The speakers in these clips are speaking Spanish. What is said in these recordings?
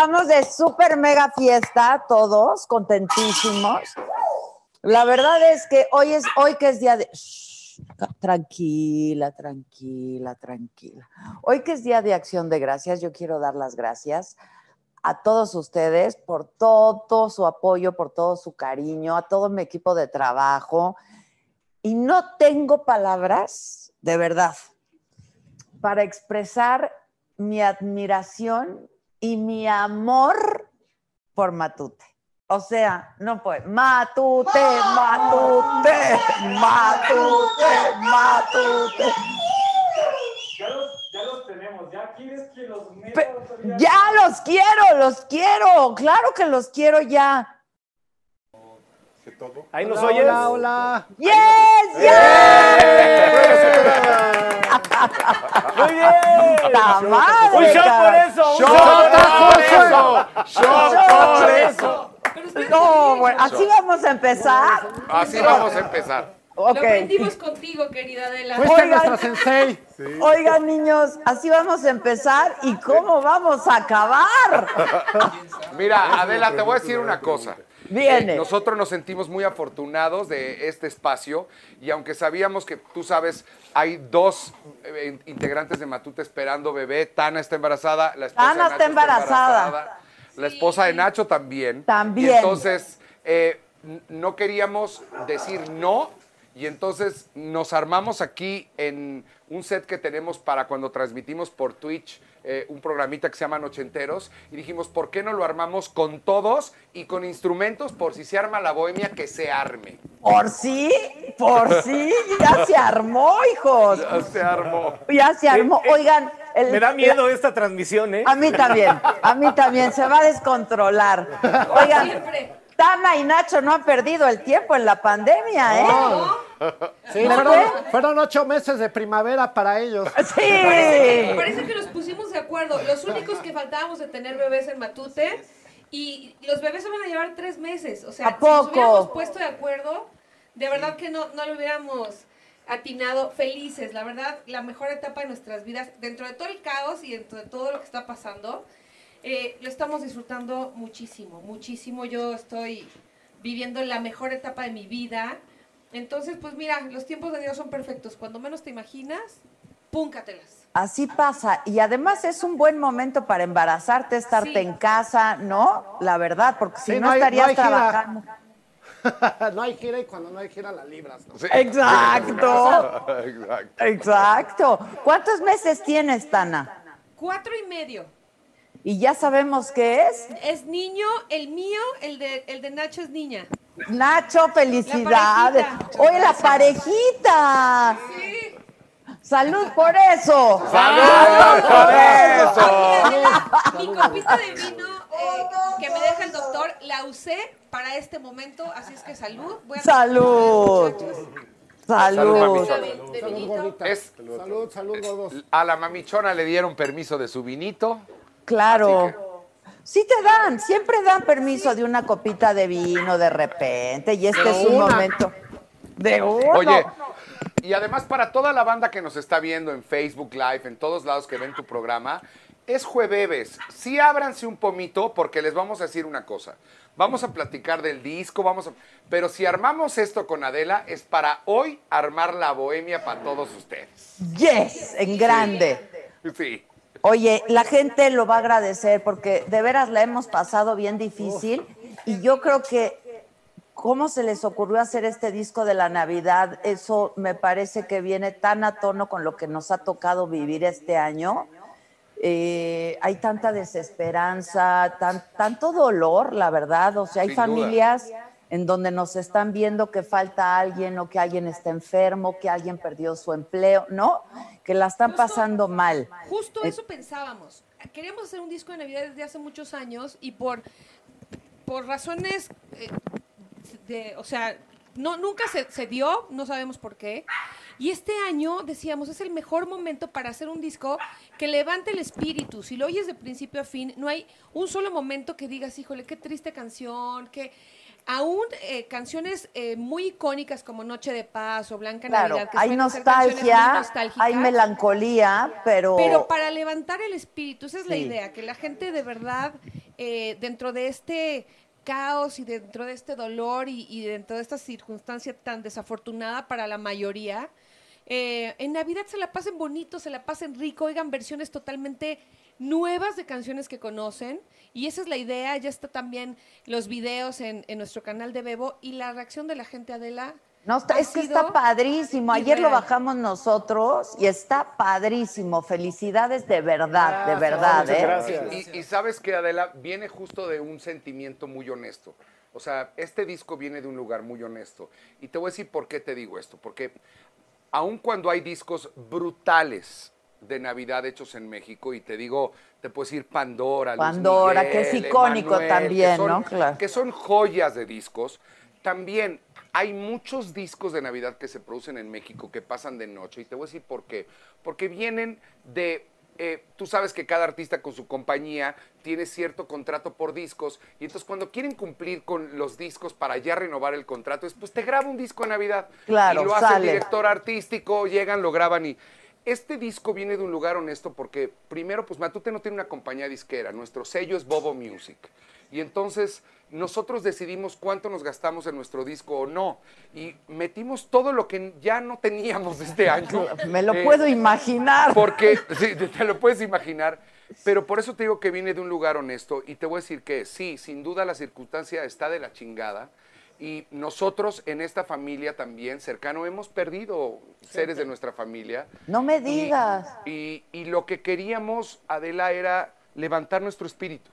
Estamos de súper mega fiesta, todos contentísimos. La verdad es que hoy es hoy que es día de Shh, tranquila, tranquila, tranquila. Hoy que es día de Acción de Gracias, yo quiero dar las gracias a todos ustedes por todo su apoyo, por todo su cariño, a todo mi equipo de trabajo. Y no tengo palabras, de verdad, para expresar mi admiración y mi amor por Matute. O sea, no puede. Matute, Matute, Matute, Matute. Ya los, ya los tenemos, ya quieres que los meta? Ya los quiero, los quiero. Claro que los quiero ya. Ahí nos Hola, oyes. hola, hola. ¡Yes! ¡Yes! Muy bien. ¡La madre! Un shot por eso. Un Shot por eso. ¡Shot por eso. No, bueno, así vamos a empezar. Así vamos a empezar. Ok. Lo aprendimos contigo, querida Adela. Fuiste Oigan. nuestra sensei. Oigan, niños, así vamos a empezar y cómo vamos a acabar. Mira, Adela, te voy a decir una cosa. Viene. Eh, nosotros nos sentimos muy afortunados de este espacio y aunque sabíamos que, tú sabes, hay dos eh, integrantes de Matute esperando bebé, Tana está embarazada, la esposa Tana de Nacho está embarazada. la esposa de Nacho también. También. Y entonces eh, no queríamos decir no y entonces nos armamos aquí en un set que tenemos para cuando transmitimos por Twitch eh, un programita que se llama Nochenteros y dijimos, ¿por qué no lo armamos con todos y con instrumentos por si se arma la bohemia que se arme? Por sí, por sí, ya se armó, hijos. Ya se armó. Ya se armó. Eh, eh, Oigan, el- Me da miedo esta transmisión, ¿eh? A mí también, a mí también, se va a descontrolar. Oigan, Siempre. Tana y Nacho no han perdido el tiempo en la pandemia, ¿eh? Sí, ¿Me fueron, fue? fueron ocho meses de primavera para ellos. Sí. Parece que nos pusimos de acuerdo. Los únicos que faltábamos de tener bebés en Matute y los bebés se van a llevar tres meses. O sea, ¿A si nos poco? hubiéramos puesto de acuerdo, de verdad que no, no lo hubiéramos atinado felices. La verdad, la mejor etapa de nuestras vidas, dentro de todo el caos y dentro de todo lo que está pasando, eh, lo estamos disfrutando muchísimo, muchísimo. Yo estoy viviendo la mejor etapa de mi vida. Entonces, pues mira, los tiempos de Dios son perfectos. Cuando menos te imaginas, púncatelas. Así pasa. Y además es un buen momento para embarazarte, estarte Sí. en casa, ¿no? La verdad, porque si Sí, no, no hay- estarías no trabajando. no hay gira y cuando no hay gira la libras. ¿no? Sí. Exacto. Exacto. Exacto. ¿Cuántos meses tienes, Tana? Cuatro y medio. Y ya sabemos qué es. Es niño, el mío, el de, el de Nacho es niña. Nacho, felicidades. La parejita. Oye, la parejita. Sí. Salud por eso. ¡Salud por eso! Mi copita de vino eh, que me deja el doctor, la usé para este momento, así es que salud. Voy a- Salud. Salud. Salud, Salud, salud, gordos. A la mamichona le dieron permiso de su vinito. Claro. Sí te dan, siempre dan permiso de una copita de vino de repente y este De es un una. momento de uno. Oye, y además para toda la banda que nos está viendo en Facebook Live, en todos lados que ven tu programa, es jueves. Sí ábranse un pomito porque les vamos a decir una cosa. Vamos a platicar del disco, vamos a... Pero si armamos esto con Adela, es para hoy armar la bohemia para todos ustedes. Yes, en grande. Sí. Oye, la gente lo va a agradecer porque de veras la hemos pasado bien difícil y yo creo que cómo se les ocurrió hacer este disco de la Navidad, eso me parece que viene tan a tono con lo que nos ha tocado vivir este año. Eh, hay tanta desesperanza, tan- tanto dolor, la verdad. O sea, hay Sin duda. En donde nos están viendo que falta alguien o que alguien está enfermo, que alguien perdió su empleo, ¿no? Que la están Justo- pasando mal. Justo Eh, eso pensábamos. Queríamos hacer un disco de Navidad desde hace muchos años y por, por razones eh, de, o sea, no, nunca se, se dio, no sabemos por qué. Y este año decíamos, es el mejor momento para hacer un disco que levante el espíritu. Si lo oyes de principio a fin, no hay un solo momento que digas, híjole, qué triste canción, que aún eh, canciones eh, muy icónicas como Noche de Paz o Blanca Claro, Navidad, que hay nostalgia, hay melancolía, pero, Pero para levantar el espíritu, esa es la idea, que la gente de verdad, eh, dentro de este caos y dentro de este dolor y, y dentro de esta circunstancia tan desafortunada para la mayoría, eh, en Navidad se la pasen bonito, se la pasen rico, oigan versiones totalmente nuevas de canciones que conocen. Y esa es la idea, ya está también los videos en, en nuestro canal de Bebo y la reacción de la gente, Adela. no está- es que está padrísimo. Ayer lo bajamos nosotros y está padrísimo. Felicidades de verdad, de Gracias, verdad, muchas ¿eh? gracias. Y, y sabes que Adela viene justo de un sentimiento muy honesto. O sea, este disco viene de un lugar muy honesto. Y te voy a decir por qué te digo esto. Porque aun cuando hay discos brutales de Navidad hechos en México, y te digo, te puedo decir Pandora, Luis Pandora, Miguel, que es icónico Emanuel, también, que son- ¿no? Claro. Que son joyas de discos. También hay muchos discos de Navidad que se producen en México que pasan de noche. Y te voy a decir por qué. Porque vienen de eh, tú sabes que cada artista con su compañía tiene cierto contrato por discos y entonces cuando quieren cumplir con los discos para ya renovar el contrato, es pues te graba un disco de Navidad. Claro, y lo hace sale. el director artístico, llegan, lo graban y este disco viene de un lugar honesto porque primero pues Matute no tiene una compañía disquera, nuestro sello es Bobo Music. Y entonces nosotros decidimos cuánto nos gastamos en nuestro disco o no. Y metimos todo lo que ya no teníamos este año. Me lo Eh, puedo imaginar. porque, sí, te te lo puedes imaginar, pero por eso te digo que viene de un lugar honesto y te voy a decir que sí, sin duda la circunstancia está de la chingada y nosotros en esta familia también cercano hemos perdido seres de nuestra familia. No me Y- digas. Y, y lo que queríamos, Adela, era levantar nuestro espíritu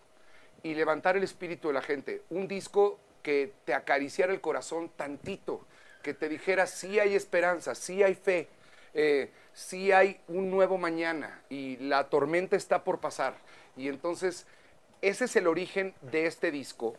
y levantar el espíritu de la gente. Un disco que te acariciara el corazón tantito, que te dijera sí hay esperanza, sí hay fe, eh, sí hay un nuevo mañana y la tormenta está por pasar. Y entonces ese es el origen de este disco.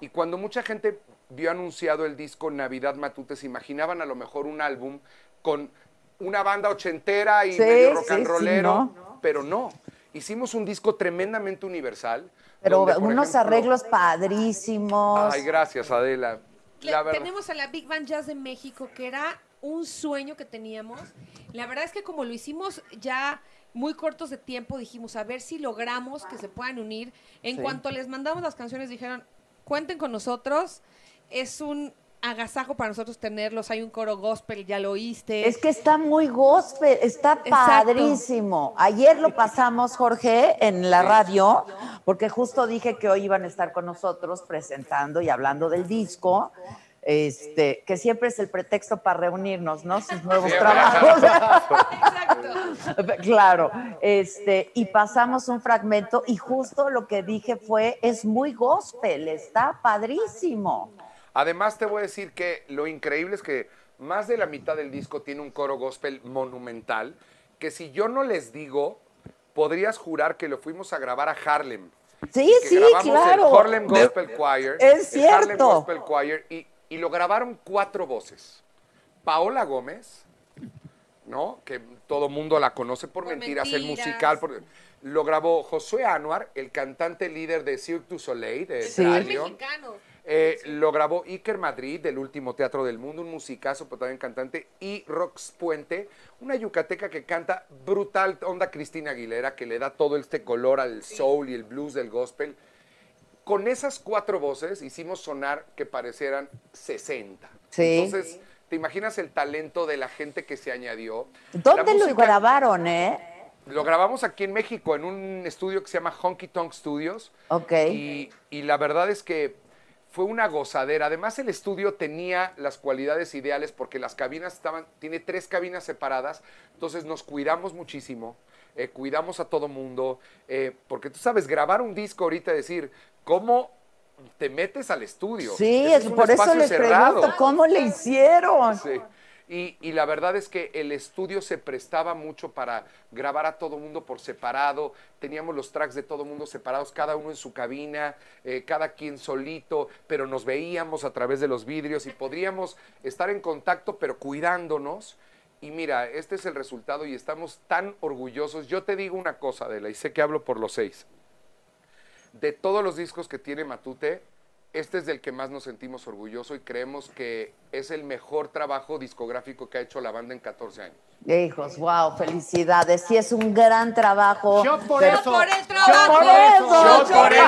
Y cuando mucha gente vio anunciado el disco Navidad Matute, se imaginaban a lo mejor un álbum con una banda ochentera y Sí, medio rock sí, and sí, rollero, ¿no? pero no. Hicimos un disco tremendamente universal. Pero donde, unos ejemplo- arreglos padrísimos. Ay, gracias, Adela. La tenemos a la Big Band Jazz de México, que era un sueño que teníamos. La verdad es que como lo hicimos ya muy cortos de tiempo, dijimos, a ver si logramos que se puedan unir. En Sí. cuanto les mandamos las canciones, dijeron, cuenten con nosotros. Es un agasajo para nosotros tenerlos. Hay un coro gospel, ya lo oíste. Es que está muy gospel, está Exacto. padrísimo. Ayer lo pasamos, Jorge, en la radio, porque justo dije que hoy iban a estar con nosotros presentando y hablando del disco, este, que siempre es el pretexto para reunirnos, ¿no? Sus nuevos Siempre. trabajos. Exacto. claro, este, y pasamos un fragmento y justo lo que dije fue, es muy gospel, está padrísimo. Además, te voy a decir que lo increíble es que más de la mitad del disco tiene un coro gospel monumental, que si yo no les digo, podrías jurar que lo fuimos a grabar a Harlem. Sí, que sí, grabamos claro. el Harlem Gospel Choir. Es el Harlem cierto. Gospel Choir y, y lo grabaron cuatro voces. Paola Gómez, ¿no? Que todo mundo la conoce por, Por mentiras, el musical. por- lo grabó Josué Anuar, el cantante líder de Cirque du Soleil, de Sí. Mexicano. Eh, Lo grabó Iker Madrid, del último teatro del mundo, un musicazo, pero también cantante. Y Rox Puente, una yucateca que canta brutal, onda Cristina Aguilera, que le da todo este color al soul y el blues del gospel. Con esas cuatro voces hicimos sonar que parecieran 60. Sí. Entonces, ¿te imaginas el talento de la gente que se añadió? ¿Dónde lo grabaron, eh? Lo grabamos aquí en México, en un estudio que se llama Honky Tonk Studios. Ok. Y, y la verdad es que fue una gozadera. Además, el estudio tenía las cualidades ideales porque las cabinas estaban, tiene tres cabinas separadas, entonces nos cuidamos muchísimo, eh, cuidamos a todo mundo, eh, porque tú sabes, grabar un disco ahorita, decir, ¿cómo te metes al estudio? Sí, es, un por eso les cerrado. pregunto, ¿cómo le hicieron? Sí. Y, y la verdad es que el estudio se prestaba mucho para grabar a todo mundo por separado. Teníamos los tracks de todo mundo separados, cada uno en su cabina, eh, cada quien solito, pero nos veíamos a través de los vidrios y podríamos estar en contacto, pero cuidándonos. Y mira, este es el resultado y estamos tan orgullosos. Yo te digo una cosa, Adela, y sé que hablo por los seis. De todos los discos que tiene Matute, este es del que más nos sentimos orgullosos y creemos que es el mejor trabajo discográfico que ha hecho la banda en 14 años. Hijos, wow, felicidades. Sí, es un gran trabajo. Yo por Pero- eso. por el yo trabajo. por Yo eso. por el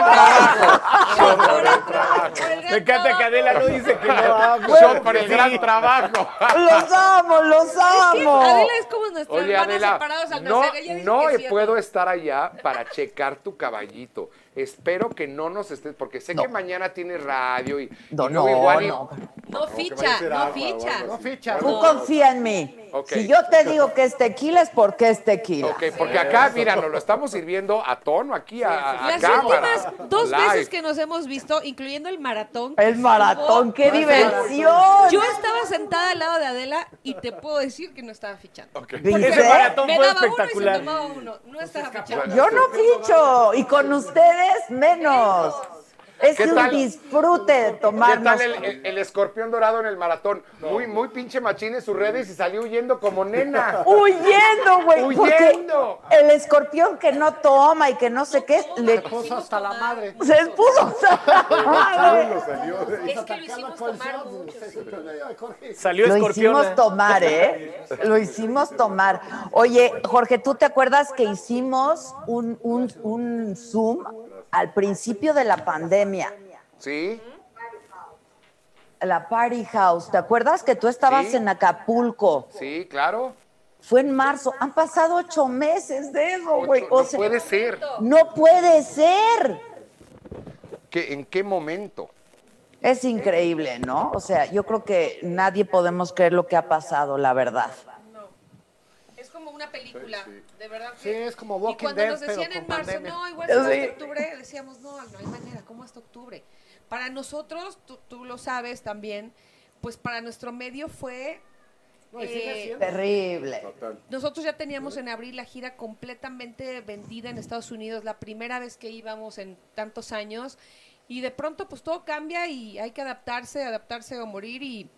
Me encanta que Adela no dice que no hago. Yo por el gran trabajo. Los amo, los amo. Adela es como nuestra Oye, hermana Adela, separados al no, nacer. No que sí a puedo estar allá para checar tu caballito. Espero que no nos estés, porque sé que mañana tiene radio y, No, y no, igual y- no. No ficha, no ficha. No ficha. Tú confía en mí. Si yo te digo que es tequila, es porque es tequila. Ok, porque acá, mira, nos lo estamos sirviendo a tono aquí, a, a Las cámara. últimas dos live. veces que nos hemos visto, incluyendo el maratón. El maratón, qué diversión. Yo estaba sentada al lado de Adela y te puedo decir que no estaba fichando. Ese maratón Me fue daba uno y espectacular. se tomaba uno. No estaba fichando. Yo no ficho y con ustedes menos. Es ¿Qué un tal? disfrute de ¿Qué tomarnos. tal el, el- el escorpión dorado en el maratón? Muy, muy pinche machín en sus redes y salió huyendo como nena. Huyendo, güey. Huyendo. El escorpión que no toma y que no sé qué, le Puso hasta la madre. se puso. Es que lo hicimos tomar mucho. Salió Lo hicimos tomar, ¿eh? Lo hicimos tomar. Oye, Jorge, ¿tú te acuerdas que hicimos un, un, un Zoom al principio de la pandemia? ¿Sí? La Party House. ¿Te acuerdas que tú estabas Sí. en Acapulco? Sí, claro. Fue en marzo. Han pasado ocho meses de eso, güey. O no puede ser. no puede ser. ¿Qué- ¿En qué momento? Es increíble, ¿no? O sea, yo creo que nadie podemos creer lo que ha pasado, la verdad. Una película, de verdad. Sí, es como Y Walking cuando Dead, nos decían en marzo, pandemia. no, igual es hasta octubre, decíamos, no, no hay manera, ¿cómo hasta octubre? Para nosotros, tú, tú lo sabes también, pues para nuestro medio fue... eh, Terrible. nosotros ya teníamos en abril la gira completamente vendida en Estados Unidos, la primera vez que íbamos en tantos años, y de pronto pues todo cambia y hay que adaptarse, adaptarse o morir y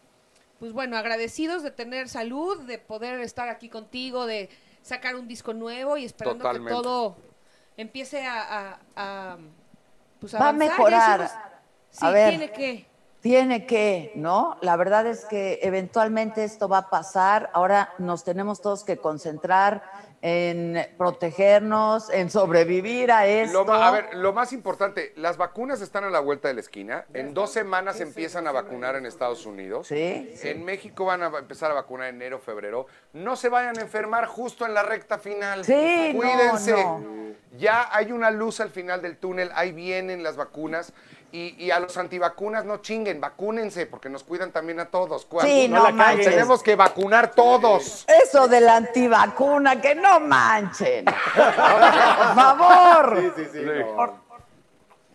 pues bueno, agradecidos de tener salud, de poder estar aquí contigo, de sacar un disco nuevo y esperando Totalmente. que todo empiece a, a- a, pues, Va a avanzar. Mejorar. hicimos- A sí, ver. tiene que. Tiene que, ¿no? La verdad es que eventualmente esto va a pasar. Ahora nos tenemos todos que concentrar en protegernos, en sobrevivir a esto. Lo a ver, lo más importante, las vacunas están a la vuelta de la esquina. En dos semanas empiezan a vacunar en Estados Unidos. Sí, sí. En México van a empezar a vacunar en enero, febrero. No se vayan a enfermar justo en la recta final. Sí, no, Cuídense. no. Ya hay una luz al final del túnel, ahí vienen las vacunas. Y, y a los antivacunas no chinguen, vacúnense, porque nos cuidan también a todos. Sí, no no, la. Tenemos que vacunar todos. Eso de la antivacuna, que no manchen. Por favor.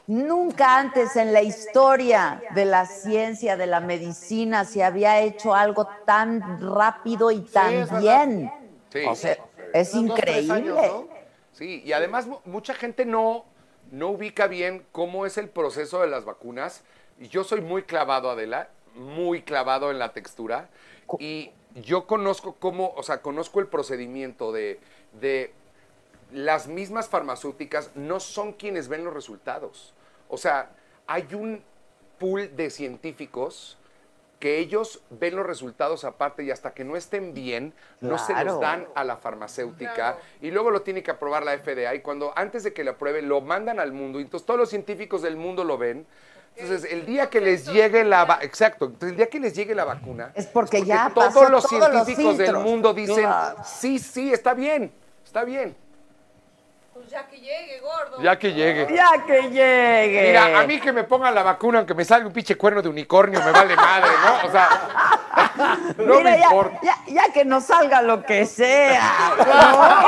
Nunca antes en la historia de la ciencia, de la medicina, se había hecho algo tan rápido y tan bien. Sí. O sea, es increíble. años, ¿no? Sí, y además mu- mucha gente no, no ubica bien cómo es el proceso de las vacunas. Yo soy muy clavado, Adela, muy clavado en la textura. Y yo conozco cómo, o sea, conozco el procedimiento de, de las mismas farmacéuticas no son quienes ven los resultados. O sea, hay un pool de científicos que ellos ven los resultados aparte y hasta que no estén bien, no se los dan a la farmacéutica y luego lo tiene que aprobar la FDA y cuando antes de que lo apruebe lo mandan al mundo y entonces todos los científicos del mundo lo ven. Entonces, el día que les llegue la va- exacto, entonces el día que les llegue la vacuna Es porque ya todos pasó los todos los científicos del mundo dicen, Claro. "Sí, sí, está bien, está bien." Pues ya que llegue, gordo. Ya que llegue. Ya que llegue. Mira, a mí que me pongan la vacuna, aunque me salga un pinche cuerno de unicornio, me vale madre, ¿no? O sea, no Mira, me ya, importa. ya, ya que nos salga lo que sea.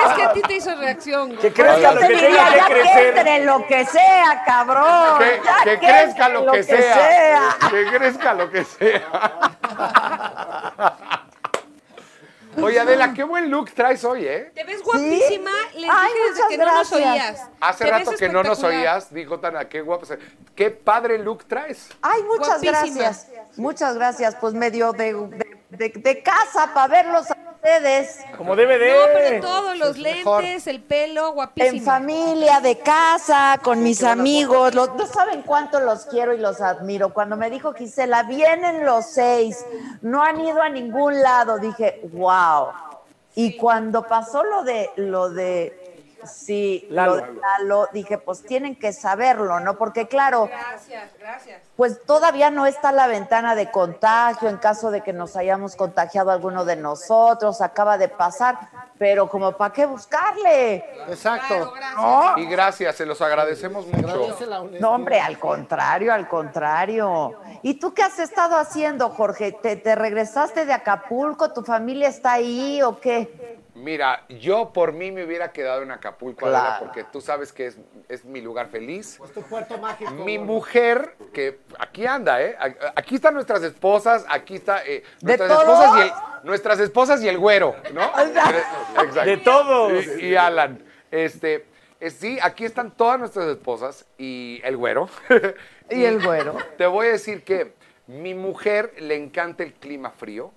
Es que a ti te hizo reacción. Que crezca Yo lo que tenga que ya que entre lo que sea, cabrón. Que, Ya que crezca lo que, sea. Que crezca lo que sea. Oye, Adela, qué buen look traes hoy, ¿eh? Te ves guapísima. Les Ay, dije desde muchas que no nos gracias. oías. Hace Te ves rato que no nos espectacular. oías, dijo Tana, qué guapo. se- Qué padre look traes. Ay, muchas Guapísima. gracias. Muchas gracias. Pues medio de, de, de- de casa para verlos a ustedes. Como debe de. No, pero todos los lentes, el pelo, guapísima. En familia, de casa, con mis amigos. Los, no saben cuánto los quiero y los admiro. Cuando me dijo Gisela, vienen los seis, no han ido a ningún lado, dije, wow. Y cuando pasó lo de, lo de, sí, Lalo. Lalo, dije, pues tienen que saberlo, ¿no? Porque claro, Gracias, gracias. pues todavía no está la ventana de contagio en caso de que nos hayamos contagiado alguno de nosotros, acaba de pasar, pero como para qué buscarle. Claro, Exacto. gracias. ¿No? Y gracias, se los agradecemos mucho. No, hombre, al contrario, al contrario. ¿Y tú qué has estado haciendo, Jorge? ¿Te, te regresaste de Acapulco? ¿Tu familia está ahí o qué? Mira, yo por mí me hubiera quedado en Acapulco, Adela, Claro. porque tú sabes que es, es mi lugar feliz. Es tu puerto mágico. Mi mujer, que aquí anda, ¿eh? Aquí están nuestras esposas, aquí está eh, ¿De nuestras, todos? esposas y el, nuestras esposas y el güero, ¿no? Exacto. De todos. Y, y Alan. Este, eh, sí, aquí están todas nuestras esposas y el güero. Y el güero. Te voy a decir que mi mujer le encanta el clima frío.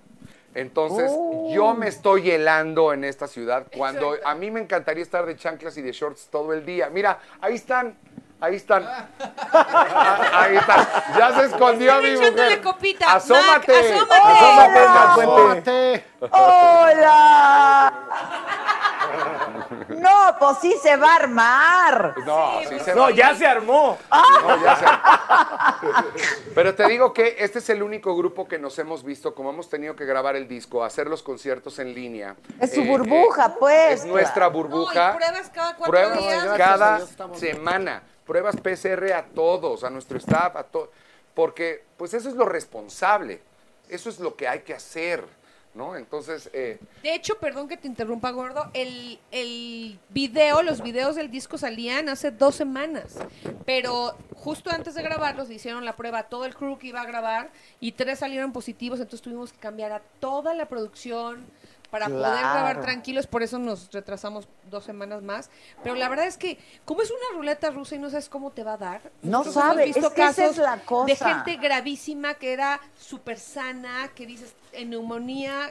Entonces, Oh. yo me estoy helando en esta ciudad cuando a mí me encantaría estar de chanclas y de shorts todo el día. Mira, ahí están, ahí están. Ah, ahí están. Ya se escondió mi mujer. copita. Asómate. Mac, asómate. Asómate fuente. Asómate. ¡Hola! No, pues sí se va a armar. No, sí se No, va. ya se armó. No, ya sé. Pero te digo que este es el único grupo que nos hemos visto, como hemos tenido que grabar el disco, hacer los conciertos en línea. Es su Eh, burbuja, eh, pues. Es nuestra No, burbuja. y pruebas cada cuatro Pruebas días. Cada semana. Pruebas PCR a todos, a nuestro staff, a todo. Porque, pues eso es lo responsable. Eso es lo que hay que hacer, ¿no? Entonces, eh, De hecho, perdón que te interrumpa, gordo, el, el video, los videos del disco salían hace dos semanas, pero justo antes de grabarlos le hicieron la prueba a todo el crew que iba a grabar y tres salieron positivos, entonces tuvimos que cambiar a toda la producción para poder grabar tranquilos, por eso nos retrasamos dos semanas más, pero la verdad es que como es una ruleta rusa y no sabes cómo te va a dar, No nosotros sabe, hemos visto es que esa casos es la cosa. de gente gravísima que era súper sana, que dices en neumonía,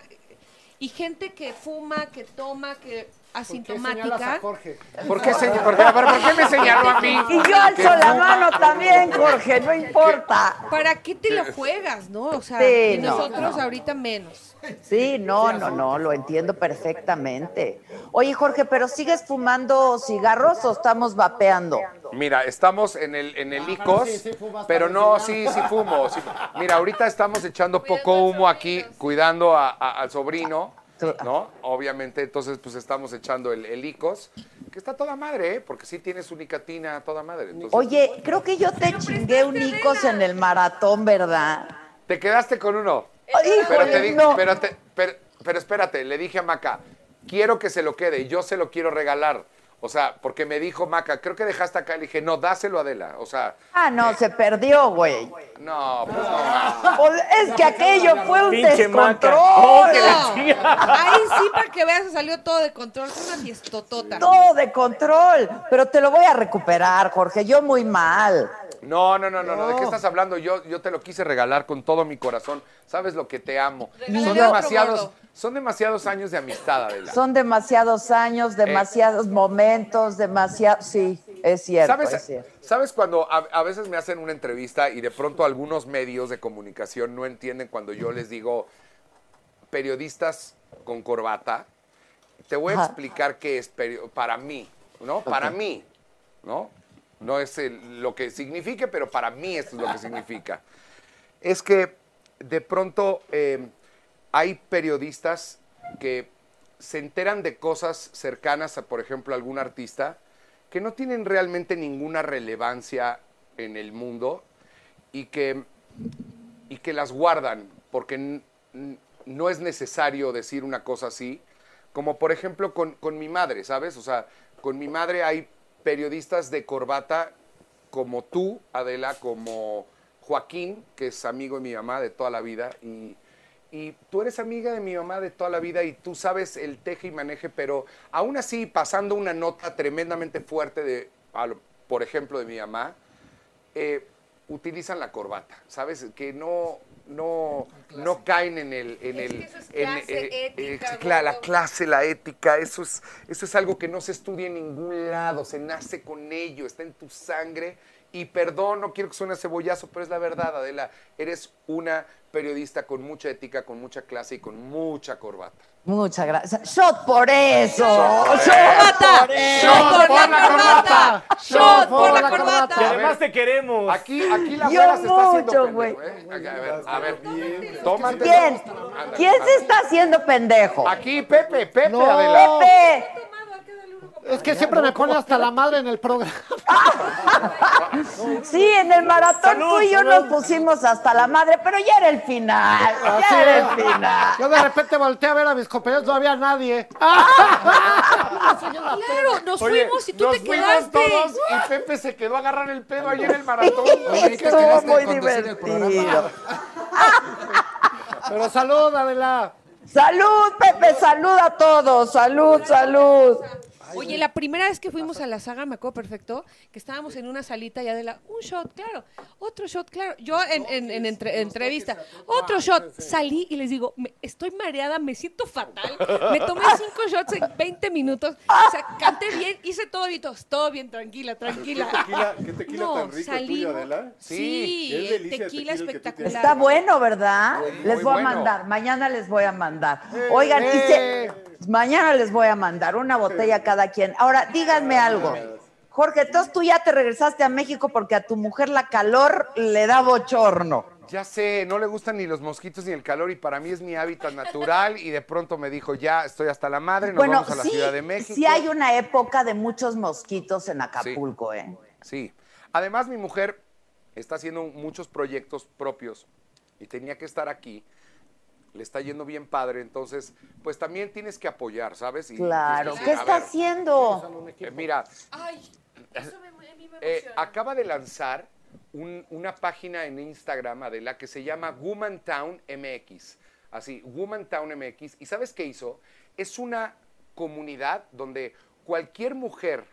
y gente que fuma, que toma, que ¿Por qué señalas asintomática. a Jorge? ¿por qué, señor? ¿Por qué, a ver, ¿por qué me señaló a mí? Y yo alzo la mano también, Jorge, no importa. ¿Para qué te lo juegas, no? O sea, Sí, no, nosotros no. ahorita menos. Sí, no, no, no, lo entiendo perfectamente. Oye, Jorge, ¿pero sigues fumando cigarros o estamos vapeando? Mira, estamos en el, en el ICOS, sí, sí fumas pero no, sí, sí fumo. sí. Mira, ahorita estamos echando poco humo aquí, cuidando a- a- al sobrino, ¿no? Obviamente, entonces, pues estamos echando el, el ICOS, que está toda madre, ¿eh? Porque sí tiene su nicotina toda madre. Entonces, Oye, creo que yo te chingué un Icos en el maratón, ¿verdad? te quedaste con uno. Híjole, Pero, te di- no. pero, te- pero- pero espérate, le dije a Maca, quiero que se lo quede y yo se lo quiero regalar. O sea, porque me dijo Maca, creo que dejaste acá. Le dije, no, dáselo a Adela. O sea, Ah, no, se perdió, güey. no, pues no más. Pues es que aquello fue un Pinche descontrol. Oh, No. Ahí sí, para que veas, salió todo de control. Fue una fiestotota. Todo de control. Pero te lo voy a recuperar, Jorge. Yo muy mal. No, no, no, no, no. ¿De qué estás hablando? Yo, yo te lo quise regalar con todo mi corazón. Sabes lo que te amo. Son demasiados, son demasiados años de amistad, Adela. Son demasiados años, demasiados momentos, demasiado. Sí, es cierto, ¿Sabes, es cierto. ¿Sabes cuando a, a veces me hacen una entrevista y de pronto algunos medios de comunicación no entienden cuando yo les digo periodistas con corbata? Te voy a Ajá. explicar qué es para mí, ¿no? Para mí, ¿no? No es lo que signifique, pero para mí esto es lo que significa. Es que de pronto eh, hay periodistas que se enteran de cosas cercanas a, por ejemplo, algún artista que no tienen realmente ninguna relevancia en el mundo y que, y que las guardan porque no es necesario decir una cosa así, como por ejemplo con, con mi madre, ¿sabes? O sea, con mi madre hay periodistas de corbata como tú, Adela, como Joaquín, que es amigo de mi mamá de toda la vida, y, y tú eres amiga de mi mamá de toda la vida y tú sabes el teje y maneje, pero aún así pasando una nota tremendamente fuerte de, por ejemplo, de mi mamá, eh, utilizan la corbata, ¿sabes? Que no, no, no caen en el... En Es el que eso es en- clase, eh, ética, eh, claro, la gordo. clase, la ética, eso es, eso es algo que no se estudia en ningún lado, se nace con ello, está en tu sangre. Y perdón, no quiero que suene cebollazo, pero es la verdad, Adela. Eres una periodista con mucha ética, con mucha clase y con mucha corbata. Muchas gracias. Shot por eso. Shot ¡Corbata! por eso. ¡Shot por la corbata! ¡Shot por la Y corbata! además te queremos. Aquí, aquí la Yo güera se está haciendo güey. ¿eh? A ver, a ver, tómate. ¿Quién? ¿Quién se está haciendo pendejo? Aquí, Pepe, Pepe, No. Adela. Pepe. Es que siempre me pone hasta la madre en el programa. Sí, en el maratón tú y yo nos pusimos hasta la madre, pero ya era el final. Ya era el final. Yo de repente volteé a ver a mis compañeros, no había nadie. Claro, nos fuimos y tú te fuimos quedaste. todos y Pepe se quedó a agarrar el pedo ahí en el maratón. Estuvo muy divertido. Pero salud, Adela. Salud, Pepe, salud a todos. Salud, salud. Oye, la primera vez que fuimos a la saga, me acuerdo perfecto, que estábamos en una salita ya de la, un shot, claro, otro shot, claro. Yo en, en- en entre- entrevista, otro shot, salí y les digo, me- estoy mareada, me siento fatal, me tomé cinco shots en 20 minutos, o sea, canté bien, hice todo bien, todos, todo bien, tranquila, tranquila. tequila- qué tequila no, tan rico el tuyo, salimos- Adela? Sí, Sí, es el delicia el tequila tequila que tú espectacular. Está bueno, ¿verdad? les voy a bueno. mandar, mañana les voy a mandar. Oigan, y se- mañana les voy a mandar una botella cada quien. Ahora, díganme algo. Jorge, entonces tú ya te regresaste a México porque a tu mujer la calor le da bochorno. Ya sé, no le gustan ni los mosquitos ni el calor y para mí es mi hábitat natural y de pronto me dijo, ya estoy hasta la madre, nos bueno, vamos a la sí, Ciudad de México. sí hay una época de muchos mosquitos en Acapulco, ¿eh? Sí. Además, mi mujer está haciendo muchos proyectos propios y tenía que estar aquí. Le está yendo bien padre, entonces, pues también tienes que apoyar, ¿sabes? Y Claro. ¿Qué está ver, haciendo? eh, mira, Ay, eso me, a mí me eh, emociona. acaba de lanzar un- una página en Instagram, Adela, que se llama Womantown MX. Así, Womantown MX. ¿Y sabes qué hizo? Es una comunidad donde cualquier mujer,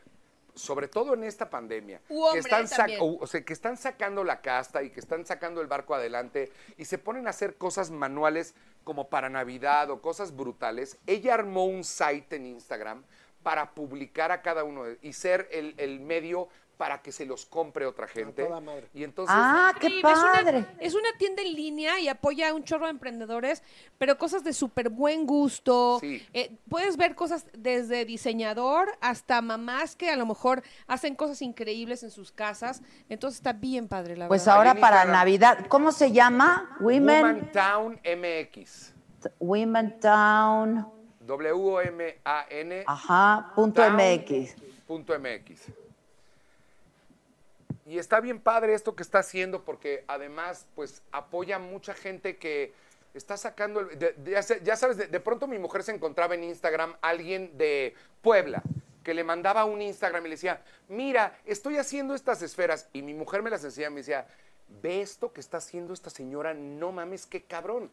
sobre todo en esta pandemia, que, están o sea, que están sacando la casta y que están sacando el barco adelante y se ponen a hacer cosas manuales como para Navidad o cosas brutales. Ella armó un site en Instagram para publicar a cada uno y ser el, el medio para que se los compre otra gente. toda madre. Y entonces, Ah, qué es una- padre. Es una, tienda en línea y apoya a un chorro de emprendedores, pero cosas de súper buen gusto. Sí. Eh, puedes ver cosas desde diseñador hasta mamás que a lo mejor hacen cosas increíbles en sus casas. Entonces está bien padre, la Pues verdad. ahora Ahí en para Instagram. Navidad, ¿cómo se llama? Women, Womantown MX. Women Town, W-M-A-N ajá, punto Town MX. punto MX. Y está bien padre esto que está haciendo porque además pues apoya a mucha gente que está sacando, el- de- ya sabes, de, de pronto mi mujer se encontraba en Instagram alguien de Puebla que le mandaba un Instagram y le decía, mira, estoy haciendo estas esferas y mi mujer me las enseñaba y me decía, ve esto que está haciendo esta señora, no mames, qué cabrón.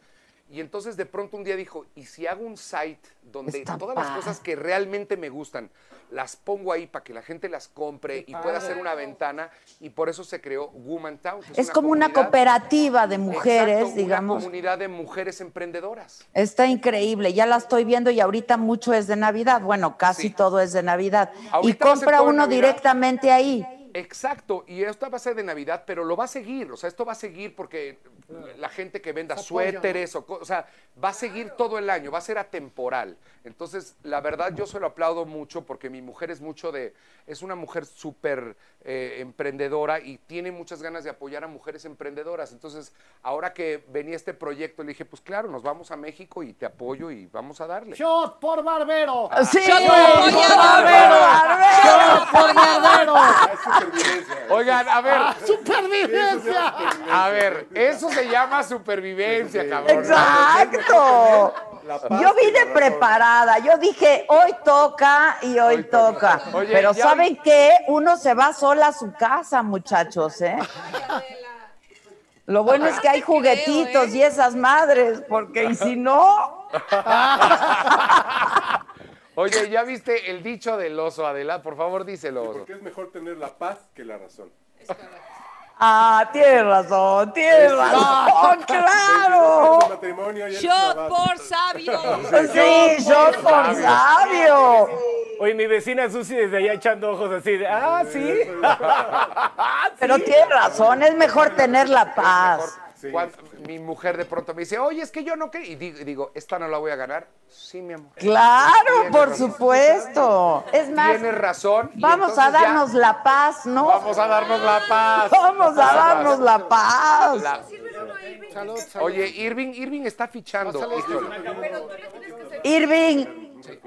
Y entonces de pronto un día dijo, ¿y si hago un site donde Está todas las cosas que realmente me gustan las pongo ahí para que la gente las compre y pueda hacer una ventana? Y por eso se creó Woman Town. que Es como una cooperativa de mujeres, Exacto, digamos. Una comunidad de mujeres emprendedoras. Está increíble, ya la estoy viendo y ahorita mucho es de Navidad. Bueno, casi Sí. todo es de Navidad. y Ahorita compra uno Navidad. directamente ahí. Exacto, y esto va a ser de Navidad, pero lo va a seguir, o sea, esto va a seguir porque la gente que venda suéteres, o, o sea, va a seguir todo el año, va a ser atemporal. Entonces, la verdad, yo se lo aplaudo mucho porque mi mujer es mucho de, es una mujer súper eh, emprendedora y tiene muchas ganas de apoyar a mujeres emprendedoras. Entonces, ahora que venía este proyecto, le dije, pues claro, nos vamos a México y te apoyo y vamos a darle. Shot por barbero. Sí, Shot por por barbero. barbero. Por. Oigan, a ver, Supervivencia. a ver, eso se llama supervivencia, cabrón. Exacto. Yo vine preparada. Yo dije, hoy toca y hoy, Hoy toca. toca. Oye, Pero ya ¿saben qué? Uno se va sola a su casa, muchachos, ¿eh? Lo bueno es que hay juguetitos ¿eh? y esas madres, porque y si no, Oye, ¿ya viste el dicho del oso, Adela? Por favor, díselo, oso. Porque es mejor tener la paz que la razón. ah, tienes razón, tienes razón, claro. Shot por sabio. Sí, yo por sabio. Oye, mi vecina Susi desde allá echando ojos así de, ah, sí. Pero tienes razón, es mejor tener la paz. Sí. Cuando mi mujer de pronto me dice, oye, es que yo no quería. Y digo, digo, ¿esta no la voy a ganar? Sí, mi amor. Claro, Tienes por razón. supuesto. Es más, Tienes razón. vamos a ya darnos la paz, ¿no? Vamos a darnos la paz. Vamos a darnos la paz. La- Salud, salud. Oye, Irving, Irving está fichando. Híjole. Irving,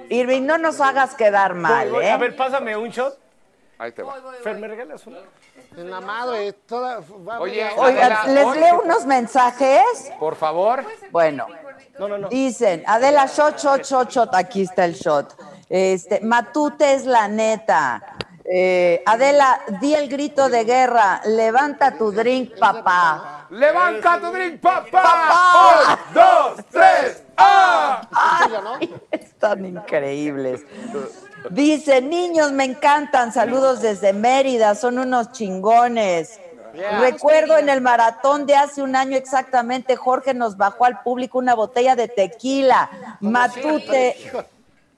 Irving, no nos hagas quedar mal, Voy, A ¿eh? ver, pásame un shot. Ahí te va. Fer, ¿me regalas uno? En la madre, toda. va a Oye, haber- Oigan, Adela, ¿les oye. leo unos mensajes? Por favor. Bueno, No, no, no. dicen, Adela, shot, shot, shot, shot, aquí está el shot. Este, Matute es la neta. Eh, Adela, di el grito de guerra, levanta tu drink, papá. ¡Levanta tu drink, papá! ¡Papá! ¡Un, dos, tres! ¡Ah! Ay, están increíbles. Dice, niños, me encantan. Saludos desde Mérida, son unos chingones. Recuerdo en el maratón de hace un año exactamente, Jorge nos bajó al público una botella de tequila. Matute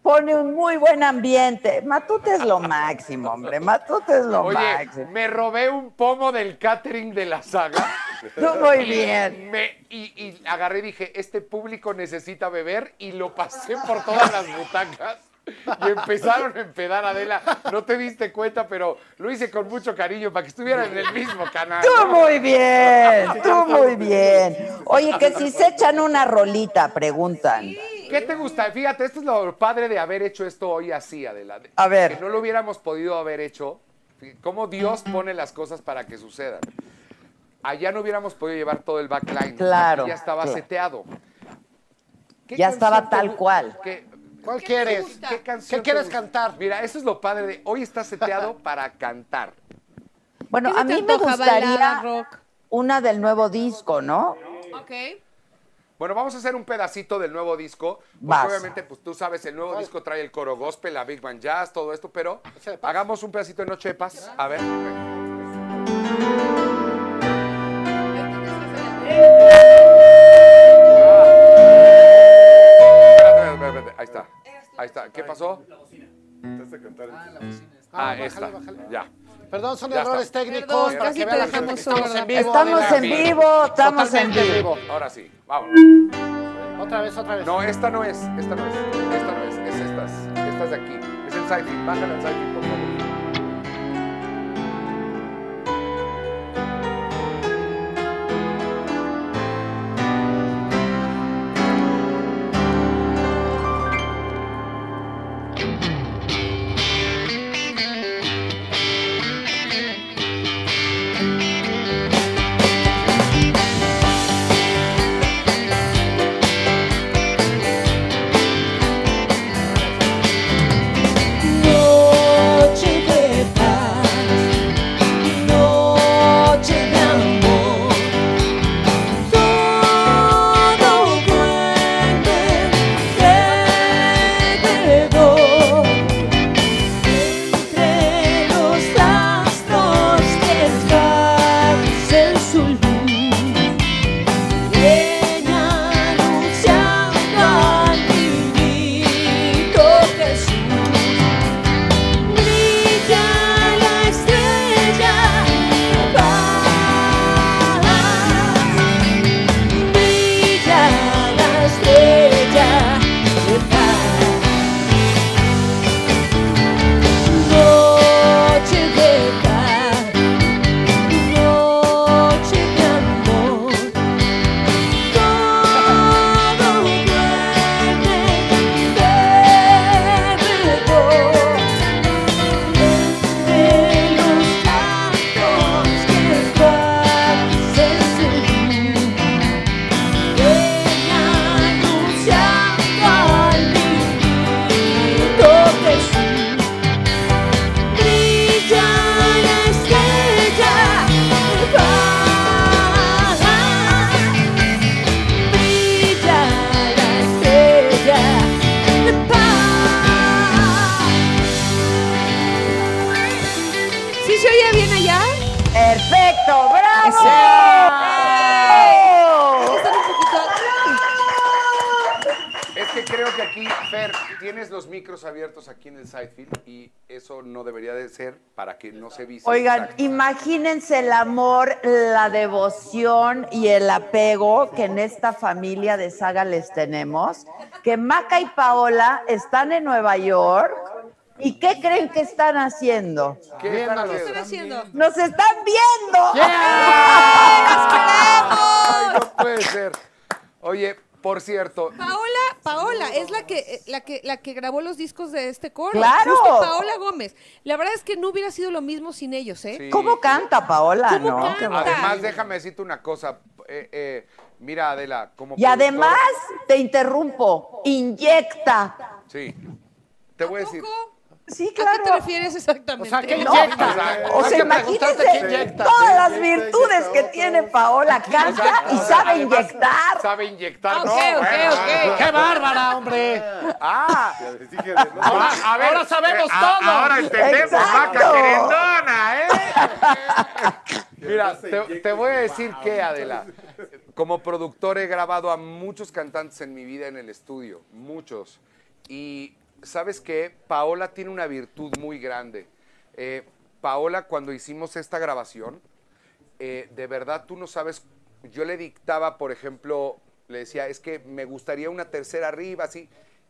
pone un muy buen ambiente. Matute es lo máximo, hombre. Matute es lo Oye, máximo. me robé un pomo del catering de la saga. Tú muy bien. Me- y, y agarré y dije, este público necesita beber y lo pasé por todas las butacas. Y empezaron a empedar, Adela. No te diste cuenta, pero lo hice con mucho cariño para que estuvieran en el mismo canal. Tú muy bien, tú muy bien. Oye, que si se echan una rolita, preguntan. ¿Qué te gusta? Fíjate, esto es lo padre de haber hecho esto hoy así, Adela. A ver. Que no lo hubiéramos podido haber hecho. Cómo Dios pone las cosas para que sucedan. Allá no hubiéramos podido llevar todo el backline. Claro, Aquí ya estaba claro. seteado. ¿Qué Ya estaba tal cual. qué- ¿Cuál ¿Qué te quieres? ¿Qué, canción ¿Qué quieres cantar? Mira, eso es lo padre de hoy está seteado para cantar. Bueno, ¿Qué se a mí me gustaría balada, rock? una del nuevo disco, ¿no? Ok. Bueno, vamos a hacer un pedacito del nuevo disco. Vas. obviamente, pues tú sabes, el nuevo disco trae el coro gospel, la Big Band Jazz, todo esto, pero paz. hagamos un pedacito de Noche de Paz. A ver. Ahí está. Ahí está. ¿Qué pasó? Empezaste a cantar el- Ah, bájale, esta. bájale. Ya. Perdón, son Ya errores está. técnicos Perdón, para que vean la gente estamos en vivo. Estamos en vivo, estamos en vivo. Ahora sí. Vamos. Otra vez, otra vez. No, esta no es. Esta no es. Esta no es. Es estas. Estas de aquí. Es el sci-fi. Bájale al sci-fi, por favor. Que no se vise. Oigan, imagínense el amor, la devoción y el apego que en esta familia de saga les tenemos. Que Maca y Paola están en Nueva York. ¿Y qué creen que están haciendo? ¿Qué están ¿Qué están haciendo? ¡Nos están viendo! Ay, no puede ser. Oye, por cierto, Paola, Paola es la que, eh, la que, la que grabó los discos de este coro. ¡Claro! Justo Paola Gómez. La verdad es que no hubiera sido lo mismo sin ellos, ¿eh? Sí. ¿Cómo canta Paola, ¿Cómo no? canta? Además déjame decirte una cosa. eh, eh, mira, Adela, como Y además, te interrumpo, inyecta. Sí. Te voy a decir. ¿Poco? Sí, ¿A qué claro. te refieres exactamente? O sea, ¿qué No, inyecta? O sea, imagínense qué inyecta. todas las virtudes que tiene Paola. Canta y sabe Además, inyectar. Sabe inyectar, Ok, ¿no? ok, Bueno. ok. ¡Qué bárbara, hombre! Ah, dije de no. Ahora, ahora sabemos a- todo. Ahora entendemos, Exacto. vaca querendona, ¿eh? Mira, te, voy a decir que, Adela, como productor he grabado a muchos cantantes en mi vida en el estudio, muchos. Y sabes qué, Paola tiene una virtud muy grande. Eh, Paola, cuando hicimos esta grabación, eh, de verdad tú no sabes, yo le dictaba, por ejemplo, le decía, es que me gustaría una tercera arriba, así,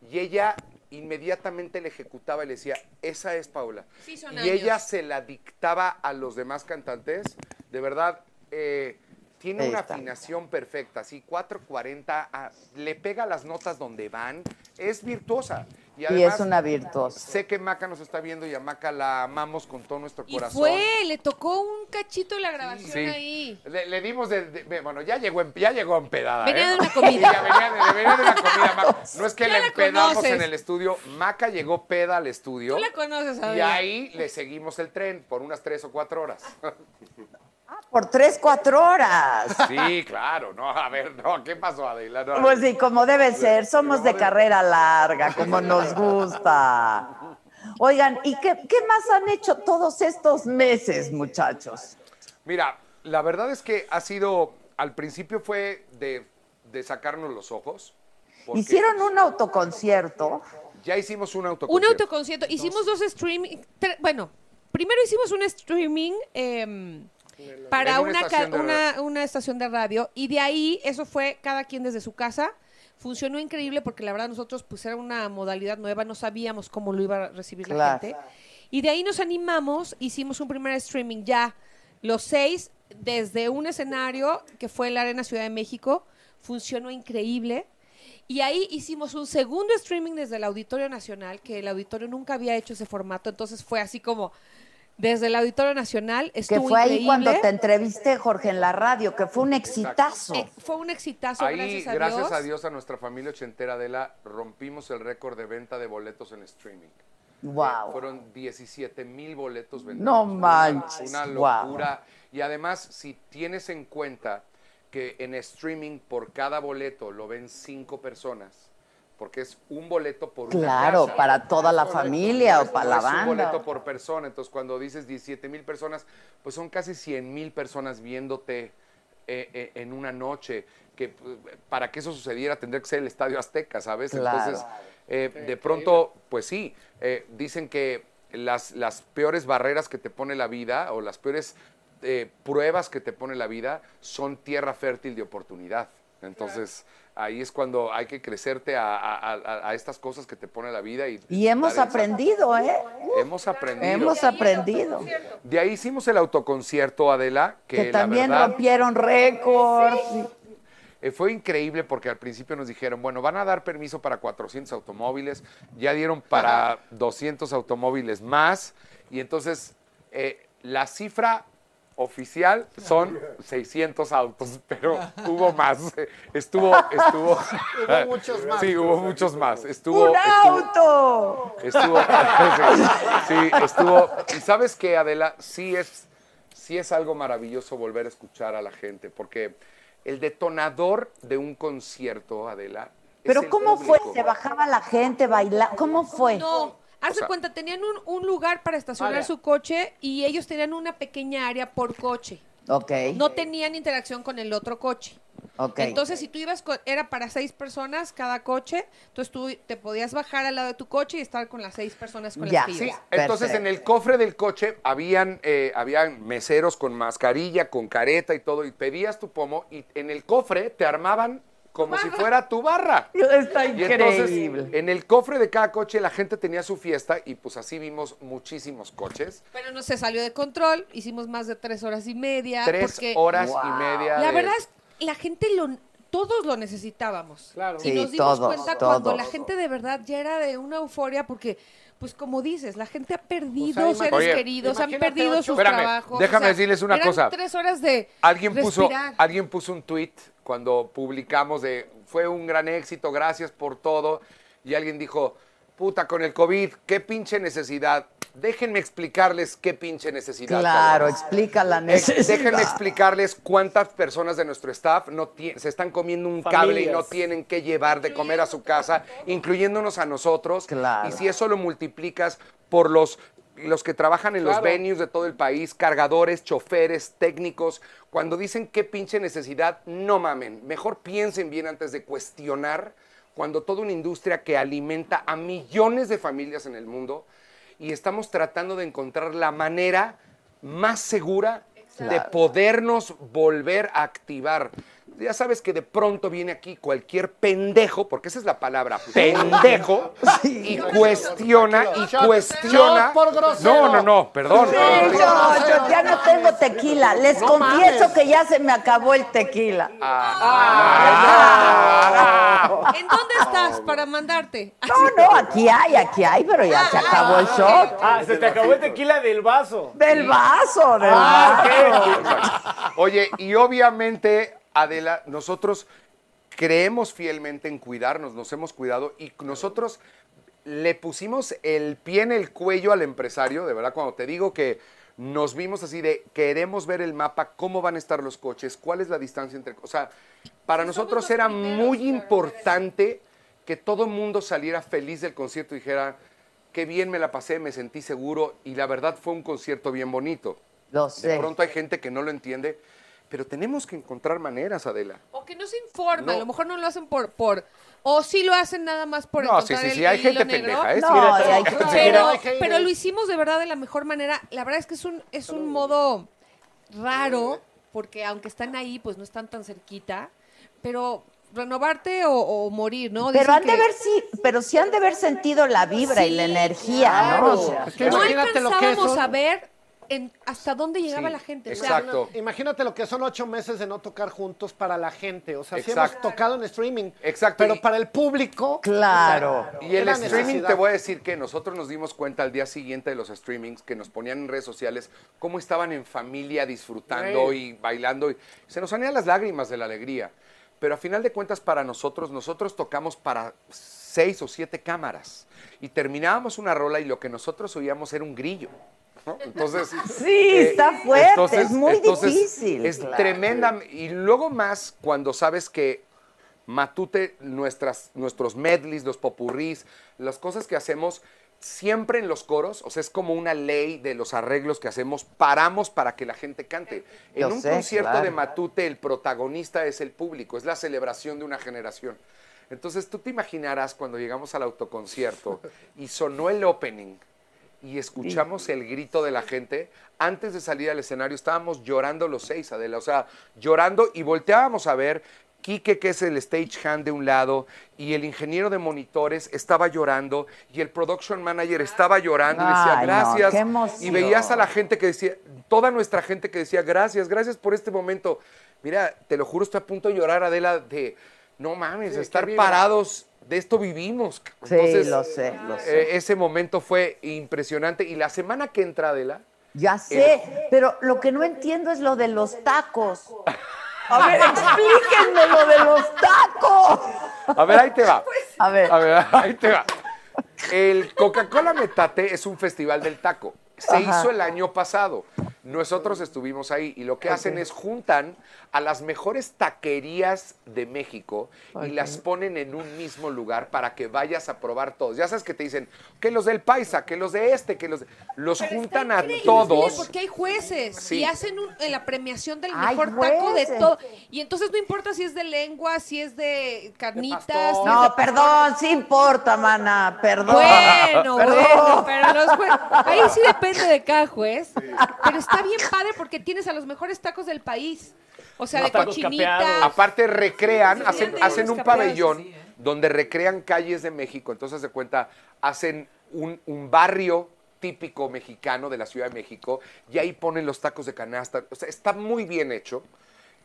y ella inmediatamente le ejecutaba y le decía, esa es Paola. Sí, son y años. ella se la dictaba a los demás cantantes, de verdad, eh, tiene Ahí una está. afinación perfecta, así 440, ah, le pega las notas donde van, es virtuosa. Y, Y es una virtuosa. Sé que Maca nos está viendo y a Maca la amamos con todo nuestro Y corazón. fue, le tocó un cachito de la grabación Sí. ahí. Le, le dimos de, de- bueno, ya llegó, en- ya llegó empedada. Venía ¿eh? de una comida. Ya venía de, venía de una comida. Maca. No es que le empedamos conoces. en el estudio. Maca llegó peda al estudio. Tú la conoces, Y Adela. ahí le seguimos el tren por unas tres o cuatro horas. Por tres, cuatro horas. Sí, claro. No, a ver, no, ¿qué pasó, Adela? No, Pues sí, como debe ser. Somos de carrera larga, como nos gusta. Oigan, ¿y qué, qué más han hecho todos estos meses, muchachos? Mira, la verdad es que ha sido, al principio fue de, de sacarnos los ojos. porque Hicieron un autoconcierto. Ya hicimos un Un autoconcierto. autoconcierto. Hicimos dos streaming. tre- bueno, primero hicimos un streaming em, para una estación de una, una estación de radio. Y de ahí, eso fue cada quien desde su casa. Funcionó increíble porque la verdad nosotros pues era una modalidad nueva, no sabíamos cómo lo iba a recibir la gente. Y de ahí nos animamos, hicimos un primer streaming ya, los seis, desde un escenario que fue en la Arena Ciudad de México, funcionó increíble. Y ahí hicimos un segundo streaming desde el Auditorio Nacional, que el Auditorio nunca había hecho ese formato, entonces fue así como desde el Auditorio Nacional, Que estuvo fue ahí cuando te entrevisté, Jorge, en la radio, que fue un exitazo. Eh, fue un exitazo, Ahí, gracias a gracias Dios. a Dios, a nuestra familia ochentera de la, rompimos el récord de venta de boletos en streaming. Wow. Fueron 17 mil boletos vendidos. No manches, Una locura. Y además, si tienes en cuenta que en streaming por cada boleto lo ven cinco personas, porque es un boleto por una Claro, para toda la familia o para la no es un boleto banda. por persona. Entonces, cuando dices 17 mil personas, pues son casi 100 mil personas viéndote eh, eh, en una noche. Que eh, para que eso sucediera tendría que ser el Estadio Azteca, ¿sabes? Claro. Entonces, eh, de pronto, pues sí, eh, dicen que las, las peores barreras que te pone la vida o las peores eh, pruebas que te pone la vida son tierra fértil de oportunidad. Entonces, ahí es cuando hay que crecerte a, a- a- a estas cosas que te pone la vida. Y, Y hemos aprendido, ¿eh? Hemos aprendido. Hemos aprendido. De ahí hicimos el autoconcierto, Adela, que, Que la también verdad, rompieron récords. eh, fue increíble porque al principio nos dijeron, bueno, van a dar permiso para 400 automóviles, ya dieron para 200 automóviles más, y entonces eh, la cifra oficial son 600 autos, pero hubo más, estuvo, estuvo, Hubo muchos más. sí, hubo muchos más, estuvo, ¡Un estuvo- auto! Estuvo, sí, sí, estuvo. Y sabes que Adela, sí es, sí es algo maravilloso volver a escuchar a la gente, porque el detonador de un concierto, Adela. es Pero ¿cómo fue? ¿Se bajaba la gente, bailaba? ¿Cómo fue? No, haz de sea- cuenta, tenían un, un lugar para estacionar Área. su coche y ellos tenían una pequeña área por coche. Ok. No tenían interacción con el otro coche. Ok. Entonces, si tú ibas con, era para seis personas cada coche, entonces tú te podías bajar al lado de tu coche y estar con las seis personas con Ya. las que Sí, entonces en el cofre del coche habían, eh, habían meseros con mascarilla, con careta y todo, y pedías tu pomo y en el cofre te armaban como si fuera tu barra. Está Y entonces increíble. en el cofre de cada coche la gente tenía su fiesta y pues así vimos muchísimos coches. Pero no se salió de control, hicimos más de tres horas y media. Tres porque horas Wow. y media. La de- verdad es la gente lo todos lo necesitábamos. Claro. Y Sí, nos dimos todos, cuenta cuando la gente de verdad ya era de una euforia porque pues como dices, la gente ha perdido O sea, seres Oye, queridos, han perdido ocho- sus Espérame, trabajos. déjame decirles una eran cosa. tres horas de Alguien puso, respirar. alguien puso un tweet cuando publicamos de fue un gran éxito, gracias por todo. Y alguien dijo, puta, con el COVID, qué pinche necesidad. Déjenme explicarles qué pinche necesidad. Claro, explica la Eh, necesidad. Déjenme explicarles cuántas personas de nuestro staff no se están comiendo un cable y no tienen que llevar de comer a su casa, incluyéndonos a nosotros. Claro. Y si eso lo multiplicas por los, los que trabajan en los venues de todo el país, cargadores, choferes, técnicos, cuando dicen qué pinche necesidad, no mamen. Mejor piensen bien antes de cuestionar cuando toda una industria que alimenta a millones de familias en el mundo y estamos tratando de encontrar la manera más segura de podernos volver a activar. Ya sabes que de pronto viene aquí cualquier pendejo, porque esa es la palabra, pendejo, y cuestiona, y cuestiona. No, no, no, perdón. Sí, yo, yo ya no tengo tequila. Les No confieso mames. que ya se me acabó el tequila. Ah, ¿En dónde estás para mandarte? No, no, aquí hay, aquí hay, pero ya se acabó el shot. Ah, se te acabó el tequila del vaso. Del vaso, del Ah, vaso. Oye, y obviamente, Adela, nosotros creemos fielmente en cuidarnos, nos hemos cuidado y nosotros le pusimos el pie en el cuello al empresario, de verdad, cuando te digo que nos vimos así de queremos ver el mapa, cómo van a estar los coches, cuál es la distancia entre, o sea, para nosotros era muy importante que todo el mundo saliera feliz del concierto y dijera, qué bien me la pasé, me sentí seguro y la verdad fue un concierto bien bonito. Lo De sé. pronto hay gente que no lo entiende, pero tenemos que encontrar maneras, Adela. O que no se informa, No. a lo mejor no lo hacen por, por o sí lo hacen nada más por No, sí, encontrar sí, el- sí, hay gente hilo negro. pendeja, ¿eh? No, Mira, hay Pero, pero lo hicimos de verdad de la mejor manera. La verdad es que es un, es un modo raro, porque aunque están ahí, pues no están tan cerquita. Pero renovarte o, o morir, ¿no? Pero Dicen han de ver sí, pero sí han de haber sentido la vibra y la energía, ¿no? O sea, Es que No imagínate lo que alcanzábamos son- a ver en, hasta dónde llegaba Sí, la gente. O sea, exacto. Imagínate lo que son ocho meses de no tocar juntos para la gente. O sea, sí Exacto. hemos tocado en streaming. Exacto, Pero y- para el público. Claro. Y el streaming, necesidad. te voy a decir que nosotros nos dimos cuenta al día siguiente de los streamings que nos ponían en redes sociales cómo estaban en familia disfrutando Sí. y bailando. Y se nos salían las lágrimas de la alegría. Pero a final de cuentas, para nosotros, nosotros tocamos para seis o siete cámaras. Y terminábamos una rola y lo que nosotros oíamos era un grillo. ¿No? Entonces. Sí, está fuerte, entonces- es muy entonces, difícil. Es claro. tremenda. Y luego más cuando sabes que Matute, nuestras, nuestros medleys, los popurrís, las cosas que hacemos siempre en los coros, o sea, es como una ley de los arreglos que hacemos, paramos para que la gente cante. En un sé, concierto claro. de Matute, el protagonista es el público, es la celebración de una generación. Entonces tú te imaginarás cuando llegamos al autoconcierto y sonó el opening y escuchamos el grito de la gente, antes de salir al escenario estábamos llorando los seis, Adela, o sea, llorando y volteábamos a ver Quique, que es el stagehand de un lado, y el ingeniero de monitores estaba llorando, y el production manager estaba llorando, y decía, Ay, gracias. y veías a la gente que decía, toda nuestra gente que decía, gracias, gracias por este momento. Mira, te lo juro, estoy a punto de llorar, Adela, de, no mames, Sí, estar parados, de esto vivimos. Sí, lo sé, lo sé. eh, ese momento fue impresionante. Y la semana que entra, Adela, Ya sé, pero lo que no entiendo es lo de los tacos. A ver, explíquenme lo de los tacos. a ver, ahí te va. A ver. A ver, ahí te va. El Coca-Cola Metate es un festival del taco. Se Ajá. hizo el año pasado. Nosotros estuvimos ahí y lo que hacen es juntan a las mejores taquerías de México y las ponen en un mismo lugar para que vayas a probar todos. Ya sabes que te dicen que los del Paisa, que los de este, que los de... Los juntan a todos. Porque hay jueces Sí. y hacen un- en la premiación del mejor taco de jueces. todo. Y entonces no importa si es de lengua, si es de carnitas. pastor. si es No, de perdón, sí importa, mana, perdón. Bueno, Perdón. bueno, pero los jue- ahí sí depende de cada juez. Pero está bien padre porque tienes a los mejores tacos del país. O sea, Los de tacos capeados. Aparte recrean, Sí, hacen, sí, hacen sí, un sí, pabellón sí, ¿eh? donde recrean calles de México. Entonces, de cuenta, hacen un, un barrio típico mexicano de la Ciudad de México y ahí ponen los tacos de canasta. O sea, está muy bien hecho.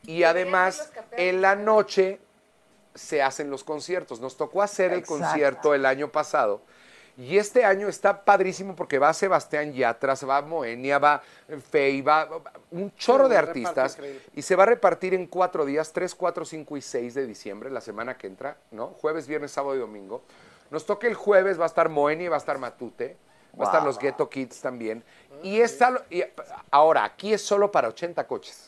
Y además, en la noche se hacen los conciertos. Nos tocó hacer el Exacto. concierto el año pasado. Y este año está padrísimo porque va Sebastián Yatras, va Moenia, va Fey, va va un chorro de artistas. Y se va a repartir en cuatro días, 3, 4, 5 y 6 de diciembre, la semana que entra, ¿no? Jueves, viernes, sábado y domingo. Nos toca el jueves, va a estar Moenia y va a estar Matute. Va a estar los Ghetto Kids también. Y, esta, lo- y ahora, aquí es solo para 80 coches.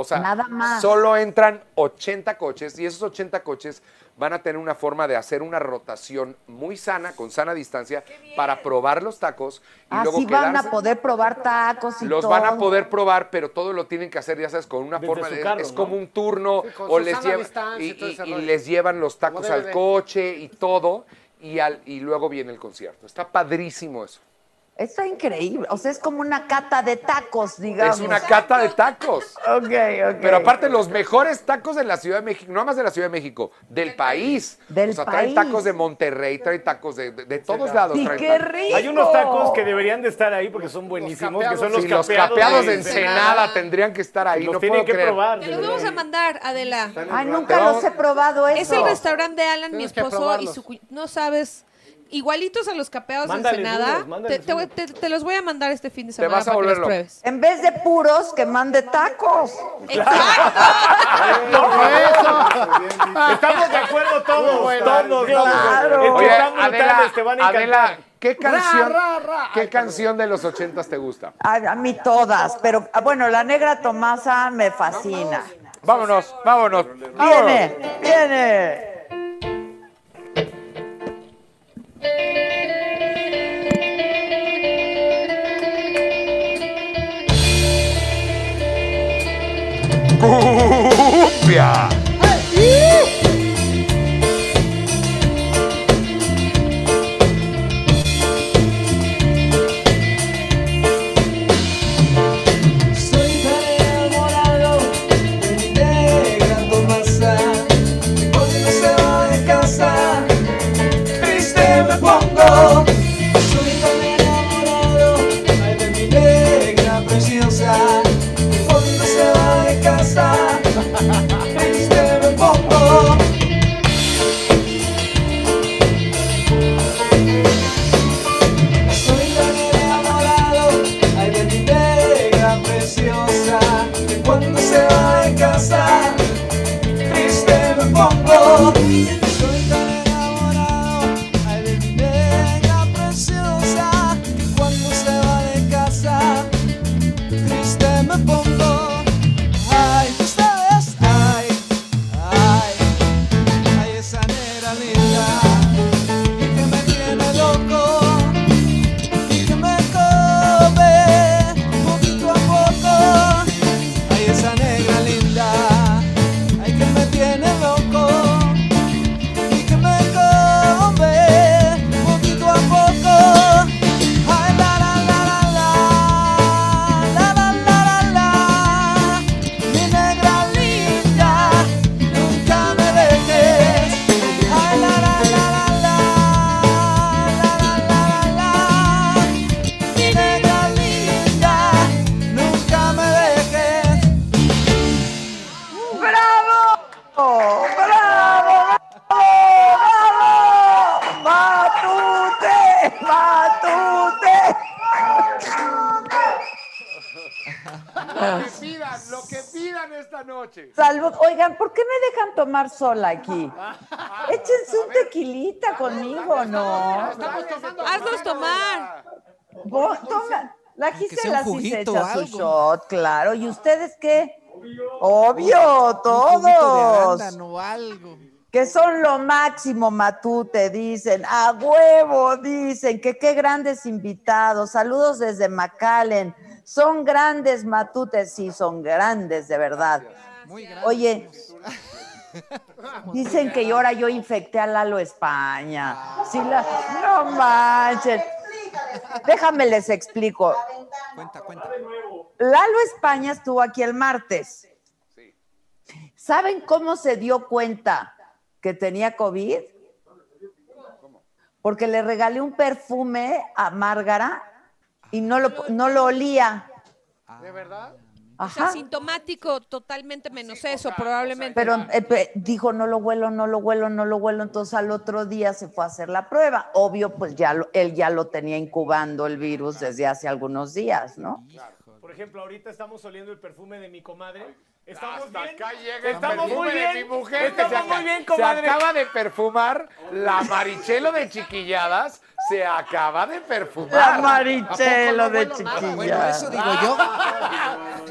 O sea, Nada más. solo entran 80 coches y esos 80 coches van a tener una forma de hacer una rotación muy sana, con sana distancia, para probar los tacos y luego Así van quedarse. a poder probar tacos y Los todo. van a poder probar, pero todo lo tienen que hacer, ya sabes, con una Desde forma de. carro, es ¿no? como un turno, Sí, o les sana lleva, distancia y, les llevan los tacos al coche y todo, y, al, y luego viene el concierto. Está padrísimo eso. Está increíble. O sea, es como una cata de tacos, digamos. Es una cata de tacos. Ok, ok. Pero aparte, los mejores tacos de la Ciudad de México, no más de la Ciudad de México, del país. Del o sea, traen país. tacos de Monterrey, traen tacos de, de- de todos lados. Traen qué tacos. rico. Hay unos tacos que deberían de estar ahí porque son buenísimos, que son los Sí, los capeados, capeados de Ensenada. Tendrían que estar ahí. Los no tienen puedo que creer. probar. Te los vamos a mandar, Adela. Ay, nunca los he probado eso. Es el restaurante de Alan, mi Tienes esposo, y su cu- no sabes, igualitos a los capeados Mándales de Ensenada. unos, te, te voy- unos. te- te los voy a mandar este fin de Te semana vas a para que los volver loco. pruebes. En vez de puros, que mande tacos. Estamos de acuerdo todos, bueno. todos, Claro. todos. Oye, Adela, te van a encantar. Adela, ¿qué canción, ra, ra. ¿qué canción de los ochentas te gusta? A, a mí todas, pero ah, bueno, la negra Tomasa me fascina. Vámonos, vámonos. Viene, viene. ¡Cumbia! Tomar sola aquí? Échense un tequilita conmigo, ¿no? Estamos tomando. Hazlos tomar. Vos, toma. La Gisela sí se echa su shot, claro. ¿Y ustedes qué? Obvio, todos. algo. Que son lo máximo, Matute, dicen. A huevo, dicen. Que qué grandes invitados. Saludos desde McAllen. Son grandes, Matute. Sí, son grandes, de verdad. Muy grande. Oye, dicen que yo ahora yo infecté a Lalo España. Sí, la- no manches. Déjame les explico. Cuenta, cuenta. Lalo España estuvo aquí el martes. ¿Saben cómo se dio cuenta que tenía COVID? Porque le regalé un perfume a Márgara y no lo, no lo olía. ¿De verdad? O sea, Ajá. sintomático totalmente menos eso, probablemente. Pero eh, dijo, no lo huelo, no lo huelo, no lo huelo. Entonces al otro día se fue a hacer la prueba. Obvio, pues ya lo- él ya lo tenía incubando el virus desde hace algunos días, ¿no? Por ejemplo, ahorita estamos oliendo el perfume de mi comadre. Estamos Hasta bien. acá llega el Estamos perfume muy bien. de mi mujer. que Estamos se aca- muy bien, Se acaba de perfumar la Marichelo de chiquilladas. Se acaba de perfumar. La Marichelo ¿A poco no de nada? Bueno, eso digo yo.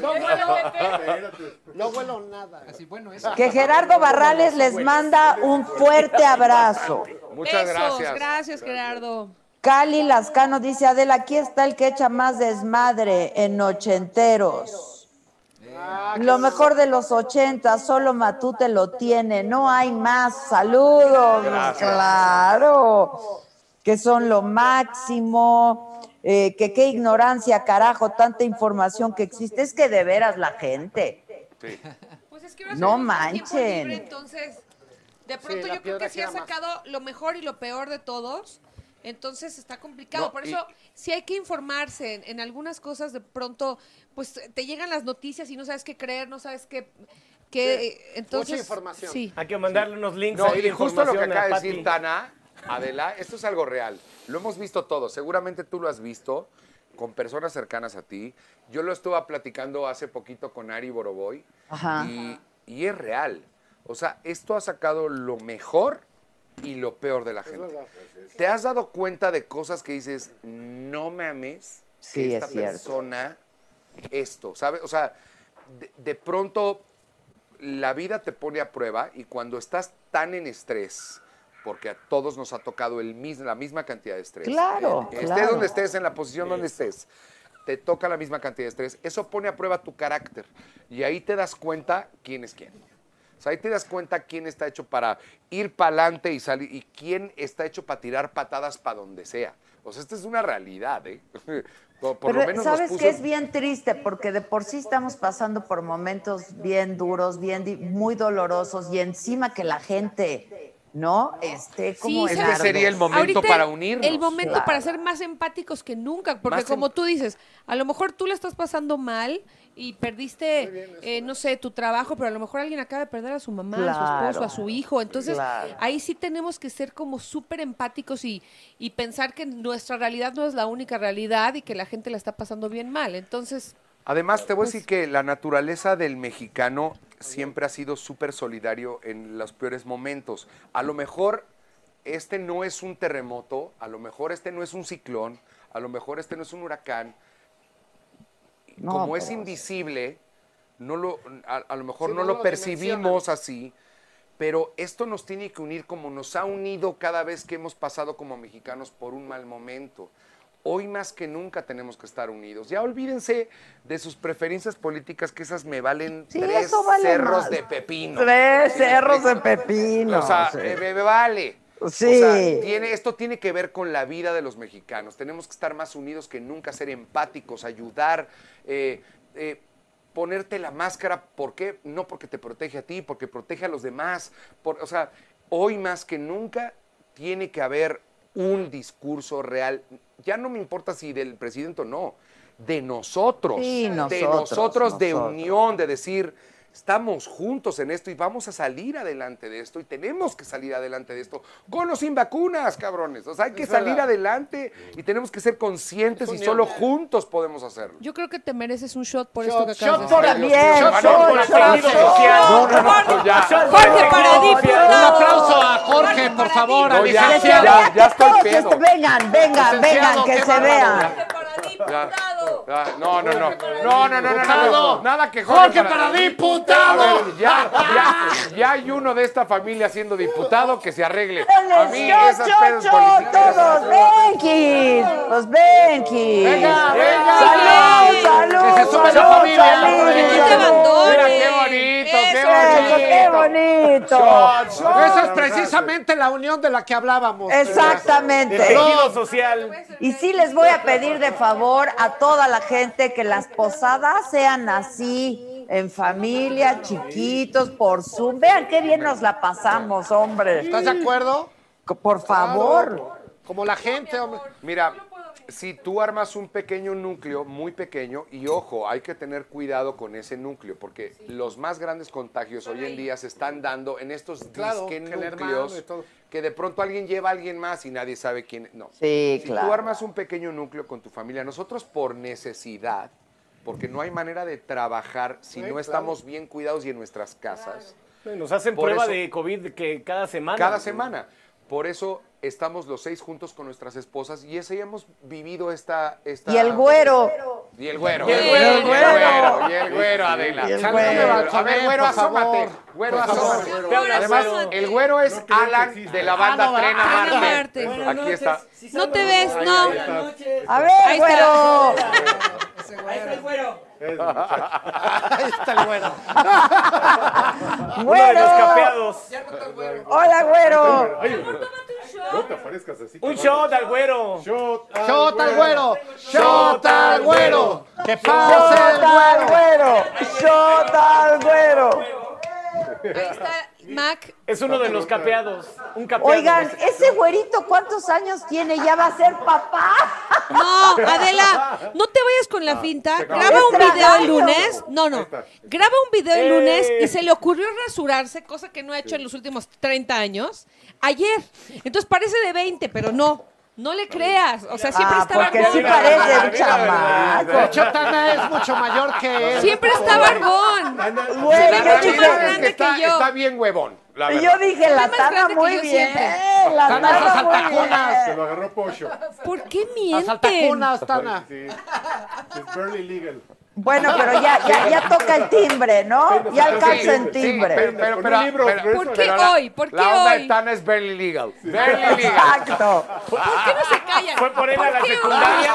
No huelo, no huelo nada. Así, bueno, eso. Que Gerardo Barrales les manda un fuerte abrazo. Muchas Besos, gracias. Gracias, Gerardo. Cali Lascano dice, Adela, aquí está el que echa más desmadre en ochenteros. Lo mejor de los ochenta, solo Matute lo tiene, no hay más. Saludos, claro, que son lo máximo, eh, que qué ignorancia, carajo, tanta información que existe. Es que de veras la gente. Sí. Pues es que ahora No manchen. libre, entonces, de pronto yo creo que sí ha más. sacado lo mejor y lo peor de todos. Entonces está complicado. No, Por y- eso sí hay que informarse. En, en algunas cosas de pronto, pues te llegan las noticias y no sabes qué creer, no sabes qué. qué entonces, Mucha información. Sí. Hay que mandarle unos links No, ahí de y justo lo que acaba de decir Tana, Adela, esto es algo real. Lo hemos visto todos. Seguramente tú lo has visto con personas cercanas a ti. Yo lo estuve platicando hace poquito con Ari Boroboy. Ajá. Y, y es real. O sea, esto ha sacado lo mejor y lo peor de la gente. ¿Te has dado cuenta de cosas que dices, no me ames? Sí, que es esta cierto. persona, esto, ¿sabes? O sea, de, de pronto la vida te pone a prueba y cuando estás tan en estrés, porque a todos nos ha tocado el mis- la misma cantidad de estrés. Claro, eh, Estés claro. donde estés, en la posición donde estés, te toca la misma cantidad de estrés. Eso pone a prueba tu carácter y ahí te das cuenta quién es quién. O sea, ahí te das cuenta quién está hecho para ir para adelante y salir y quién está hecho para tirar patadas para donde sea. O sea, esta es una realidad, ¿eh? Por, por Pero lo menos nos sabes puso- que es bien triste porque de por sí estamos pasando por momentos bien duros, bien muy dolorosos y encima que la gente, ¿no? Esté como Sí, en Es que ¿sabes? sería el momento Ahorita para unirnos. El momento Claro. para ser más empáticos que nunca, porque Más como em- tú dices, a lo mejor tú la estás pasando mal y perdiste, eh, no sé, tu trabajo, pero a lo mejor alguien acaba de perder a su mamá, a su esposo, a su hijo. Entonces, Claro. ahí sí tenemos que ser como súper empáticos y, y pensar que nuestra realidad no es la única realidad y que la gente la está pasando bien mal. Entonces, Además, te voy a Pues decir que la naturaleza del mexicano siempre ha sido súper solidario en los peores momentos. A lo mejor este no es un terremoto, a lo mejor este no es un ciclón, a lo mejor este no es un huracán. No, Como es invisible, no lo, a, a lo mejor Sí, no, no lo lo percibimos así, pero esto nos tiene que unir como nos ha unido cada vez que hemos pasado como mexicanos por un mal momento. Hoy más que nunca tenemos que estar unidos. Ya olvídense de sus preferencias políticas, que esas me valen Sí, tres vale cerros más. de pepino. Tres ¿Sí me cerros de pepino. O sea, sí. me vale. Sí. O sea, tiene, esto tiene que ver con la vida de los mexicanos. Tenemos que estar más unidos que nunca, ser empáticos, ayudar, eh, eh, ponerte la máscara. ¿Por qué? No porque te protege a ti, porque protege a los demás. Por- o sea, hoy más que nunca tiene que haber un discurso real. Ya no me importa si del presidente o no, de nosotros. Sí, de nosotros, nosotros, de nosotros. unión, de decir, estamos juntos en esto y vamos a salir adelante de esto y tenemos que salir adelante de esto con o sin vacunas, cabrones. O sea, hay que salir adelante y tenemos que ser conscientes y solo juntos podemos hacerlo. yo creo que te mereces un shot por Shot, esto que acabas shot de por decir. Shot por. Jorge para diputado. Un aplauso a Jorge, por favor, ya, ya, estoy pedo. Vengan, vengan, vengan, que se vean. Jorge para diputado. Ah, no, no, no. No, no, no, no, no. Nada que Jorge para diputado. Ya, ya, ya hay uno de esta familia siendo diputado que se arregle. A mí esas yo, políticas. todos. Pues ven, Kid. Venga, venga. Salud, salud. Que se sume la familia. Mira qué bonito, qué bonito. qué bonito. Shots, shots. Esa es precisamente la unión de la que hablábamos. El Exactamente. tejido social. Y sí les voy a pedir de favor a toda la gente que las posadas sean así, en familia, chiquitos, por Zoom. Vean qué bien nos la pasamos, hombre. ¿Estás de acuerdo? Por favor. Como la gente, hombre. Mira, si tú armas un pequeño núcleo, muy pequeño, y ojo, hay que tener cuidado con ese núcleo, porque los más grandes contagios hoy en día se están dando en estos Claro, disque que núcleos, que de pronto alguien lleva a alguien más y nadie sabe quién. No. Sí, si claro. tú armas un pequeño núcleo con tu familia, nosotros por necesidad, porque no hay manera de trabajar si Sí, no claro. estamos bien cuidados y en nuestras casas. Nos hacen Por prueba eso- de COVID que cada semana. Cada semana. Por eso estamos los seis juntos con nuestras esposas y ese hemos vivido esta... esta Y el güero. Y el güero. Y el Y güero. el güero. Y el güero, Adela. Y el güero. A ver, güero, asómate. Güero, asómate. Además, güero. el güero es Alan de la banda Ah, no, Tren a ah. Aquí está. No te ves, no. A ver, Ahí está. güero. Ahí está el güero. Uno de Güero. los capeados. Hola, güero. No te aparezcas así. Un shot al güero. Shot. al ¡Shot al güero! ¡Shot al güero! ¡Que pase el güero! Shot al güero. Ahí está Mac. Es uno de los capeados. Un capeado. Oigan, ese güerito, ¿cuántos años tiene? ¿Ya va a ser papá? No, Adela, no te vayas con la finta. Graba un video el lunes. No, no. Graba un video el lunes Eh. y se le ocurrió rasurarse, cosa que no ha hecho en los últimos 30 años, ayer. Entonces parece de 20, pero no. No le creas. O sea, siempre Ah, está porque barbón. sí parece un chamaco. De hecho, Tana es mucho mayor que él. Siempre está barbón. Güey, La yo realidad dije, es grande que está, que yo. está bien huevón. Y yo dije, la más tana grande que muy bien. siempre. La Tana tana esas muy altacunas. Se lo agarró Pocho. ¿Por qué Las mienten? altacunas, Tana. Sí. Es barely legal. Bueno, pero ya, ya, ya toca el timbre, ¿no? Ya alcanza Sí, timbre. pero, pero, pero, pero- grueso. ¿Por qué pero hoy? ¿Por qué La onda hoy? de Tana es barely legal. Barely legal. Exacto. ¿Por qué no se callan? Fue por él a la ¿Por qué hoy? secundaria.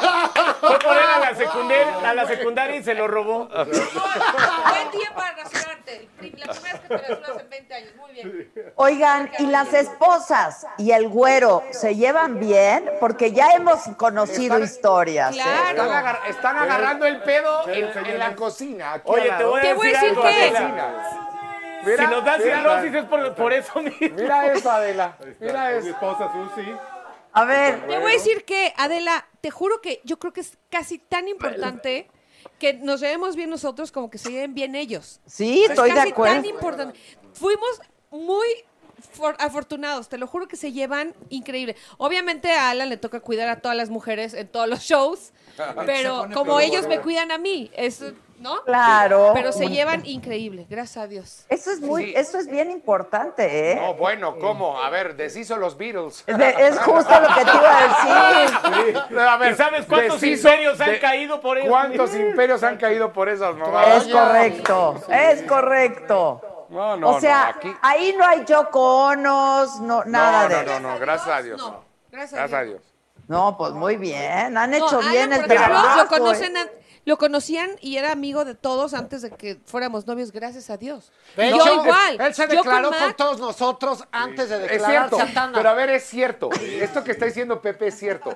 Fue por él a la secundaria, a la secundaria y se lo robó. Buen día para rasurarte. La primera vez que te rasuras en 20 años. Muy bien. Oigan, ¿y las esposas y el güero se llevan bien? Porque ya hemos conocido historias. ¿eh? Claro. Están, agar- están agarrando el pedo en, en la cocina. aquí Oye, al te voy a Te voy a decir decir algo, qué. Adela. Mira, si nos da cirrosis es por, por eso mismo. Mira eso, Adela. Mira Mi eso. esposa Susi. A ver, Te voy a decir que, Adela, te juro que yo creo que es casi tan importante que nos llevemos bien nosotros como que se lleven bien ellos. sí, Es estoy de casi acuerdo. tan importante. Fuimos muy afortunados, te lo juro que se llevan increíble. Obviamente a Alan le toca cuidar a todas las mujeres en todos los shows, pero como ellos me cuidan a mí, eso, ¿no? Claro. Pero se llevan increíble, gracias a Dios. Eso es muy, Sí. eso es bien importante, ¿eh? No, bueno, ¿cómo? A ver, deshizo los Beatles. De- es justo lo que te iba a decir. A ver, ¿Y sabes cuántos deshizo imperios han de- caído por eso? ¿Cuántos imperios han caído por esas mamadas? Es correcto, es correcto. No, no, o sea, no, aquí- ahí no hay Yoko Onos, no, nada no, de no, eso. no, no, gracias a Dios. No, gracias, Gracias a Dios. No, pues muy bien, han No, hecho Alan, bien el trabajo. Lo, conocen ¿eh? a- lo conocían y era amigo de todos antes de que fuéramos novios, gracias a Dios. De hecho, yo igual. Él se yo declaró con todos nosotros antes de Es declararse cierto, a Tana. pero a ver, es cierto. Esto que está diciendo Pepe es cierto.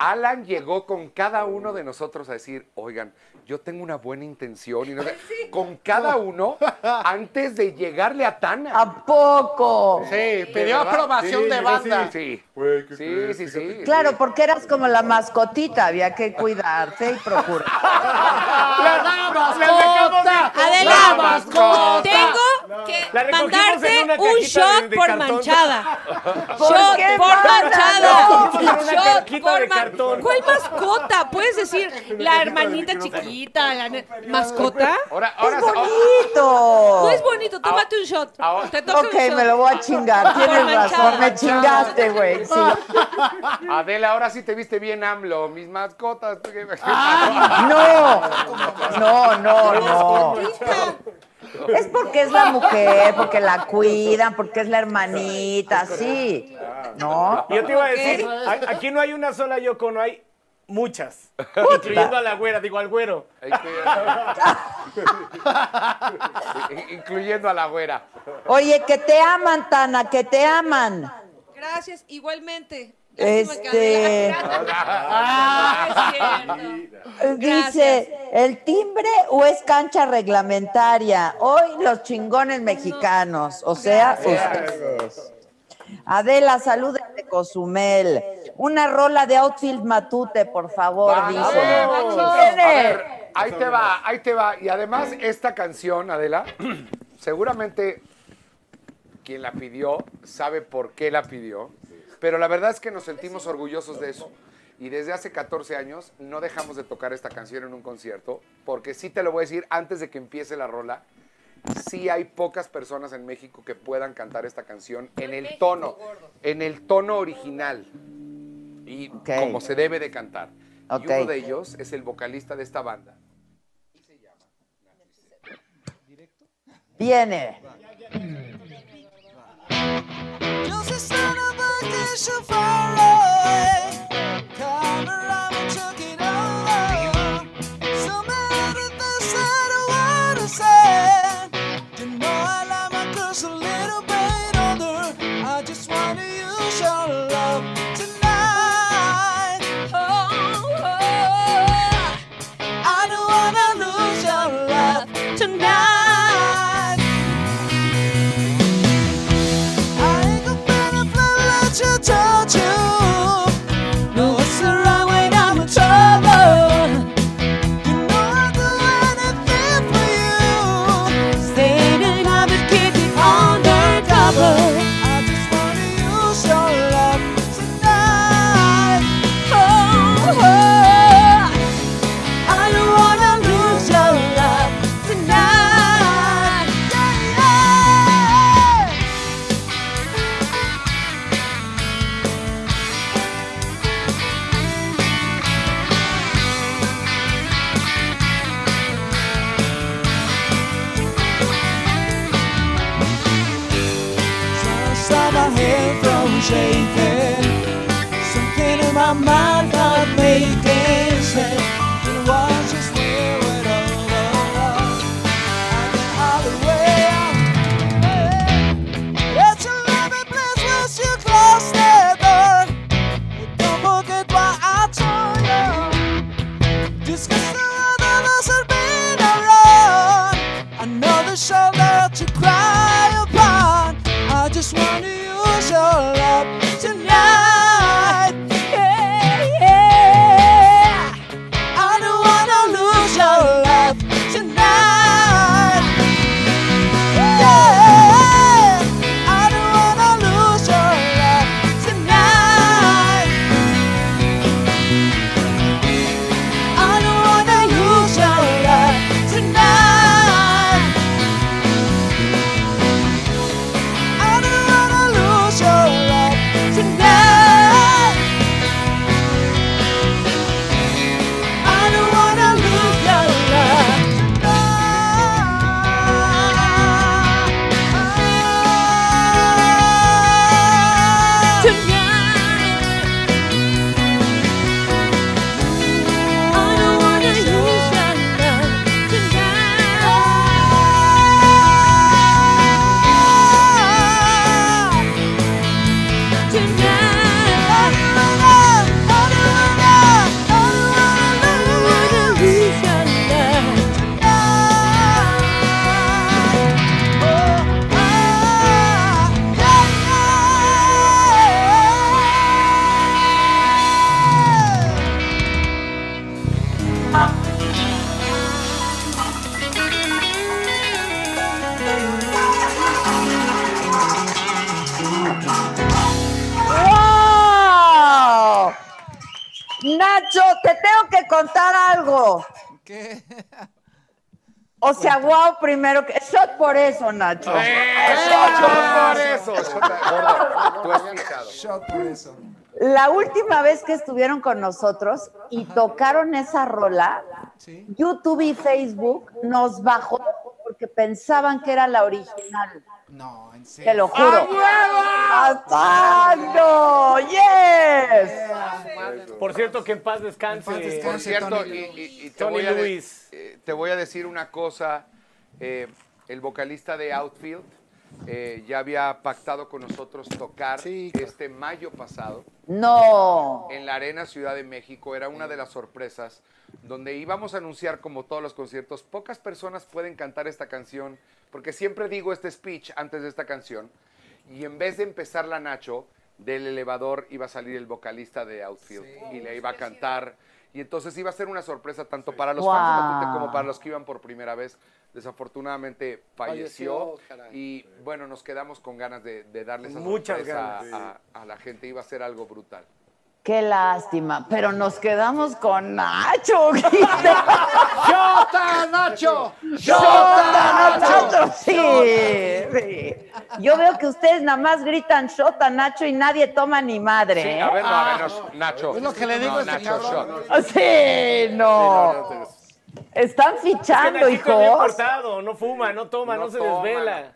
Alan llegó con cada uno de nosotros a decir, oigan, yo tengo una buena intención. Y no sé, Con cada uno antes de llegarle a Tana. ¿A poco? Sí, pidió aprobación Sí, de banda. Sí, Güey, ¿qué sí, sí, Fíjate. sí. Claro, porque eras como la mascotita, había que cuidarse y procurar. ¡La mascota! ¡La mascota! tengo que La mandarte un shot de- de por cartón. manchada. ¿Por shot por manchada? manchada. Shot por ma- ¿Cuál mascota? Puedes decir la hermanita chiquita, la mascota. Ahora, ahora, ¡Es bonito! No es bonito, tómate un shot. Te toca Ok, un shot. me lo voy a chingar. Tienes manchada. razón, me chingaste, güey. Sí. Adela, ahora sí te viste bien AMLO. Mis mascotas. No, no, no, no. Es porque es la mujer, porque la cuidan, porque es la hermanita, sí. ¿No? Yo te iba a decir, aquí no hay una sola Yoko, no hay muchas. Incluyendo a la güera, digo al güero. Incluyendo a la güera. Oye, que te aman, Tana, que te aman. Gracias, igualmente. Este. No cierto. Dice, ¿el timbre o es cancha reglamentaria? Hoy los chingones mexicanos, o sea, ustedes. Adela, saludos de Cozumel. Una rola de outfield matute, por favor, dice. A ver, ahí te va, ahí te va. Y además, esta canción, Adela, seguramente quien la pidió sabe por qué la pidió. Pero la verdad es que nos sentimos orgullosos de eso. Y desde hace 14 años no dejamos de tocar esta canción en un concierto, porque sí te lo voy a decir antes de que empiece la rola, sí hay pocas personas en México que puedan cantar esta canción en el tono, en el tono original y como se debe de cantar. Y uno de ellos es el vocalista de esta banda. Viene. Just a son special for O sea, wow, primero que. Shot por eso, Nacho. Shot por eso. Shot- por. La última vez que estuvieron con nosotros y tocaron esa rola, Sí. YouTube y Facebook nos bajó porque pensaban que era la original. No, en serio. Te lo juro. ¡Exacto! ¡Yes! Por cierto, que en paz descanse. En paz descanse. Por cierto, Tony y, y- y te, Tony voy te voy a decir una cosa. eh, el vocalista de Outfield eh, ya había pactado con nosotros tocar Sí, este mayo pasado No. en la Arena Ciudad de México. Era una de las sorpresas donde íbamos a anunciar, como todos los conciertos, pocas personas pueden cantar esta canción, porque siempre digo este speech antes de esta canción, y en vez de empezar la Nacho, del elevador iba a salir el vocalista de Outfield y le iba a cantar. Y entonces iba a ser una sorpresa tanto para los fans Wow. como para los que iban por primera vez. Desafortunadamente falleció, y bueno, nos quedamos con ganas de, de darle esa Muchas sorpresa ganas. a, a la gente. Iba a ser algo brutal. Qué lástima, pero nos quedamos con Nacho. ¡Jota, Nacho! ¡Shota, Nacho! Sí, sí. Yo veo que ustedes nada más gritan Shota, Nacho y nadie toma ni madre. Sí, ¿eh? a ver, no, a ver, no, Nacho. Es lo que le digo No, a este Nacho, cabrón. shot. Sí, no. Están Es que fichando, es bien hijos. portado, no fuma, no toma, no, No se toma. desvela.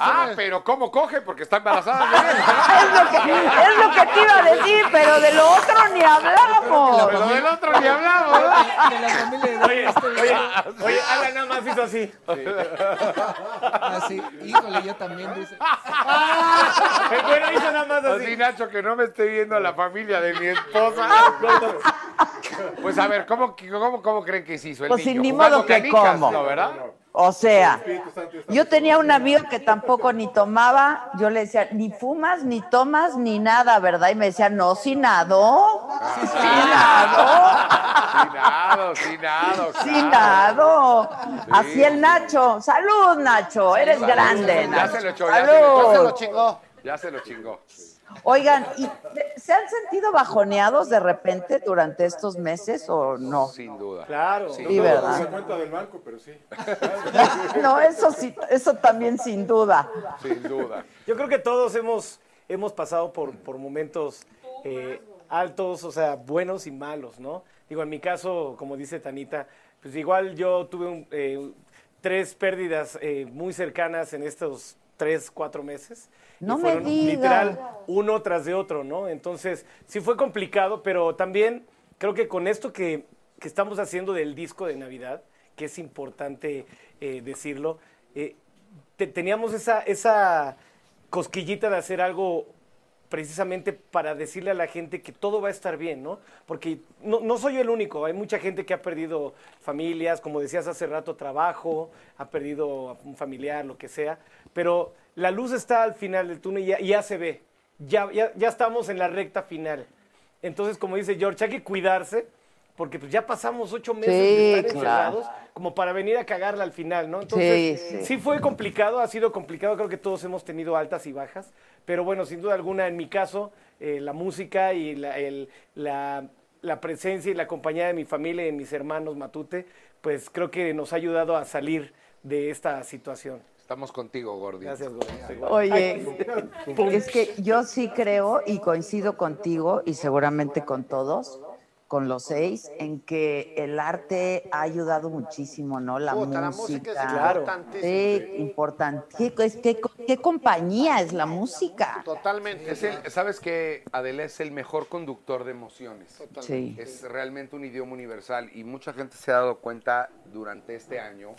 Ah, no es- pero ¿cómo coge? Porque está embarazada. Es lo, que, es lo que te iba a decir, pero de lo otro ni hablamos. pero del otro ni hablamos. De la familia de Oye, oye, oye, Alan nada más hizo así. Así, híjole, yo también dice. El güero hizo nada más Así, así. Nacho, que no me esté viendo la familia de mi esposa. Pues a ver, ¿cómo, cómo, cómo creen que se hizo el Pues niño? ni ¿Jugando modo que canicas? cómo. No, ¿verdad? O sea, yo tenía un amigo que tampoco ni tomaba, yo le decía, ni fumas, ni tomas, ni nada, ¿verdad? Y me decía, no, sí nado, sí nado, Sin nado, sin nado. Así el Nacho. Salud, Nacho, eres grande, Ya Nacho. se lo echó, ya se lo echó. Ya se lo chingó. Ya se lo chingó. Oigan, ¿y ¿se han sentido bajoneados de repente durante estos meses o no? Sin duda. Claro. Sí, La ¿verdad? cuenta del banco, pero sí. No, eso sí, eso también sin duda. Sin duda. Yo creo que todos hemos, hemos pasado por, por momentos eh, altos, o sea, buenos y malos, ¿no? Digo, en mi caso, como dice Tanita, pues igual yo tuve un, eh, tres pérdidas eh, muy cercanas en estos tres, cuatro meses. Y No me fueron diga. Literal, uno tras de otro, ¿no? Entonces, sí fue complicado, pero también creo que con esto que, que estamos haciendo del disco de Navidad, que es importante eh, decirlo, eh, te- teníamos esa, esa cosquillita de hacer algo precisamente para decirle a la gente que todo va a estar bien, ¿no? Porque no, no soy el único, hay mucha gente que ha perdido familias, como decías hace rato, trabajo, ha perdido a un familiar, lo que sea, pero la luz está al final del túnel y ya, se ve, ya, ya, ya estamos en la recta final. Entonces, como dice George, hay que cuidarse, porque pues ya pasamos ocho meses Sí, de estar claro. encerrados como para venir a cagarla al final, ¿no? Entonces, Sí, sí. sí fue complicado, ha sido complicado, creo que todos hemos tenido altas y bajas, pero bueno, sin duda alguna, en mi caso, eh, la música y la, el- la- la presencia y la compañía de mi familia y de mis hermanos Matute, pues creo que nos ha ayudado a salir de esta situación. Estamos contigo, Gordi. Gracias, Gordi. Oye, es que yo sí creo y coincido contigo y seguramente con todos, con los seis, en que el arte ha ayudado muchísimo, ¿no? La Puta, música. la música es Claro. importantísima. Sí, importante. ¿Qué, es- qué, qué compañía es la música? Totalmente. Es el- ¿Sabes que Adela es el mejor conductor de emociones? Sí. Es realmente un idioma universal y mucha gente se ha dado cuenta durante este año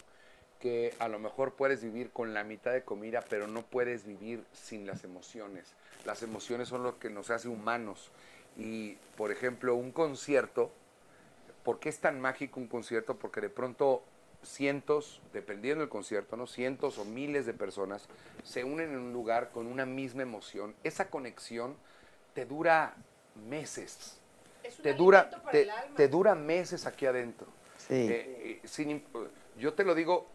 que a lo mejor puedes vivir con la mitad de comida, pero no puedes vivir sin las emociones. Las emociones son lo que nos hace humanos. Y, por ejemplo, un concierto, ¿por qué es tan mágico un concierto? Porque de pronto cientos, dependiendo del concierto, ¿no? Cientos o miles de personas se unen en un lugar con una misma emoción. Esa conexión te dura meses. te dura, te, te dura meses aquí adentro. Sí. Eh, eh, sin imp- yo te lo digo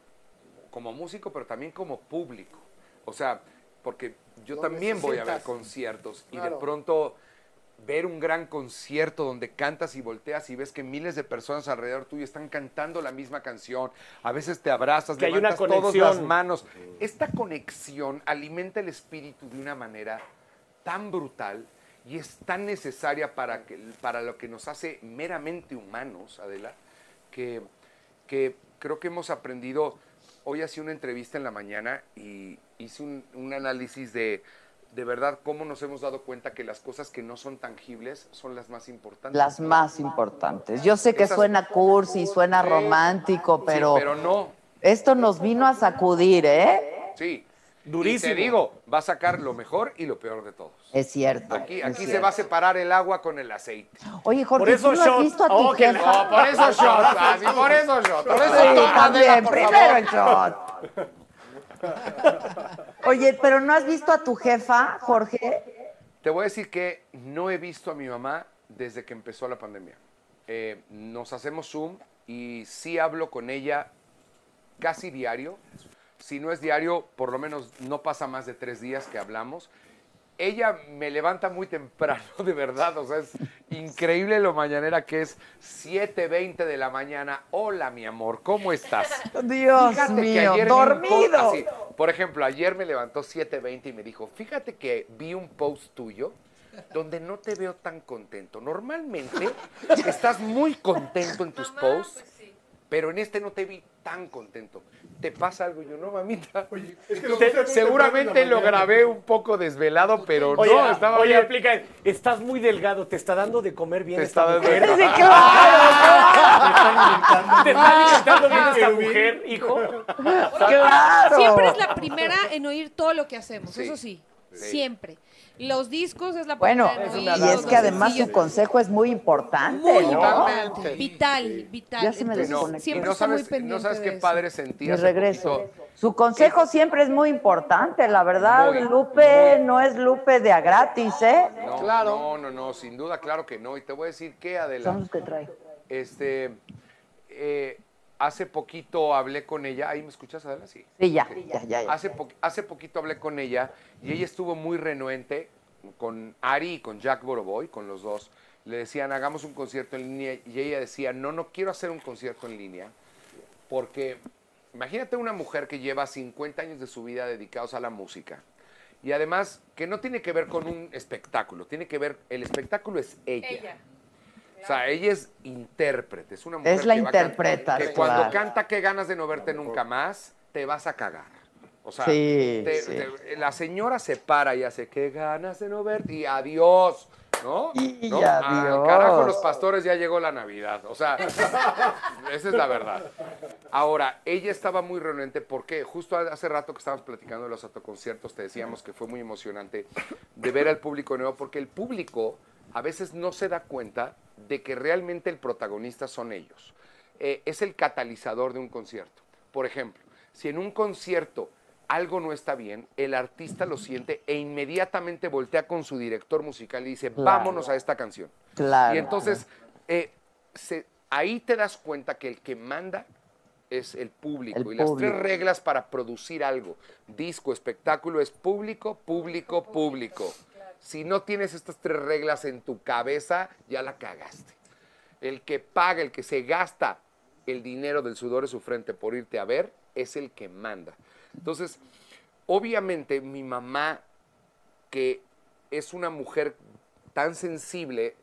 como músico, pero también como público. O sea, porque yo también voy a ver conciertos y de pronto ver un gran concierto donde cantas y volteas y ves que miles de personas alrededor tuyo están cantando la misma canción. A veces te abrazas, Que hay una levantas todas conexión. las manos. Esta conexión alimenta el espíritu de una manera tan brutal y es tan necesaria para, que, para lo que nos hace meramente humanos, Adela, que, que creo que hemos aprendido. Hoy hacía una entrevista en la mañana y hice un, un análisis de, de verdad cómo nos hemos dado cuenta que las cosas que no son tangibles son las más importantes. Las más importantes. Yo sé que Esas- suena cursi, suena Sí. romántico, Sí, pero, pero no. esto nos vino a sacudir, ¿eh? Sí. Durísimo. Y te digo, va a sacar lo mejor y lo peor de todos. Es cierto. Aquí, es aquí se cierto. va a separar el agua con el aceite. Oye, Jorge, Por eso ¿tú no has visto a tu Oh, jefa? No, por eso shot, así, por eso shot. Por eso Sí, toma, también, Adela, por primero favor. el shot. Oye, pero ¿no has visto a tu jefa, Jorge? Te voy a decir que no he visto a mi mamá desde que empezó la pandemia. Eh, nos hacemos Zoom y sí hablo con ella casi diario. Si no es diario, por lo menos no pasa más de tres días que hablamos. Ella me levanta muy temprano, de verdad. O sea, es increíble lo mañanera que es 7.20 de la mañana. Hola, mi amor, ¿cómo estás? Dios Fíjate que mío, ayer vi un dormido. post así. Por ejemplo, ayer me levantó 7.20 y me dijo, fíjate que vi un post tuyo donde no te veo tan contento. Normalmente estás muy contento en tus posts, pero en este no te vi tan contento. ¿Te pasa algo? Y yo, no, mamita. es que lo Te- puse muy seguramente temprano en la lo mañana. grabé un poco desvelado, pero Oye, no, estaba oye, bien. explica, estás muy delgado, ¿te está dando de comer bien Te esta está dando- mujer? Sí, claro, ¿Te está alimentando bien esta mujer, hijo? claro. Siempre es la primera en oír todo lo que hacemos, Sí. eso sí, Sí. siempre. Los discos es la Bueno, una y es que además sencillos. su consejo es muy importante, Muy ¿no? importante, vital, vital. Ya se me Entonces, No, desconectó. y siempre no está muy sabes, pendiente no sabes de qué padre sentí Mi regreso. poquito. Su consejo siempre es muy importante, la verdad. Muy, Lupe no es Lupe de a gratis, ¿eh? No, Claro. no, no, no, sin duda, claro que no. Y te voy a decir que, Adela, Son los que trae. este, eh, hace poquito hablé con ella. ¿Ahí me escuchas, Adela? Sí. Sí, ya, ya, ya. ya. Hace, po- hace poquito hablé con ella y ella estuvo muy renuente con Ari y con Jack Boroboy, con los dos. Le decían, hagamos un concierto en línea y ella decía, no, no quiero hacer un concierto en línea porque imagínate una mujer que lleva 50 años de su vida dedicados a la música y además que no tiene que ver con un espectáculo, tiene que ver, el espectáculo es ella. Ella. O sea, ella es intérprete, es una mujer Es la que interpreta, que claro. cuando canta qué ganas de no verte nunca más, te vas a cagar. O sea, Sí, te- sí. te- la señora se para y hace qué ganas de no verte y adiós, ¿no? Y ¿No? adiós. Al carajo los pastores ya llegó la Navidad. O sea, esa es la verdad. Ahora, ella estaba muy renuente porque justo hace rato que estábamos platicando de los autoconciertos, te decíamos que fue muy emocionante de ver al público nuevo, porque el público a veces no se da cuenta de que realmente el protagonista son ellos. Eh, es el catalizador de un concierto. Por ejemplo, si en un concierto algo no está bien, el artista lo siente e inmediatamente voltea con su director musical y dice, Claro. vámonos a esta canción. Claro. Y entonces, eh, se- ahí te das cuenta que el que manda es el público. El y las público. tres reglas para producir algo, disco, espectáculo, es público, público, público. Si no tienes estas tres reglas en tu cabeza, ya la cagaste. El que paga, el que se gasta el dinero del sudor de su frente por irte a ver, es el que manda. Entonces, obviamente mi mamá, que es una mujer tan sensible,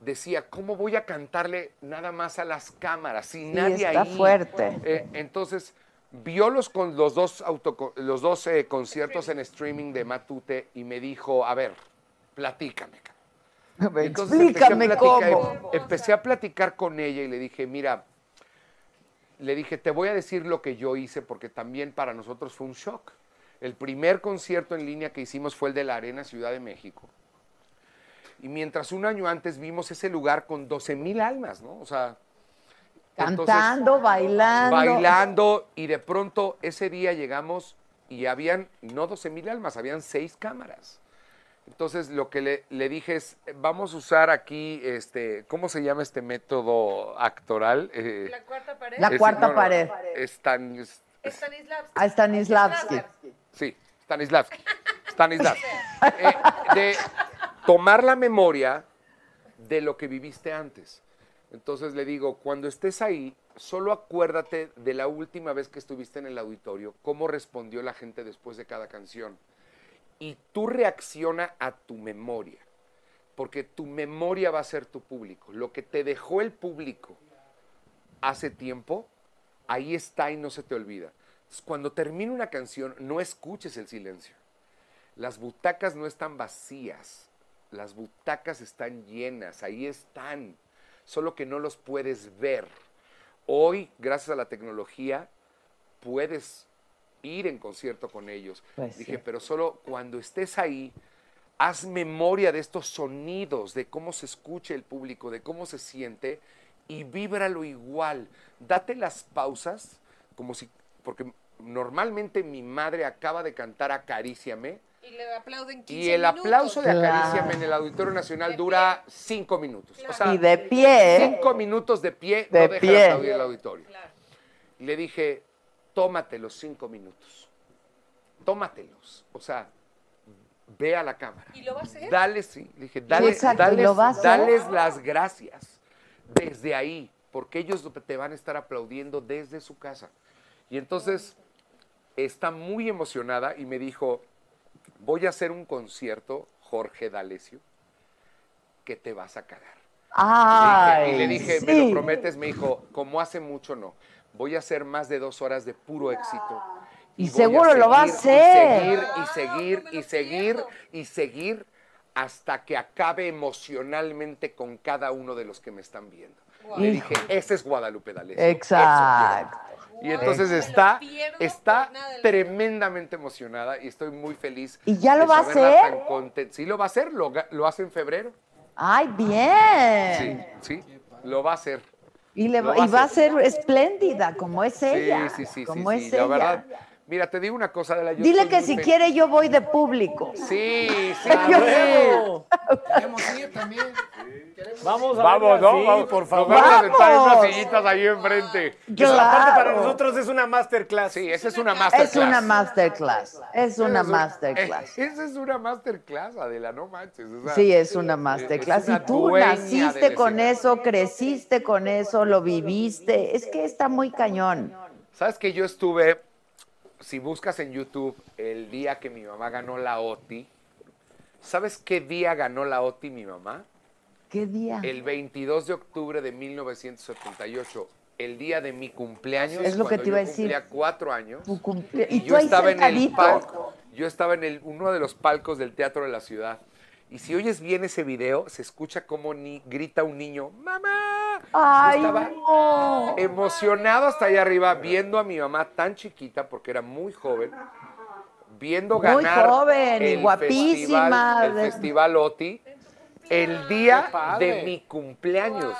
decía, ¿cómo voy a cantarle nada más a las cámaras sin Sí, nadie está ahí? fuerte. Eh, entonces, vio los, con los dos, autoco- los dos eh, conciertos en streaming de Matute y me dijo, a ver, platícame. cabrón". Y entonces empecé Explícame platicar- cómo. Empecé a platicar con ella y le dije, mira, le dije, te voy a decir lo que yo hice porque también para nosotros fue un shock. El primer concierto en línea que hicimos fue el de la Arena Ciudad de México. Y mientras un año antes vimos ese lugar con 12 mil almas, ¿no? O sea, entonces, Cantando, bailando. bailando y de pronto ese día llegamos y habían no 12 mil almas, habían seis cámaras. Entonces lo que le, le dije es, vamos a usar aquí, este, ¿cómo se llama este método actoral? Eh, La cuarta pared. La es- cuarta no, no, pared. Stan- es- Stanislavski. A Stanislavski. sí, Stanislavski. Stanislavski. Eh, de tomar la memoria de lo que viviste antes. Entonces le digo, cuando estés ahí, solo acuérdate de la última vez que estuviste en el auditorio, cómo respondió la gente después de cada canción. Y tú reacciona a tu memoria, porque tu memoria va a ser tu público. Lo que te dejó el público hace tiempo, ahí está y no se te olvida. Cuando termine una canción, no escuches el silencio. Las butacas no están vacías, las butacas están llenas, ahí están, solo que no los puedes ver. Hoy, gracias a la tecnología, puedes ir en concierto con ellos. Pues Dije, sí. pero solo cuando estés ahí, haz memoria de estos sonidos, de cómo se escucha el público, de cómo se siente y víbralo igual. Date las pausas, como si, porque normalmente mi madre acaba de cantar Acaríciame Y le aplauden 15 y el minutos. aplauso de Claro. Acaríciame en el Auditorio Nacional dura cinco minutos. O sea, Y de pie. cinco minutos de pie De no deja pie. de aplaudir el auditorio. Y le dije, tómate los cinco minutos. Tómatelos. O sea, ve a la cámara. ¿Y lo va a hacer? Dale, sí. Le dije, dale, exacto, ¿y dales, lo va a hacer? dales las gracias desde ahí, porque ellos te van a estar aplaudiendo desde su casa. Y entonces está muy emocionada y me dijo, voy a hacer un concierto, Jorge D'Alessio, que te vas a cagar. Ay, y le dije, ¿me lo prometes? Me dijo, como hace mucho no. Voy a hacer más de dos horas de puro éxito. Y seguro lo va a hacer. Y seguir, y seguir, y seguir, y seguir hasta que acabe emocionalmente con cada uno de los que me están viendo. Le Hijo. dije, ese es Guadalupe D'Alessio. Exacto. Eso quiero". Y entonces está, está tremendamente emocionada y estoy muy feliz. ¿Y ya lo de va a hacer? tan Sí, lo va a hacer, lo, lo hace en febrero. Ay, bien. Sí, sí, lo va a hacer. Y, le va, y va a ser espléndida, como es ella. Sí, sí, sí, como sí, es sí, ella. la verdad. Mira, te digo una cosa de la yo Dile que si feliz. quiere yo voy de público. Sí, sí. ¡Bravo! Queremos ir también. Vamos a Vamos, verla, ¿no? sí, Vamos, por favor. Vamos a sentar en unas ¡Vamos! sillitas ahí enfrente. Eso, aparte para Claro. nosotros es una masterclass. Sí, esa es una masterclass. Es una masterclass. Es una masterclass. Esa es una masterclass, Adela, no manches. o sea, Sí, es una masterclass. es una Y tú naciste con eso, creciste con eso, lo viviste. Es que está muy cañón. ¿Sabes que yo estuve, si buscas en YouTube, el día que mi mamá ganó la OTI, ¿sabes qué día ganó la OTI mi mamá? ¿Qué día? El 22 de octubre de 1978, el día de mi cumpleaños. Es lo que te iba a decir. Cumplía cuatro años. Tu cumple- Y, y tú yo ahí estaba en el palco. Yo estaba en el, uno de los palcos del Teatro de la Ciudad. Y si oyes bien ese video, se escucha como ni, grita un niño, ¡Mamá! Yo Ay, estaba no. emocionado hasta allá arriba, viendo a mi mamá tan chiquita, porque era muy joven, viendo Muy ganar joven y el guapísima, Festival, el festival OTI el día de mi cumpleaños.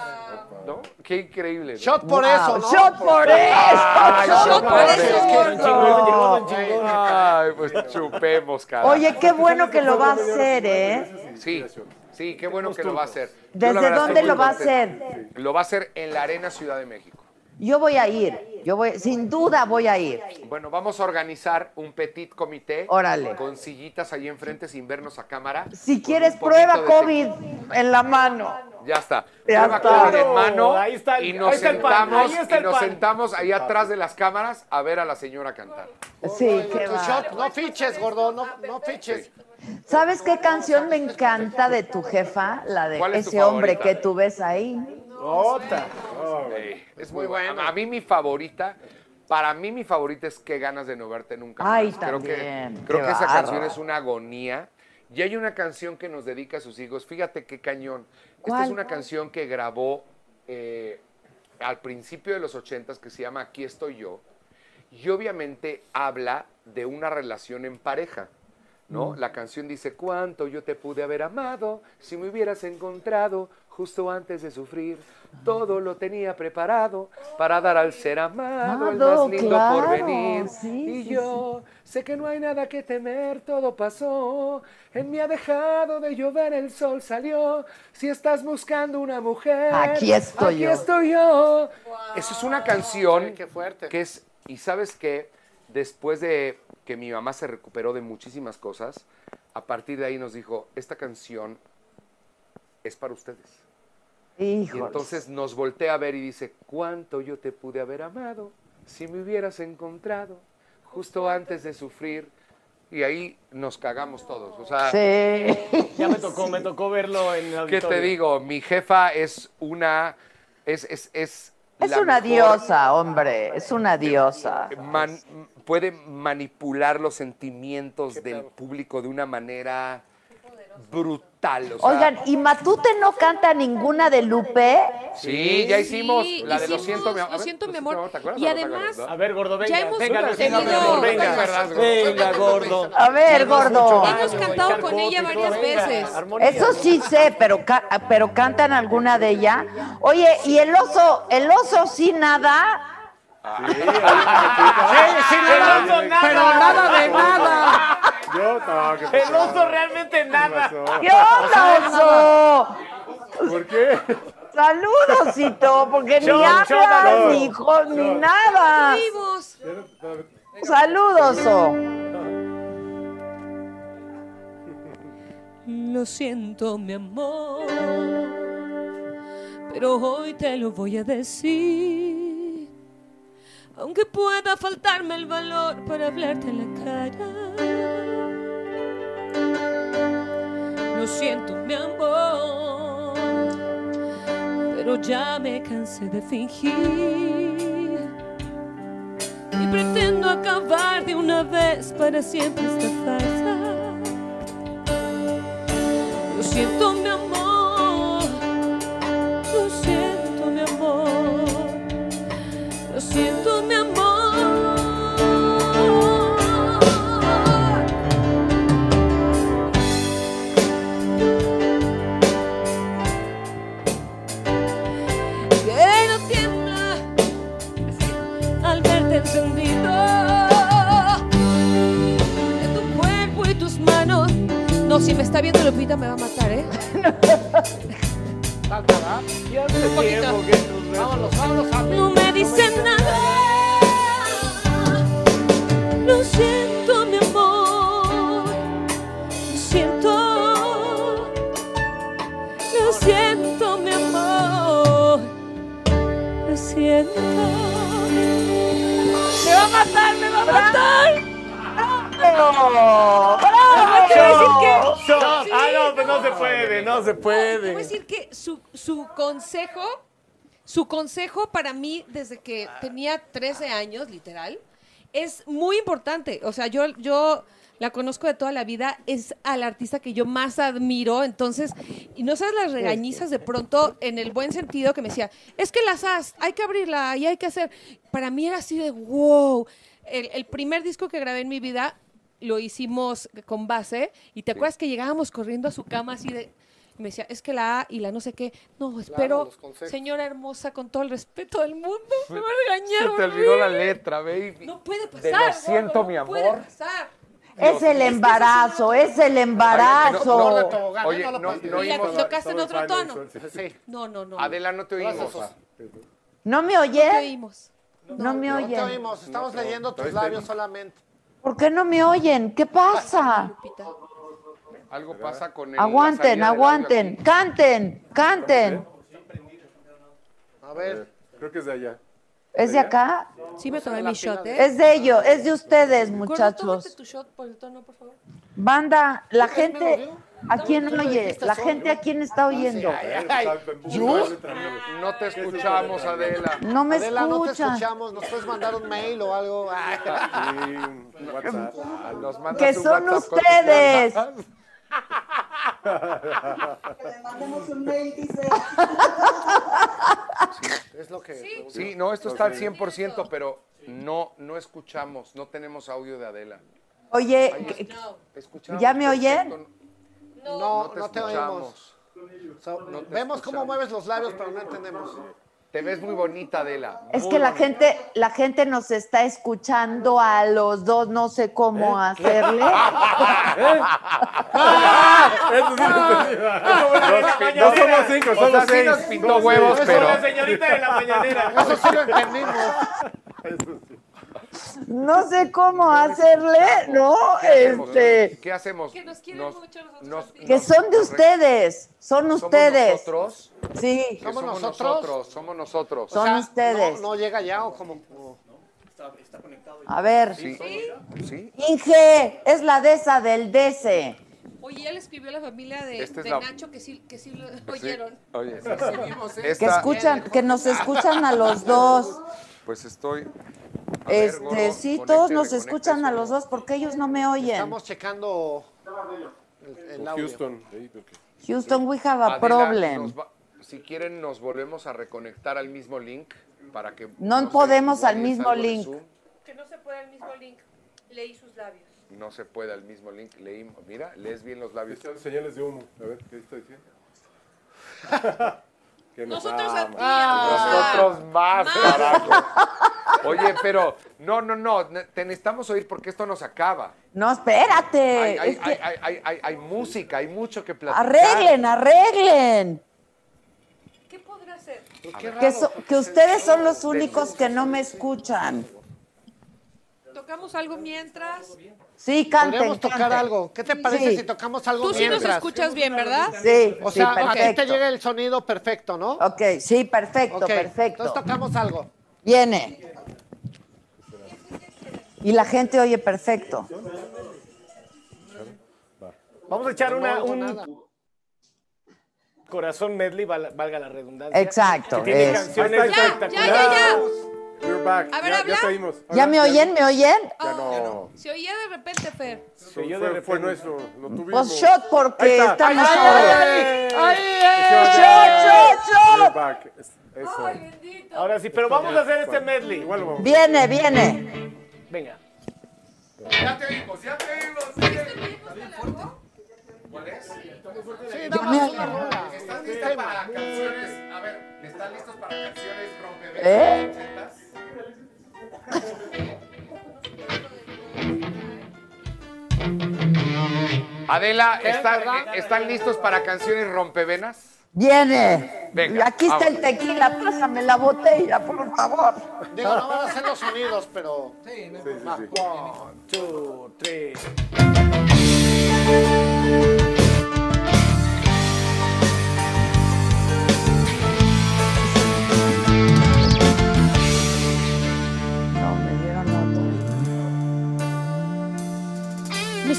¿No? Qué increíble. ¿no? Shot por Wow, eso, ¿no? Shot por eso. Ay, shot shot por por eso. Don chingón, llegó Don chingón. Ay, pues chupemos, cara. Oye, qué bueno que lo va a hacer, ¿eh? Sí, sí, qué bueno que lo va a hacer. Yo, ¿Desde verdad, dónde lo va a hacer? Lo va a hacer en la Arena Ciudad de México. Yo voy a ir. Yo voy, sin duda voy a ir. Bueno, vamos a organizar un petit comité. Órale. Con sillitas ahí enfrente sin vernos a cámara. Si quieres prueba COVID en la mano. Ya está. Ya Prueba está. COVID en mano. Ahí está el- y nos ahí está el pan, sentamos, ahí está y nos pan. sentamos ahí atrás de las cámaras a ver a la señora cantar. Sí, qué va. shot, no fiches, gordo, no, no fiches. ¿Sabes qué canción me encanta de tu jefa? La de ¿Cuál es tu ese hombre favorita? que tú ves ahí. Otra. Sí, es muy buena. A mí mi favorita, para mí mi favorita es Qué ganas de no verte nunca Ay, más. Creo que, también, creo qué que esa canción es una agonía. Y hay una canción que nos dedica a sus hijos. Fíjate qué cañón. Esta ¿Cuál? es una canción que grabó eh, al principio de los ochentas que se llama Aquí estoy yo. Y obviamente habla de una relación en pareja. ¿No? La canción dice, cuánto yo te pude haber amado si me hubieras encontrado justo antes de sufrir. Todo lo tenía preparado para dar al ser amado el más lindo claro, por venir. sí, y sí, yo sé que no hay nada que temer, todo pasó. En mí ha dejado de llover, el sol salió. Si estás buscando una mujer, Aquí estoy aquí yo. estoy yo. Eso es una canción Ay, qué fuerte. que es, y sabes qué, después de que mi mamá se recuperó de muchísimas cosas, a partir de ahí nos dijo, esta canción es para ustedes. Y Híjole. entonces nos voltea a ver y dice, ¿cuánto yo te pude haber amado si me hubieras encontrado justo antes de sufrir? Y ahí nos cagamos todos. O sea, Sí. Ya me tocó, me tocó verlo en el ¿qué te digo? Mi jefa es una... Es, es, es, Es una mejor- diosa, hombre. Es una diosa. man- puede manipular los sentimientos del público de una manera brutal. o sea, Oigan, ¿y Matute no canta ninguna de Lupe? Sí, ya hicimos Sí, la de Lo siento, mi amor. Lo siento, mi amor. ¿te acuerdas Y no además, A ver, gordo, venga. Ya hemos venga, tenido- venga, mi amor, venga. Venga, gordo. A ver, gordo. hemos cantado con ella varias veces. Eso sí sé, pero, ca- pero cantan alguna de ella. Oye, ¿y el oso, el oso sí nada? Sí, sí, de nada. Yo, no, ¿qué El oso realmente nada. ¿Qué onda, oso? ¿Por qué? Saludosito, porque ni hablas, ni ni nada. Vivos. Saludos, oso. Lo siento, mi amor, pero hoy te lo voy a decir. Aunque pueda faltarme el valor para hablarte en la cara. Lo siento, mi amor, pero ya me cansé de fingir. Y pretendo acabar de una vez para siempre esta farsa. Lo siento, mi amor. Lo siento, mi amor. Lo siento, encendido de tu cuerpo y tus manos. No, si me está viendo Lupita me va a matar, ¿eh? Vámonos, vámonos. No me dicen nada. Lo siento, Quiero Shot. Sí. Ah, no, pues no se puede, no se Te voy a puede. decir que su, su consejo, su consejo para mí desde que tenía 13 años, literal, es muy importante. O sea, yo, yo la conozco de toda la vida, es al artista que yo más admiro. Entonces, y no sabes las regañizas de pronto en el buen sentido que me decía, es que las has, hay que abrirla y hay que hacer. Para mí era así de wow. El, el primer disco que grabé en mi vida lo hicimos con base y te acuerdas que llegábamos corriendo a su cama así de y me decía, es que la A y la no sé qué. No, espero, señora hermosa, con todo el respeto del mundo, me va a regañar. Se te olvidó la letra, baby. No puede pasar. De lo siento, mi no puede amor. pasar. Es el embarazo, es el embarazo. No, Oye, Y la tocaste en otro tono. Sí. No, no, no. Adela, no te oímos. ¿No me No te oímos. No me No te oyen. oímos, estamos leyendo tus labios solamente. ¿Por qué no me oyen? ¿Qué pasa? Algo pasa con el. Aguanten, aguanten. Canten, canten. A ver, Creo que es de allá. ¿Es de acá? Sí me tomé mi shot, ¿eh? Es de ellos, es de ustedes, muchachos. tu shot por el tono, por favor. Banda, la ¿Es gente? ¿A quién ¿Tú me oye? La gente, ¿a quién está oyendo? ¿Yo? No te escuchamos, Adela. No me Adela, no te escuchan. escuchamos, nos puedes mandar un mail o algo. Ay, Sí, WhatsApp. Nos mandas Que un son WhatsApp con tus ustedes. cosas. Es lo que. Sí, no, esto está al 100%, pero no, no escuchamos, no tenemos audio de Adela. Oye, ¿qué- No. Escuchamos ¿Ya me perfecto, oyen? No. No, No te no te oímos. So, No te vemos cómo mueves los labios, pero no entendemos. Te ves muy bonita, Adela. es que la gente, la gente nos está escuchando a los dos, no sé cómo hacerle. Eso sí lo entendí. No somos cinco, somos seis. nos pintó huevos, pero- La señorita de la mañanera. Eso sí lo entendimos. Sí. no sé cómo hacerle, ¿no? ¿Qué hacemos? Este, ¿Qué hacemos? Que nos quieren Nos- mucho nosotros. nos- que son de ustedes, son ¿Somos ustedes. nosotros? Sí, Que ¿Somos somos nosotros? nosotros, somos nosotros. O Son sea, ustedes. No, no llega ya o como. o- a ver. Sí. ¿Sí? Inge, es la de esa del DC. Oye, ya le escribió a la familia de, la- Nacho que sí, que sí lo Sí. oyeron. Oye, Que esta- escuchan, que nos escuchan a los dos. Pues estoy. Ver, Este, gordo, sí, todos nos reconecte escuchan eso. a los dos porque ellos no me oyen. Estamos checando el, el audio. Houston. Houston, we have a Adela, problem. nos va- si quieren, nos volvemos a reconectar al mismo link para que. No sé, podemos al mismo link. Que no se puede el mismo link. Leí sus labios. No se puede al mismo link. Leímos. Mira, lees bien los labios. Señales de humo. A ver, ¿qué está diciendo? que nos Nosotros a ama. ti, Ah, Nosotros más, Más. carajo. Oye, pero no, no, no. Te necesitamos oír porque esto nos acaba. No, espérate. Hay, hay, es que hay, hay, hay, hay- hay música, hay mucho que platicar. arreglen, arreglen. ¿Qué podrá hacer? Que, so- que ustedes son los únicos que no me escuchan. ¿Tocamos algo mientras? Sí, canten. Podríamos tocar canten. algo. ¿Qué te parece Sí. si tocamos algo Tú sí nos escuchas bien, ¿verdad? Sí, O sí, sea, a ti te perfecto. llega el sonido perfecto, ¿no? Ok, sí, perfecto, Ok, perfecto. Entonces tocamos algo. Viene. Y la gente oye perfecto. Vamos a echar una, un corazón medley, val- valga la redundancia. Exacto, Que tiene es. canciones espectaculares. Ya, ya. We're back. A ver, ya, habla. ya te oímos. ¿Ya me oyen? ¿Me oyen? Ya no. Se oía de repente, Fer. Se oyó de repente. fue nuestro. Lo tuvimos. Pues shot porque Ahí está. estamos Ahí ahora. está. Shot, shot, We're shot. back. Es- Eso. Ahora sí, pero vamos a hacer este medley. Igual lo vamos. Viene, viene. Venga. Ya te oímos, ya te oímos. ¿Cuál es? Sí, Ya damos me una rola. ¿Están listos para canciones? A ver, ¿están listos para canciones rompevenas ¿Eh? Adela, ¿está- eh, ¿están listos para canciones rompevenas? Viene. Venga, Aquí está el tequila. Pásame la botella, por favor. Digo, no van a hacer los sonidos, pero. Sí, no Sí, sí, sí. One, two, three.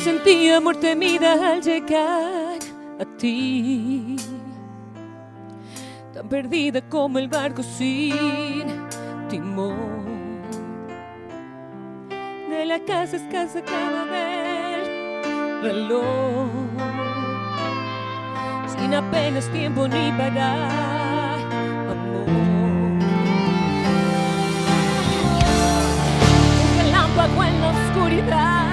Me sentía amor temida al llegar a ti. Tan perdida como el barco sin timón. De la casa escasa cada del reloj. Sin apenas tiempo ni para amor. Un relámpago en la oscuridad.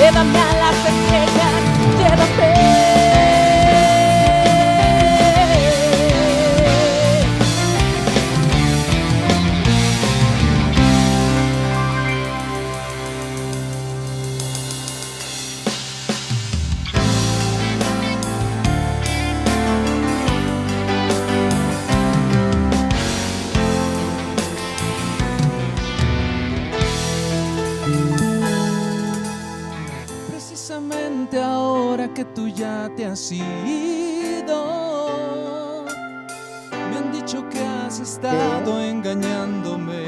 Llévame a las estrellas, llévame. que tú ya te has ido. Me han dicho que has estado engañándome.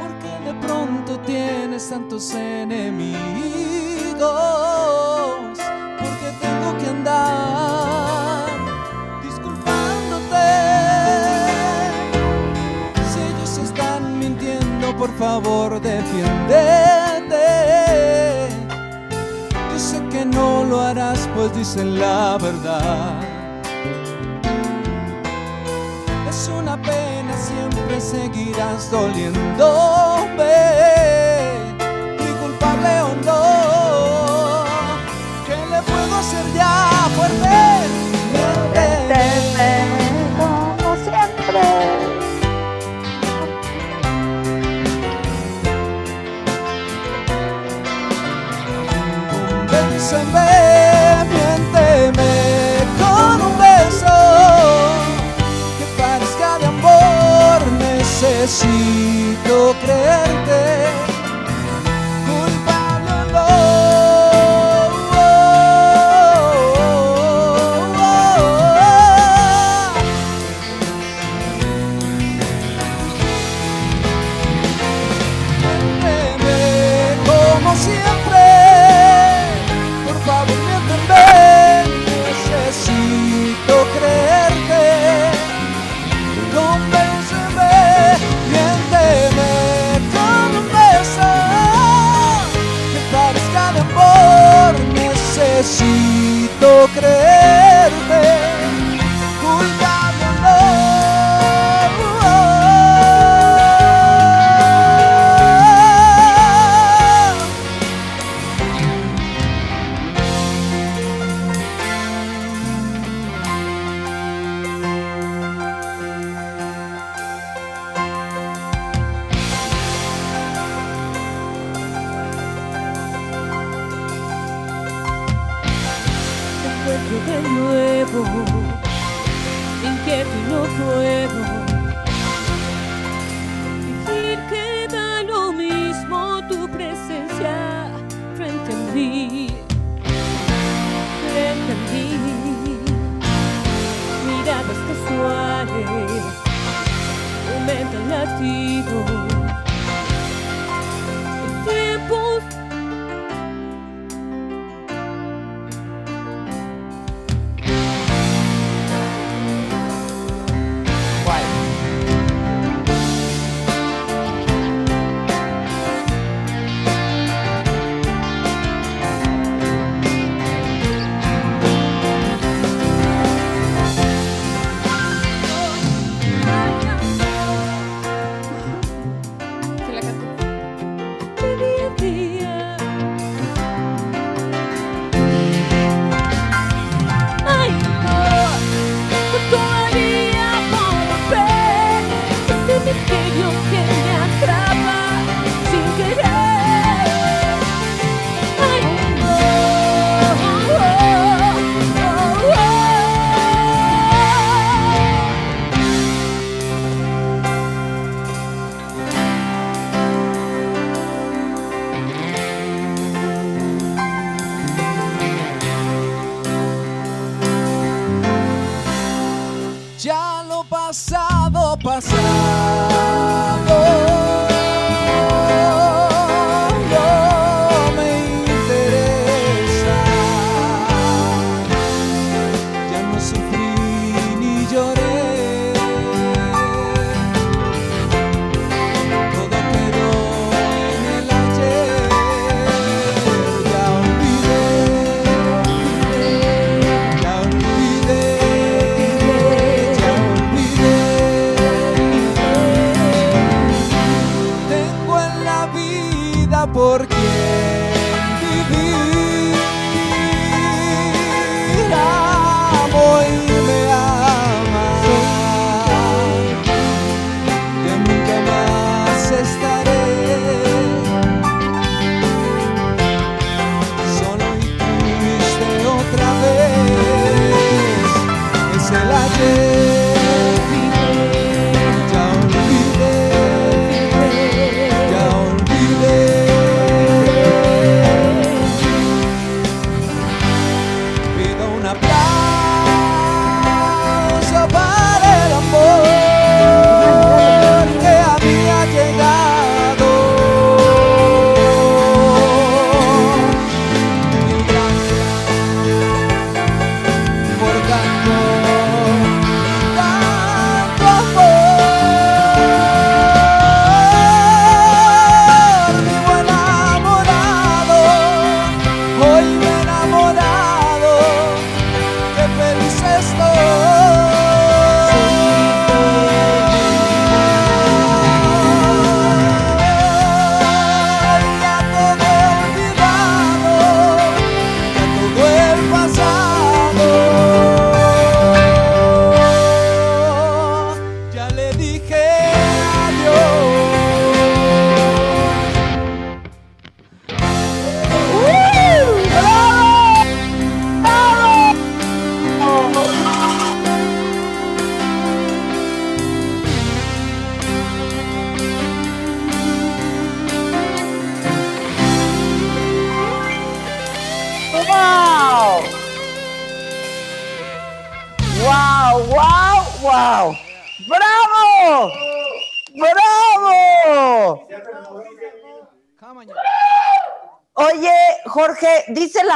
Porque de pronto tienes tantos enemigos. Porque tengo que andar disculpándote. Si ellos están mintiendo, por favor, defiende. no lo harás, pues dicen la verdad. Es una pena, siempre seguirás doliéndome, mi culpable o no.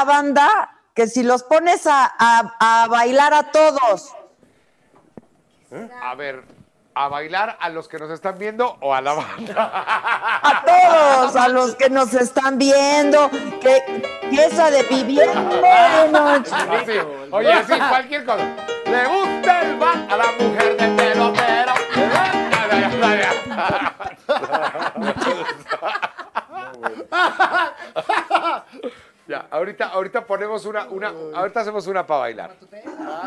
Banda que si los pones a, a- a bailar a todos. A ver, ¿a bailar a los que nos están viendo o a la banda? A todos, a los que nos están viendo, que pieza de viviendo de noche. Así, oye, así, cualquier cosa. Le gusta el bar a la mujer del ahorita, ponemos una, una, ahorita hacemos una para bailar.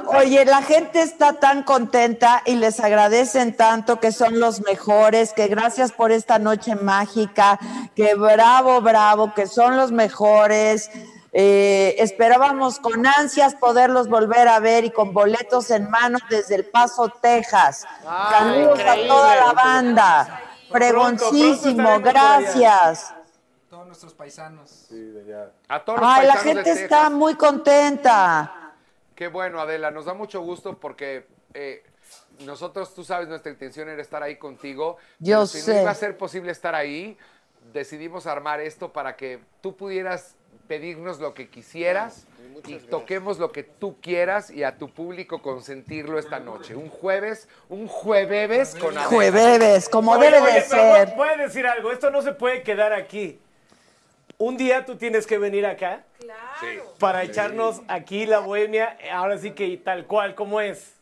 Oye, la gente está tan contenta y les agradecen tanto que son los mejores, que gracias por esta noche mágica, que bravo, bravo, que son los mejores. Eh, esperábamos con ansias poderlos volver a ver y con boletos en mano desde El Paso, Texas. Saludos a toda la banda. Fregoncísimo, gracias. Todos nuestros paisanos. A todos los Ay, la de gente Texas. está muy contenta. Qué bueno, Adela, nos da mucho gusto porque eh, nosotros, tú sabes, nuestra intención era estar ahí contigo. Yo pero si sé. no iba a ser posible estar ahí, decidimos armar esto para que tú pudieras pedirnos lo que quisieras y toquemos lo que tú quieras y a tu público consentirlo esta noche. Un jueves, un jueves con Adela. Jueves, como Oye, debe oye, de pero voy- ser. Voy a decir algo, esto no se puede quedar aquí. Un día tú tienes que venir acá para echarnos aquí la bohemia, ahora sí que tal cual como es.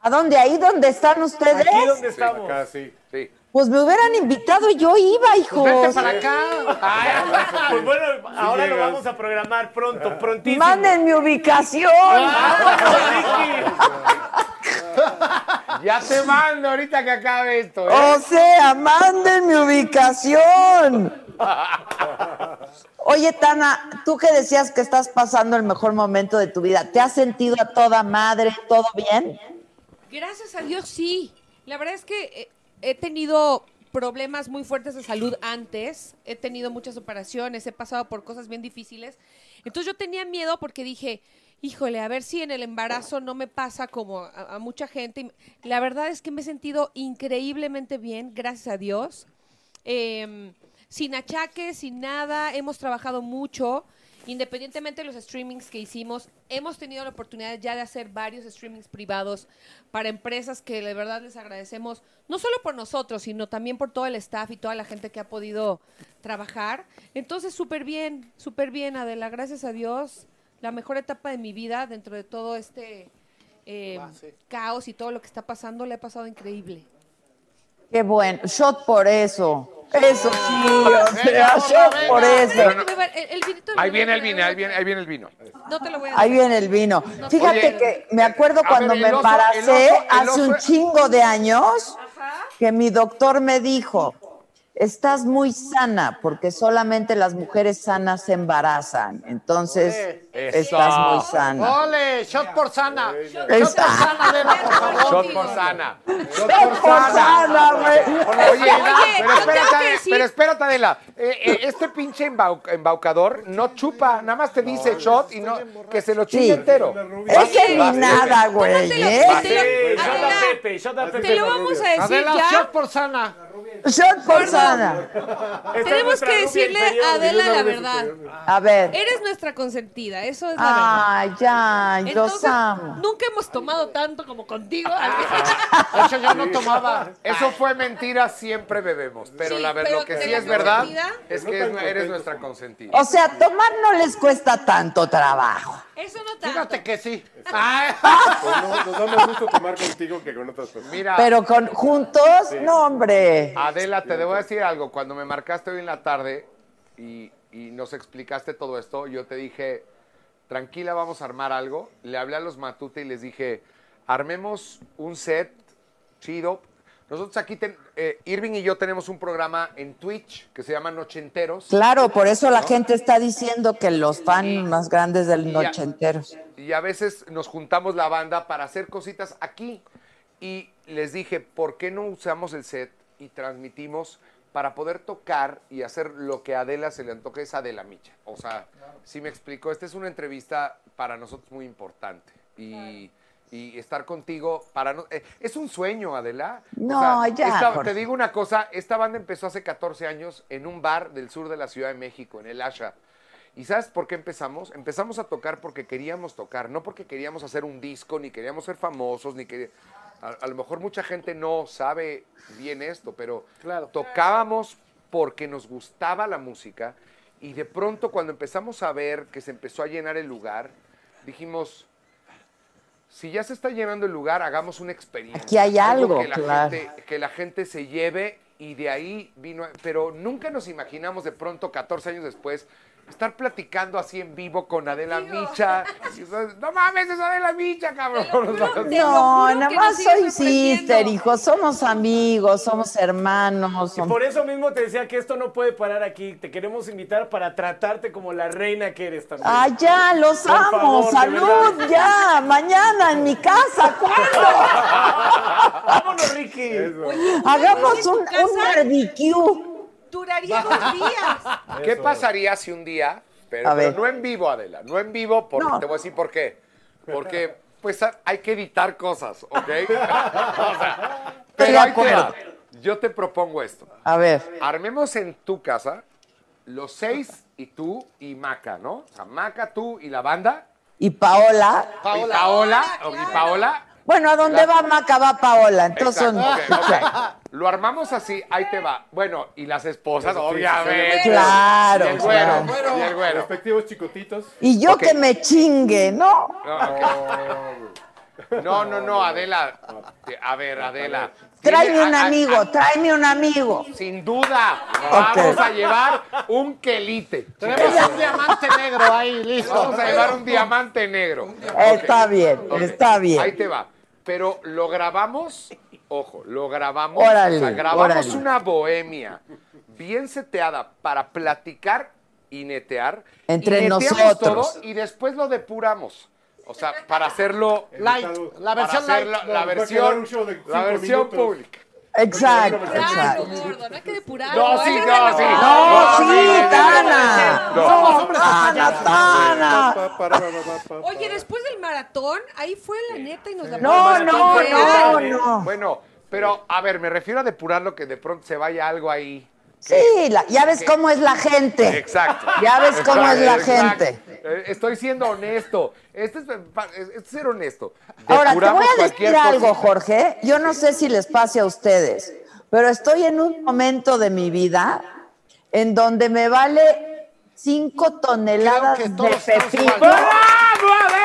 ¿A dónde? ¿Ahí donde están ustedes? Aquí donde estamos. Acá sí. Sí. Pues me hubieran invitado y yo iba, hijos. Vente para acá. Pues bueno, ahora lo vamos a programar pronto, prontísimo. Manden mi ubicación. Ya te mando ahorita que acabe esto. ¿eh? O sea, manden mi ubicación. Oye, Tana, tú que decías que estás pasando el mejor momento de tu vida, ¿te has sentido a toda madre, todo bien? Gracias a Dios, sí. La verdad es que eh, he tenido problemas muy fuertes de salud antes. He tenido muchas operaciones, he pasado por cosas bien difíciles. Entonces yo tenía miedo porque dije, híjole, a ver si en el embarazo no me pasa como a, mucha gente. La verdad es que me he sentido increíblemente bien, gracias a Dios. Em, sin achaques, sin nada. Hemos trabajado mucho. Independientemente de los streamings que hicimos, hemos tenido la oportunidad ya de hacer varios streamings privados para empresas que de verdad les agradecemos, no solo por nosotros, sino también por todo el staff y toda la gente que ha podido trabajar. Entonces, súper bien, súper bien, Adela, gracias a Dios. La mejor etapa de mi vida dentro de todo este eh, caos y todo lo que está pasando, le ha pasado increíble. Qué bueno, shot por eso. Eso sí, o sea, shot por eso. Ahí viene el vino, ahí viene, ahí viene el vino. No te lo voy a Ahí viene el vino. Fíjate Oye, que me acuerdo a cuando ver, me oso- embaracé el oso- el hace oso- un chingo de años que mi doctor me dijo, estás muy sana porque solamente las mujeres sanas se embarazan. Entonces, estás muy sana. ¡Ole! ¡Shot por sana! ¡Shot por sana, Adela, por favor! Shot por sana. Shot Shot por sana, güey. Oye, pero que espérate, pero espérate, Adela. Eh, eh, este pinche embau- embaucador no chupa, nada más te dice shot y no que se lo chingue Sí. entero. Ese ni nada, güey, ¿eh? Sí, te lo- shot a Pepe, shot a Pepe. Te lo vamos a decir Adela, ya. shot por sana. Shot por sana. Es Tenemos que decirle a Adela la verdad. A ver. Eres nuestra consentida, eso es la verdad. Ay, ya, los Entonces, amo. nunca hemos tomado tanto como contigo. De hecho, yo no tomaba. Eso fue mentira, siempre bebemos. Pero Sí, la verdad, lo que sí es verdad es que es- eres nuestra consentida. O sea, tomar no les cuesta tanto trabajo. Eso no tanto. Fíjate que sí. Pues no- nos da más gusto tomar contigo que con otras personas. Mira, Pero con juntos, no, hombre. Adela, te debo decir algo. Cuando me marcaste hoy en la tarde y, y nos explicaste todo esto, yo te dije, tranquila, vamos a armar algo. Le hablé a los Matute y les dije, armemos un set chido. Nosotros aquí, ten- eh, Irving y yo tenemos un programa en Twitch que se llama Nochenteros. Claro, por eso la gente está diciendo que los fans más grandes del Y a- Nochenteros. Y a veces nos juntamos la banda para hacer cositas aquí. Y les dije, ¿por qué no usamos el set y transmitimos para poder tocar y hacer lo que a Adela se le antoje? Es Adela Micha. O sea, si me explico, esta es una entrevista para nosotros muy importante. Y, y estar contigo para no, eh, es un sueño, Adela. No, ya, esta- te digo una cosa, esta banda empezó hace 14 años en un bar del sur de la Ciudad de México, en el Asha. ¿Y sabes por qué empezamos? Empezamos a tocar porque queríamos tocar, no porque queríamos hacer un disco, ni queríamos ser famosos, ni queríamos... A, a lo mejor mucha gente no sabe bien esto, pero tocábamos porque nos gustaba la música y de pronto cuando empezamos a ver que se empezó a llenar el lugar, dijimos, si ya se está llenando el lugar, hagamos una experiencia. Aquí hay algo, que la, claro. gente, que la gente se lleve y de ahí vino, pero nunca nos imaginamos de pronto, 14 años después, estar platicando así en vivo con Adela Micha. Y, no mames, es Adela Micha, cabrón. No, nada más soy sister, hijo. Somos amigos, somos hermanos. Y por eso mismo te decía que esto no puede parar aquí. Te queremos invitar para tratarte como la reina que eres también. Ah, ya, los Por amo. favor, Salud, ya. Mañana en mi casa. ¿Cuándo? Vámonos, Ricky. Hagamos un, un barbecue. Duraría dos días. ¿Qué pasaría si un día, pero, A pero ver. no en vivo, Adela, no en vivo, porque No. te voy a decir por qué. Porque, pues, a- hay que editar cosas, ¿ok? O sea, de pero ahí te va. Yo te propongo esto. A ver. Armemos en tu casa los seis y tú y Maca, ¿no? O sea, Maca, tú y la banda. Y Paola. Y Paola. o- Y Paola. Bueno, a donde va Maca va Paola. Entonces, Exacto, ok. Lo armamos así, ahí te va. Bueno, y las esposas, obviamente. Claro, Y el güero, claro. y el güero. Respectivos chicotitos. y yo que me chingue, ¿no? No. No, no, Adela. A ver, Adela. Tráeme un a- a- amigo, tráeme un amigo. Sin duda. Vamos a llevar un quelite. Tenemos un diamante negro ahí, listo. Vamos a llevar un diamante negro. Está bien, está bien. Ahí te va. Pero lo grabamos, ojo, lo grabamos. Órale, o sea, grabamos órale. una bohemia bien seteada para platicar y netear. Entre y nosotros. todo y después lo depuramos. O sea, para hacerlo. Light, la versión light. La, la versión, la versión pública. Exacto, Claro, exacto. gordo, no hay que depurar. No, sí, no, sí. No, sí, Tana. no. Tana, Oye, después del maratón, ahí fue la neta y nos la No, no, no, no. Bueno, pero a ver, me refiero a depurar lo que de pronto se vaya algo ahí. Sí, la- ya ves cómo es la gente. Exacto. Ya ves cómo es la Exacto. gente. Eh, Estoy siendo honesto. Este es, ser honesto. Ahora, te voy a decir algo. Jorge. Yo no sé si les pase a ustedes, pero estoy en un momento de mi vida en donde me vale cinco toneladas de pepino. ¡Bravo!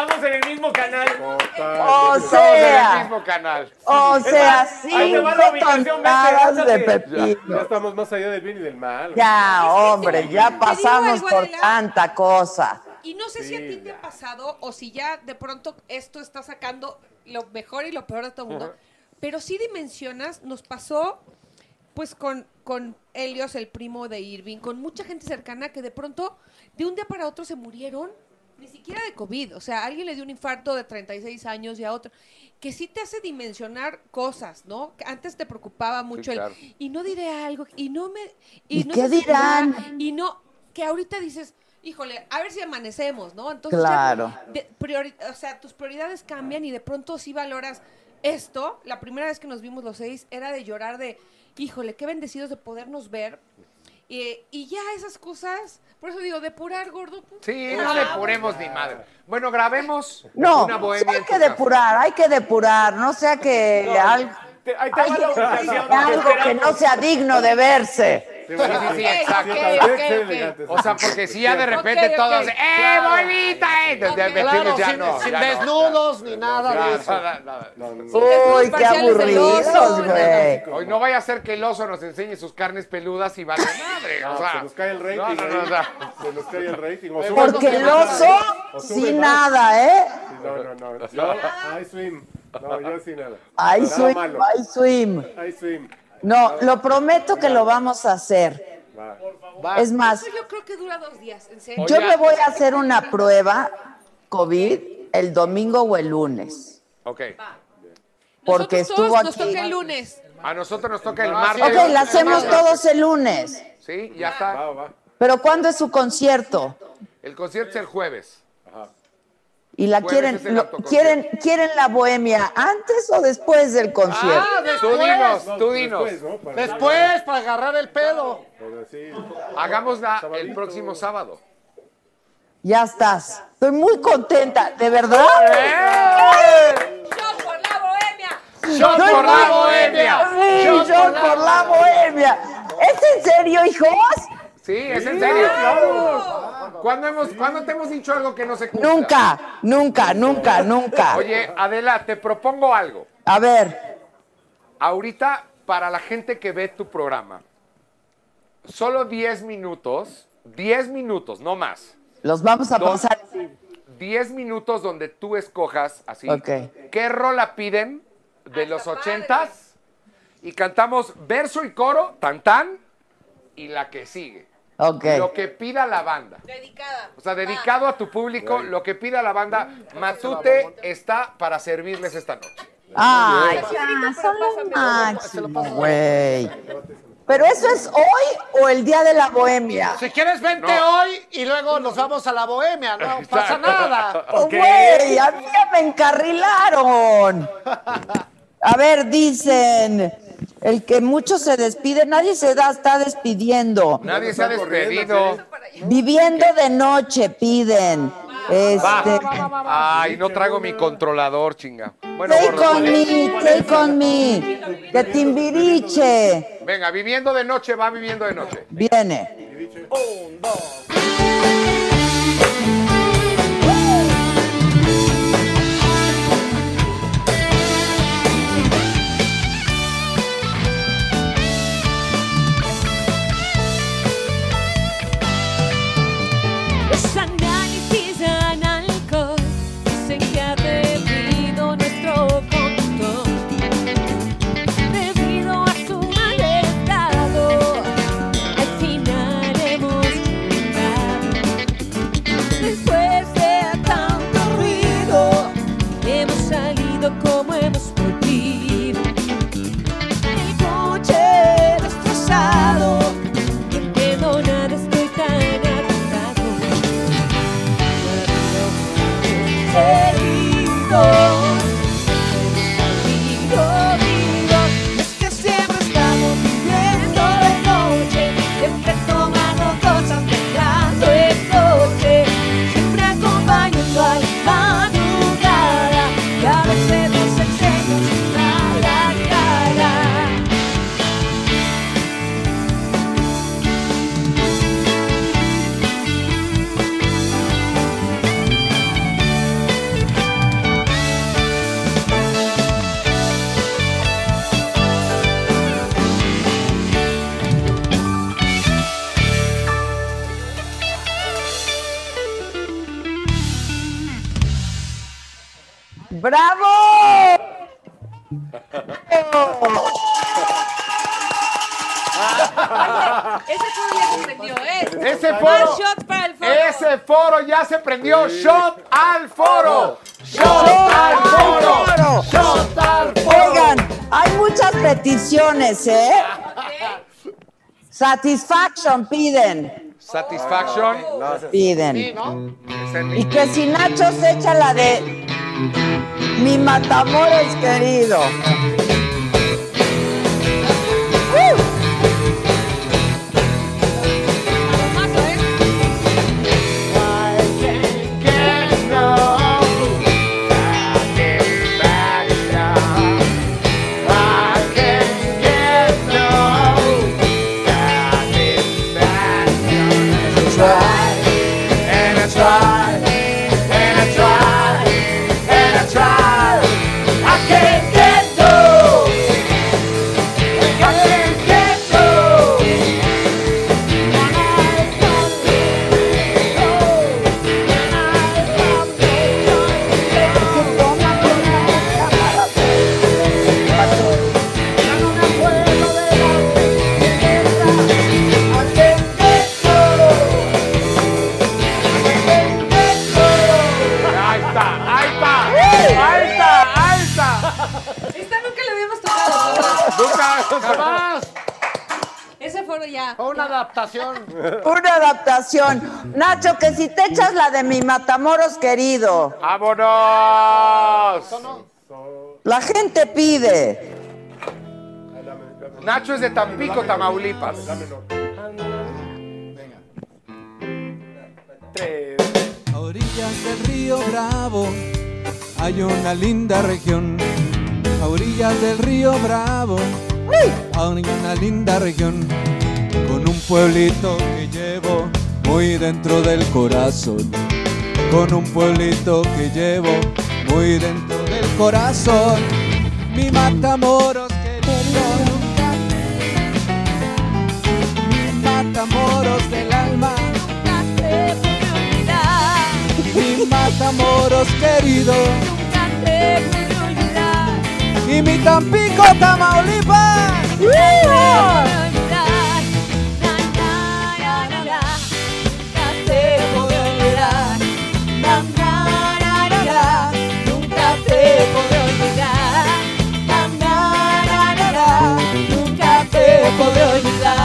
Estamos en el mismo canal. O Estamos en el mismo canal. o sea, Ahí te va la cinco ubicación, vente, toneladas de lánzate. Ya pepino. estamos más allá del bien y del mal. Ya, hombre, ya pasamos por tanta cosa. Y no sé si a ti te ha pasado o si ya de pronto esto está sacando lo mejor y lo peor de todo el mundo. Pero sí dimensionas, nos pasó pues con, con Helios, el primo de Irving, con mucha gente cercana que de pronto de un día para otro se murieron, ni siquiera de COVID. O sea, alguien le dio un infarto de 36 años y a otro. Que sí te hace dimensionar cosas, ¿no? Que antes te preocupaba mucho claro. el. Y no diré algo, y no me. Y, ¿Y no qué dirán? dirá, Y no. Que ahorita dices, híjole, a ver si amanecemos, ¿no? Entonces, Claro. ya de- priori- o sea, tus prioridades cambian y de pronto sí valoras esto. La primera vez que nos vimos los seis era de llorar de, híjole, qué bendecidos de podernos ver. Eh, y ya esas cosas, por eso digo, depurar, gordo. Sí, no depuremos ni madre. Bueno, grabemos No, una bohemia hay que depurar, hay que depurar, no sea que Te- te ubicación. algo que no sea digno de verse. Sí, sí, sí, exacto. O sea, porque si ya de repente todos, ¡eh, bolita! Eh! Claro, ya sin, desnudos ni nada Ya, de eso. nada, nada. No, no, no. Uy, qué aburridos, güey. Hoy no vaya a ser que el oso nos enseñe sus carnes peludas y vale madre. No, o sea, se nos cae el rating. No, no, no, ahí. no. Se nos cae el rating. Porque el oso, sin más. nada, ¿eh? No, no, no. Yo, I swim. No, yo sin nada. Nada swim, malo. ay, swim. I swim. No, lo prometo que lo vamos a hacer. Es más, yo creo que dura dos días, en serio. yo me voy a hacer una prueba COVID el domingo o el lunes. Ok. Porque Nosotros estuvo todos Nos aquí. toca el lunes. A nosotros nos toca el martes. Ok, la hacemos todos el lunes. Sí, ya está. Pero ¿cuándo es su concierto? El concierto es el jueves. Y la quieren, lo- quieren, quieren la bohemia antes o después del concierto. Ah, Tú después. dinos, tú dinos. Después, ¿no? Para- Después, para agarrar el pedo. Hagámosla el próximo sábado. Ya estás. Estoy muy contenta, de verdad. ¡Shot por la bohemia! ¡Shot Estoy por la bohemia! Sí, ¡Shot shot por la bohemia. ¿Es en serio, hijos? Sí, es en serio. ¿Cuándo, hemos, ¿Cuándo te hemos dicho algo que no se cumpla? Nunca, nunca, nunca, nunca. Oye, Adela, te propongo algo. A ver, Ahorita, para la gente que ve tu programa, solo 10 minutos, 10 minutos, no más. los vamos a Dos. pasar. 10 minutos donde tú escojas así. Ok. ¿Qué rola piden de los ochentas? Y cantamos verso y coro, tan tan, y la que sigue. Lo que pida la banda. Dedicada. O sea, dedicado a tu público, lo que pida la banda. Matute está para servirles esta noche. Ay, ya, son lo máximo, güey. Pero eso es hoy o el día de la bohemia. Si quieres, vente No. hoy y luego nos vamos a la bohemia. No pasa nada. Oh, Güey, a mí ya me encarrilaron. A ver, dicen, el que mucho se despide, nadie se da, está despidiendo. Nadie se ha despedido. Viviendo de noche piden. Este, Ay, no traigo mi controlador, chinga. Bueno, take gordo, on me, take on me. Que Timbiriche Venga, viviendo de noche, va viviendo de noche. viene. Los ¡Bravo! Ese foro ya se prendió, ¿eh? Ese Más foro, shots para el foro. ese foro ya se prendió. Shot al foro. Shot al foro. Shot al foro. Oigan, hay muchas peticiones, ¿eh? Satisfaction piden. Satisfaction. Piden. Y que si Nacho se echa la de mi matamores querido. ¡Jamás! Ese fue ya. Una adaptación. Una adaptación. Nacho, que si te echas la de mi Matamoros querido. ¡Vámonos! La gente pide. Nacho es de Tampico, Tamaulipas. Venga. A orillas del río Bravo hay una linda región a orillas del río Bravo hay una linda región. Con un pueblito que llevo muy dentro del corazón. Con un pueblito que llevo muy dentro del corazón. Mi Matamoros querido. Mi Matamoros del alma. Mi Matamoros querido. Y mi Tampico, Tamaulipas. Te podré olvidar.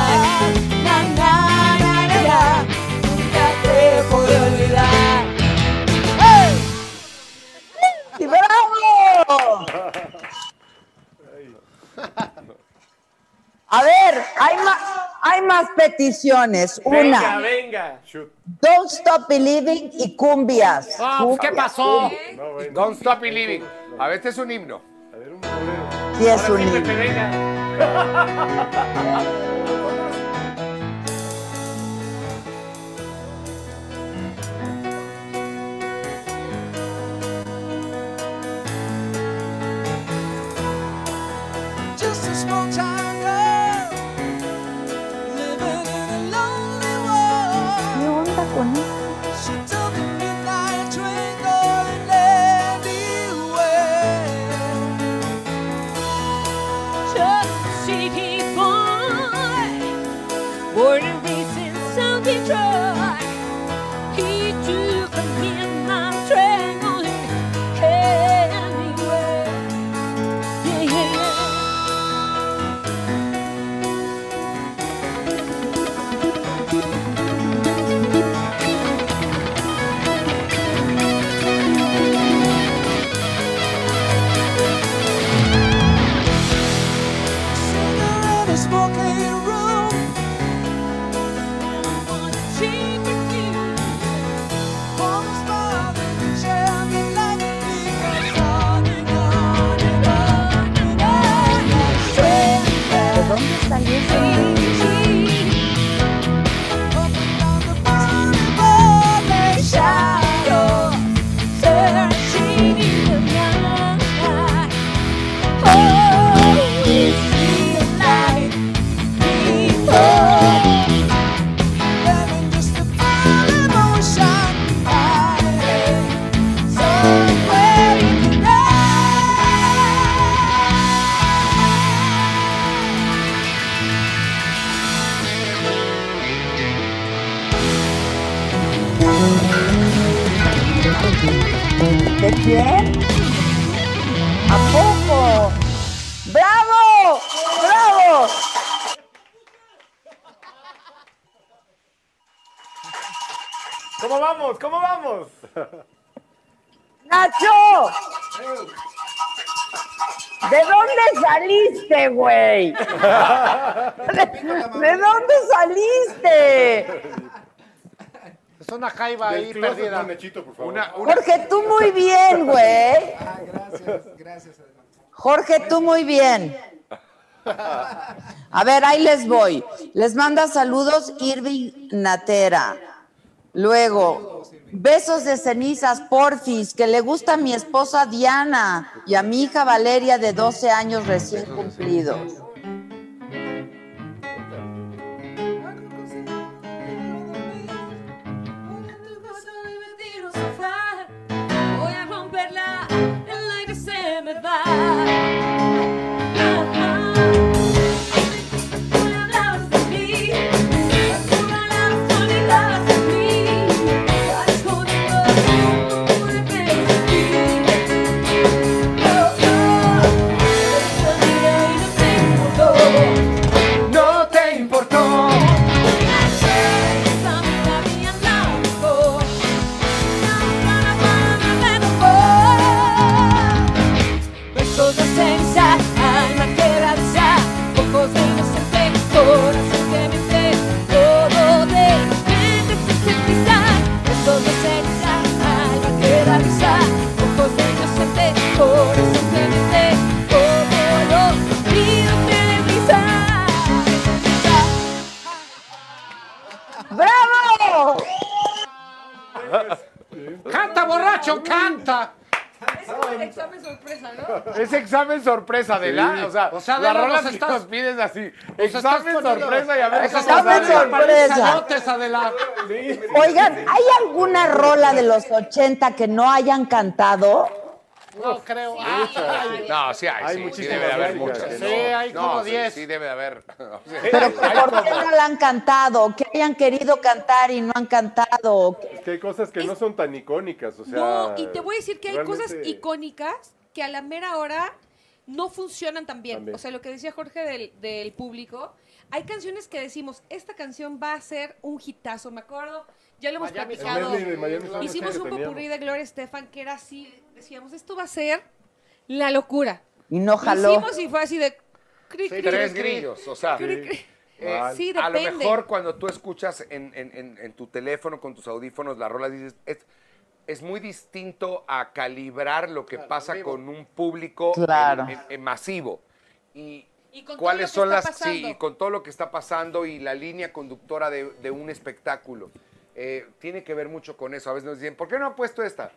Na, na, na, na, na. Nunca te podré olvidar. A ver, hay más, hay más peticiones. Venga, Una, venga. Don't Stop Believing y cumbias. ¿Qué pasó? Don't stop believing. A ver, este es un himno. Sí, es Ahora un sí, himno. Pepe, venga. Just a small town ¿Qué onda vamos? ¿Cómo vamos? ¡Nacho! ¿De dónde saliste, güey? ¿De, de dónde saliste? Es una jaiba ahí perdida. no, Nechito, por favor. Una, una- Jorge, tú muy bien, güey. Ah, gracias, gracias. Jorge, tú muy bien. A ver, ahí les voy. Les manda saludos Irving Natera. Luego, besos de cenizas, porfis, que le gusta a mi esposa Diana y a mi hija Valeria de 12 años recién cumplidos. ¡Canta, borracho, canta! Es como el examen sorpresa, ¿no? Es examen sorpresa de la, Sí. o sea, O sea, las Adela, rolas nos que estás- nos pides así, estás examen poniendo- sorpresa y a ver cómo Examen sale. sorpresa. Adela. Oigan, ¿hay alguna rola de los 80 que no hayan cantado? No creo. No, sí hay, Hay sí, sí muchísimas debe de haber muchas. que Sí, hay No, como sí, 10. Sí, debe de haber. Pero ¿por qué no la han cantado? ¿Que hayan querido cantar y no han cantado? Es que hay cosas que no son tan icónicas, o sea... No, y te voy a decir que hay cosas icónicas que a la mera hora no funcionan tan bien. También. O sea, lo que decía Jorge del, del público, hay canciones que decimos, esta canción va a ser un hitazo, me acuerdo, ya lo hemos Miami platicado. Miami Hicimos un popurrí de Gloria Estefan que era así, decíamos, esto va a ser la locura. Y no Lo jaló. Hicimos y fue así de... cri, cri, Tres cri, grillos, o sea, cri, cri. eh, Mal. Sí, a lo mejor cuando tú escuchas en, en- en- en tu teléfono con tus audífonos la rola dices, es, es muy distinto a calibrar lo que pasa con un público Claro. en- en masivo. Y, Y con todo cuáles lo que son está las pasando. sí, y con todo lo que está pasando y la línea conductora de, de un espectáculo. Eh, tiene que ver mucho con eso. A veces nos dicen, ¿por qué no ha puesto esta?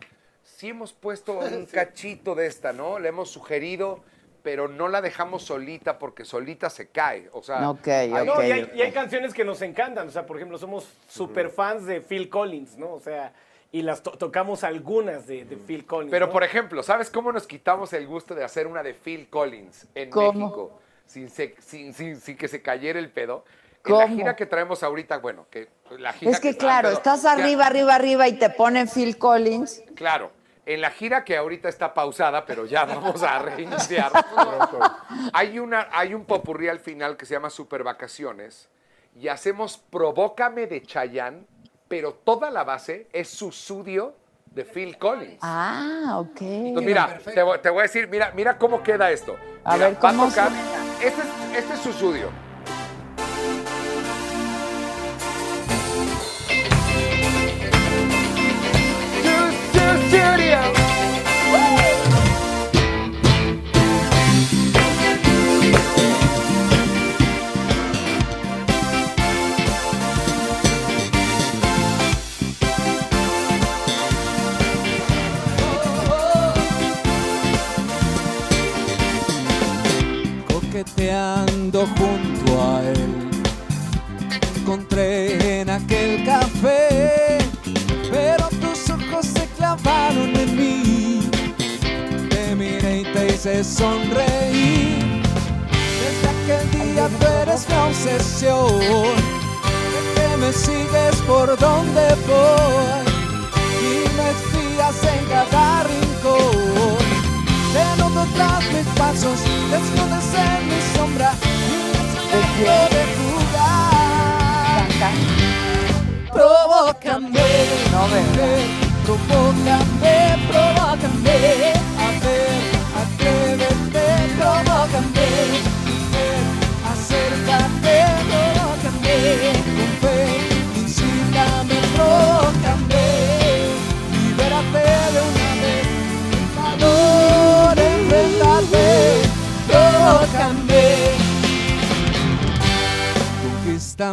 Sí hemos puesto un cachito de esta, ¿no? Le hemos sugerido, pero no la dejamos solita porque solita se cae. O sea, hay-. No, y, hay, y hay canciones que nos encantan. O sea, por ejemplo, somos super fans de Phil Collins, ¿no? O sea, y las to- tocamos algunas de, de Phil Collins. Pero, ¿no? por ejemplo, ¿sabes cómo nos quitamos el gusto de hacer una de Phil Collins en ¿Cómo? México? Sin, se- sin, sin- sin que se cayera el pedo. En la ¿Cómo? gira que traemos ahorita, bueno, que la gira Es que está- claro, pero- estás ya- arriba, arriba, arriba y te ponen Phil Collins. Claro, en la gira que ahorita está pausada, pero ya vamos a reiniciar. hay, una, hay un popurrí al final que se llama Super Vacaciones y hacemos Provócame de Chayanne, pero toda la base es Susudio de Phil Collins. Ah, ok. Entonces, mira, te voy, te voy a decir, mira, mira cómo queda esto. A Mira, ver, va ¿cómo tocar-? Este es, este es Susudio. Junto a él. Encontré en aquel café, pero tus ojos se clavaron en mí. Te miré y te hice sonreír. Desde aquel día tú eres mi obsesión. Que me sigues por donde voy y me espías en cada rincón. Tras mis pasos, en mi sombra y de jugar. Provócame, No, provócame, provócame.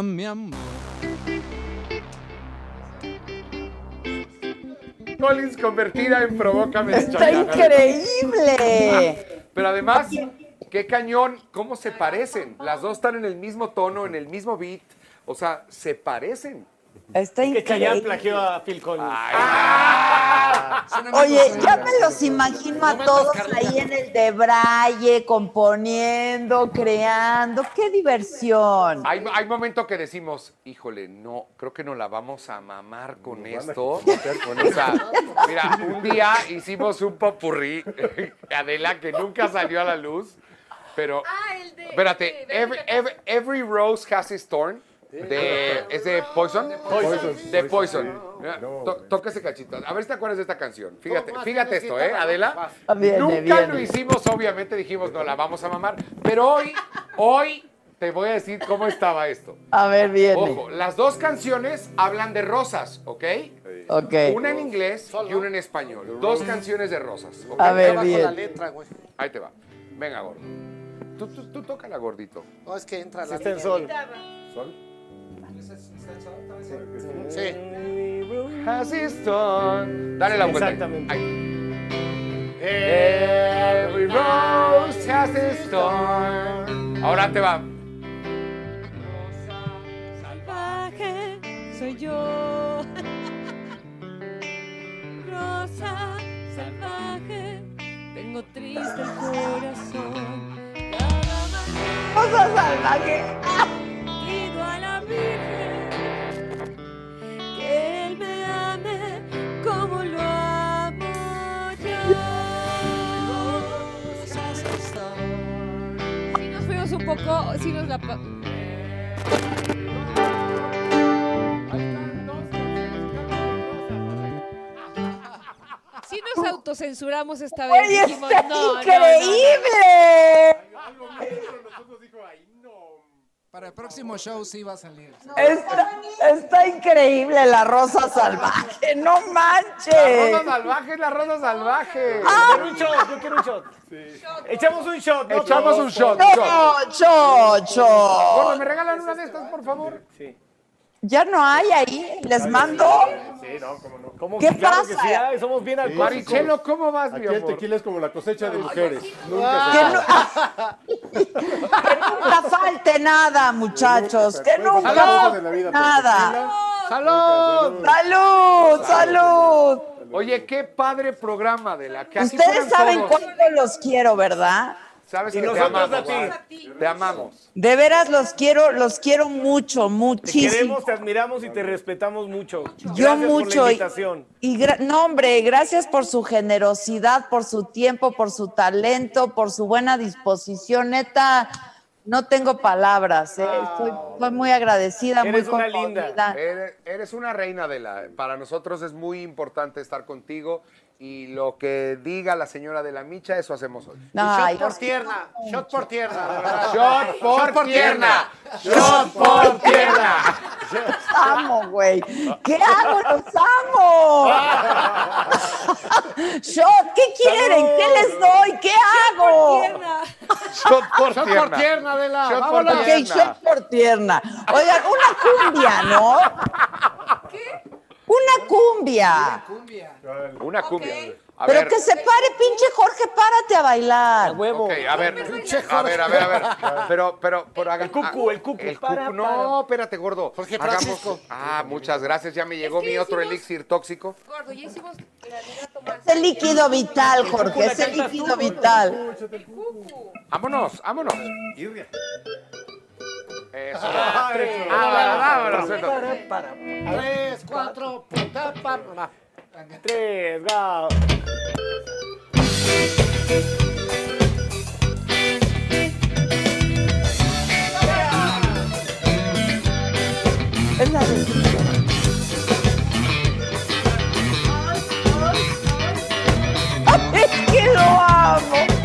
Mi amor. Collins convertida en Provócame de Está increíble. Pero además, qué cañón, cómo se parecen. Las dos están en el mismo tono, en el mismo beat. O sea, se parecen. Está que Chayanne increíble. plagió a Phil Collins. Oye, ya me los imagino a todos ahí en el de Braille, componiendo, creando. ¡Qué diversión! Hay, hay momentos que decimos, híjole, no, creo que nos la vamos a mamar con esto. meter con O sea, mira, un día hicimos un popurrí, Adela, que nunca salió a la luz, pero... Ah, el de... Espérate, de every, every, every rose has its thorn. De, ¿Es de Poison? Poison. De Poison. Toca ese cachito. A ver si te acuerdas de esta canción. Fíjate, fíjate esto, ¿eh, Adela? Ah, Nunca lo hicimos, obviamente dijimos, no, la vamos a mamar. Pero hoy, hoy te voy a decir cómo estaba esto. A ver, viene. Ojo, las dos canciones hablan de rosas, ¿ok? Ok. Una en inglés y una en español. Dos canciones de rosas. A ver, la bien. letra, güey. Ahí te va. Venga, gordo. Tú, tú, tú tócala, gordito. No, es que entra la está en letra. sol. ¿Sol? Sí. has its thorn. Dale la vuelta. Exactamente. Ahí. Every rose has its thorn. Ahora te va. salvaje soy yo. Rosa salvaje, tengo triste el corazón. Rosa salvaje. A la Virgen que Él me ame como lo amo yo. Si nos fuimos un poco, si nos la... Sí nos autocensuramos esta vez. Dijimos, está no, no, no, no. Para el próximo show sí va a salir. Está, está increíble la rosa salvaje, no La rosa manches. salvaje es la rosa salvaje. Yo quiero un shot, yo quiero un shot. Echamos un shot. ¿no? Echamos un shot. No, shot. chocho. Gordo, ¿me regalan una de estas, por favor? Sí. Ya no hay ahí, les mando. Sí, no, cómo no. ¿Cómo ¿Qué claro pasa? que sí hay? Somos bien alcohólicos. Marichelo, ¿cómo vas, mi Aquí el amor? tequila es como la cosecha de mujeres. Nunca Que, no- que nunca falte nada, muchachos. Que nunca cosas falte pero nada. tequila, ¡Salud! Salud, salud. Oye, qué padre programa de la que Ustedes saben todos. cuánto los quiero, ¿verdad? Sabes Y que te amamos. a ti. Te amamos. De veras los quiero, los quiero mucho, Te muchísimo. queremos, te admiramos y te respetamos mucho. Yo Gracias mucho. por la y- invitación. Y, gra- no, hombre, gracias por su generosidad, por su tiempo, por su talento, por su buena disposición. Neta, no tengo palabras. ¿eh? Estoy, estoy muy agradecida, muy Eres una linda. Eres, eres una reina de la. Para nosotros es muy importante estar contigo y lo que diga la señora de la micha, eso hacemos hoy. Ay, shot por tierna, shot por tierna, de verdad. Shot por, por tierna. tierna. Shot por tierna. Los amo, güey. ¿Qué hago? Los amo. Shot, ¿qué quieren? ¿Qué les doy? ¿Qué hago? Tierna. Shot por Shot tierna. por tierna, Adela. Shot por Vámonos. Ok, tierna. shot por tierna. Oigan, una cumbia, ¿no? Una cumbia. Cumbia. Una cumbia. A Pero ver. que se pare, pinche Jorge, párate a bailar. Huevo. Ok, a ver, a ver, a ver, a ver. Pero, pero, por haga- El cucu, el cucu. El Para, cucu. No, espérate, gordo. Jorge Hagamos- Francisco. Ah, muchas gracias. Ya me llegó que mi otro hicimos- elixir tóxico. Gordo, ya hicimos la liga Tomás. Es el líquido vital, Jorge, es el líquido vital. Vámonos, vámonos. Eso. Ah, vámonos, para, para. Tres, cuatro, puta, pa, pa. Tres, go. Es la Es que lo amo.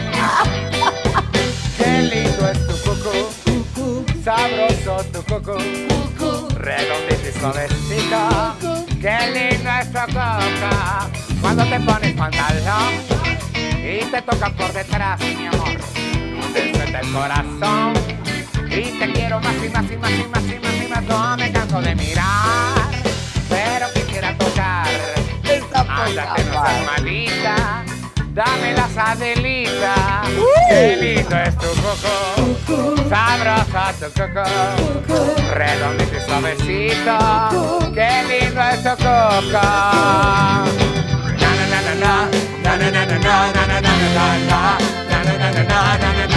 Sabroso tu coco, redondito y suavecito. Qué lindo es tu coco, cuando te pones pantalón y te tocan por detrás, mi amor. Te suelta el corazón y te quiero más y más y más y más y más y más. No me canso de mirar, pero quisiera tocar. Poca Ándate, no seas malita, dame la sadelita. Qué lindo es tu coco, sabroso tu coco, redondito y suavecito. Qué lindo es tu coco. Na na na na na, na na na na na na na na na na na, na na na na na na na na na na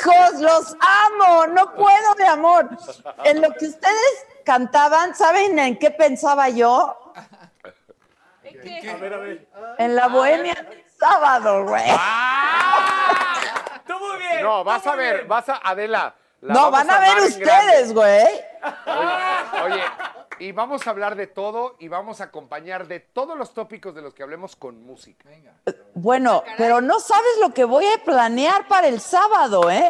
Hijos, los amo, no puedo de amor. En lo que ustedes cantaban, ¿saben en qué pensaba yo? A ver, a ver. En la bohemia del sábado, güey. Tú muy bien. No, vas a ver, bien. vas a, Adela. la No, van a ver en ustedes, güey. Oye, y vamos a hablar de todo y vamos a acompañar de todos los tópicos de los que hablemos con música. Bueno, pero no sabes lo que voy a planear para el sábado, ¿eh?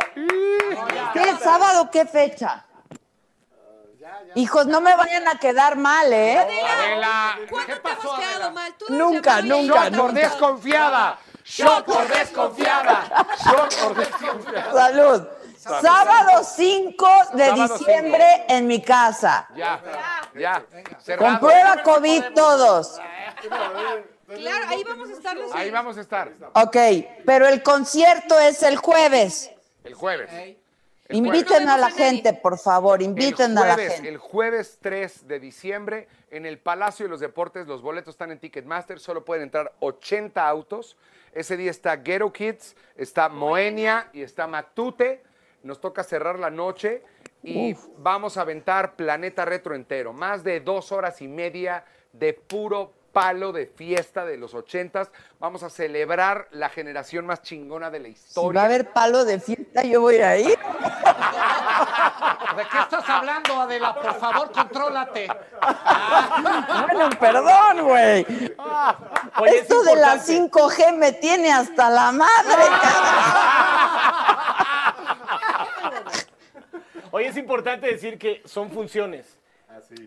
¿Qué sábado? ¿Qué fecha? Hijos, no me vayan a quedar mal, ¿eh? Adela, ¿Cuándo te hemos quedado mal? Tú Nunca, nunca, por nunca. desconfiada. Shot por desconfiada. Shot por desconfiada. Salud. Sábado 5 de Sábado diciembre en mi casa. Ya, ya. Con Cerrado. prueba COVID todos. Claro, ahí vamos a estar los Ahí vamos a estar. Ok, pero el concierto es el jueves. El jueves. El Inviten a la gente, por favor, inviten a la jueves, gente. El jueves 3 de diciembre en el Palacio de los Deportes, los boletos están en Ticketmaster, solo pueden entrar 80 autos. Ese día está Ghetto Kids, está Moenia y está Matute. Nos toca cerrar la noche y vamos a aventar Planeta Retro entero. Más de dos horas y media de puro palo de fiesta de los ochentas. Vamos a celebrar la generación más chingona de la Si historia. va a haber palo de fiesta, yo voy a ir. ¿De qué estás hablando, Adela? Por favor, contrólate. Bueno, perdón, güey. Oye, es Esto de la importante. 5G me tiene hasta la madre, Oye, es importante decir que son funciones.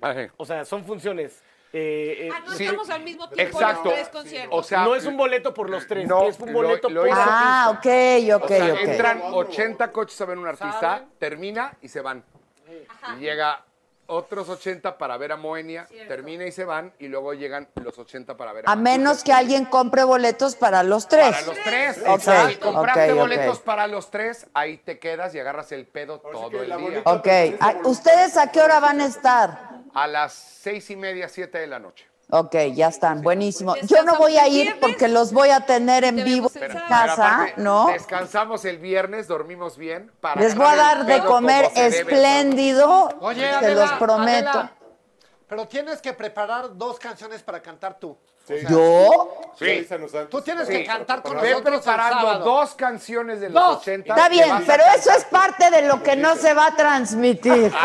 Ajá. O sea, son funciones. Eh, eh, Ah, no Sí. estamos al mismo tiempo Exacto. los tres conciertos. O sea, no es un boleto por los tres, No, es un lo- boleto lo por hizo- la Ah, ok, ok, O sea, ok. entran 80 coches a ver un artista, termina y se van. Y llega otros 80 para ver a Moenia, termina y se van, y luego llegan los 80 para ver a A menos que alguien compre boletos para los tres. Para los tres. Ok, Si compraste boletos para los tres, ahí te quedas y agarras el pedo todo el día. Ok. ¿Ustedes a qué hora van a estar? A las seis y media, siete de la noche. Ok, ya están, buenísimo. Yo no voy a ir porque los voy a tener en Te vivo en. Pero casa, aparte, ¿no? Descansamos el viernes, dormimos bien. Para Les voy a dar de comer espléndido, Oye, Adela, los prometo. Adela, pero tienes que preparar dos canciones para cantar tú. ¿Yo? Sí. Avísanos antes. Tú tienes Sí. que cantar con nosotros preparando dos canciones de los Dos. 80. Está bien, pero eso es parte de lo que no se va a transmitir.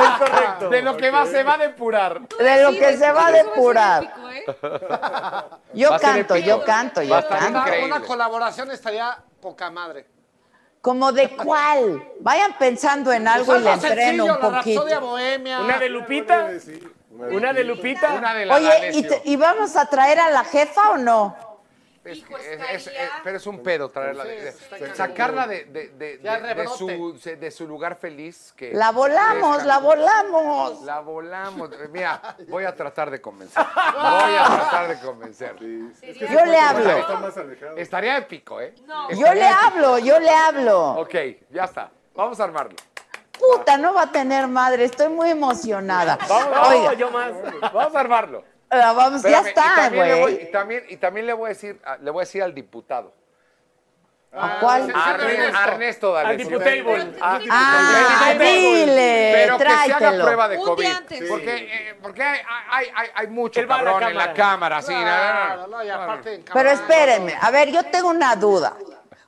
Es correcto. De lo que va, se va a depurar. De lo Sí, que de- se va a depurar. épico, ¿eh? Yo canto, épico. yo canto, yo canto. Una, colaboración estaría poca madre. ¿Como de cuál? Vayan pensando en algo y le entreno sencillo, un la. Bohemia. Una de Lupita. Una de Lupita. Una de la Oye, ¿y, te- ¿y vamos a traer a la jefa o no? Es- Hijo, es- estaría- es- es- pero es un pedo traerla. de- de- sacarla de, de- de- Ya de- de rebrote. su, se- de su lugar feliz. Que La volamos, la volamos. La volamos. Mira, voy a tratar de convencer. Voy a tratar de convencer. Yo le hablo. Está más alejado. Estaría épico, ¿eh? No. Yo Estaría le épico. hablo, yo le hablo. Ok, ya está. Vamos a armarlo. Puta, no va a tener madre, estoy muy emocionada. Vamos, Oiga, yo más. Vamos a armarlo. ah, vamos, ya Espérame, y está, también le voy- güey. Y también, y también le voy a decir, a- le voy a decir al diputado. ¿A cuál? A Ernesto, a Ernesto Al diputable. Ah, Ah, dile, Pero que se haga prueba de Un COVID. día antes. Porque, eh, porque hay, hay, hay, hay mucho a la cabrón en la cámara. cámara. Sí, no, no, Claro, no. y Pero espérenme, a ver, yo tengo una duda.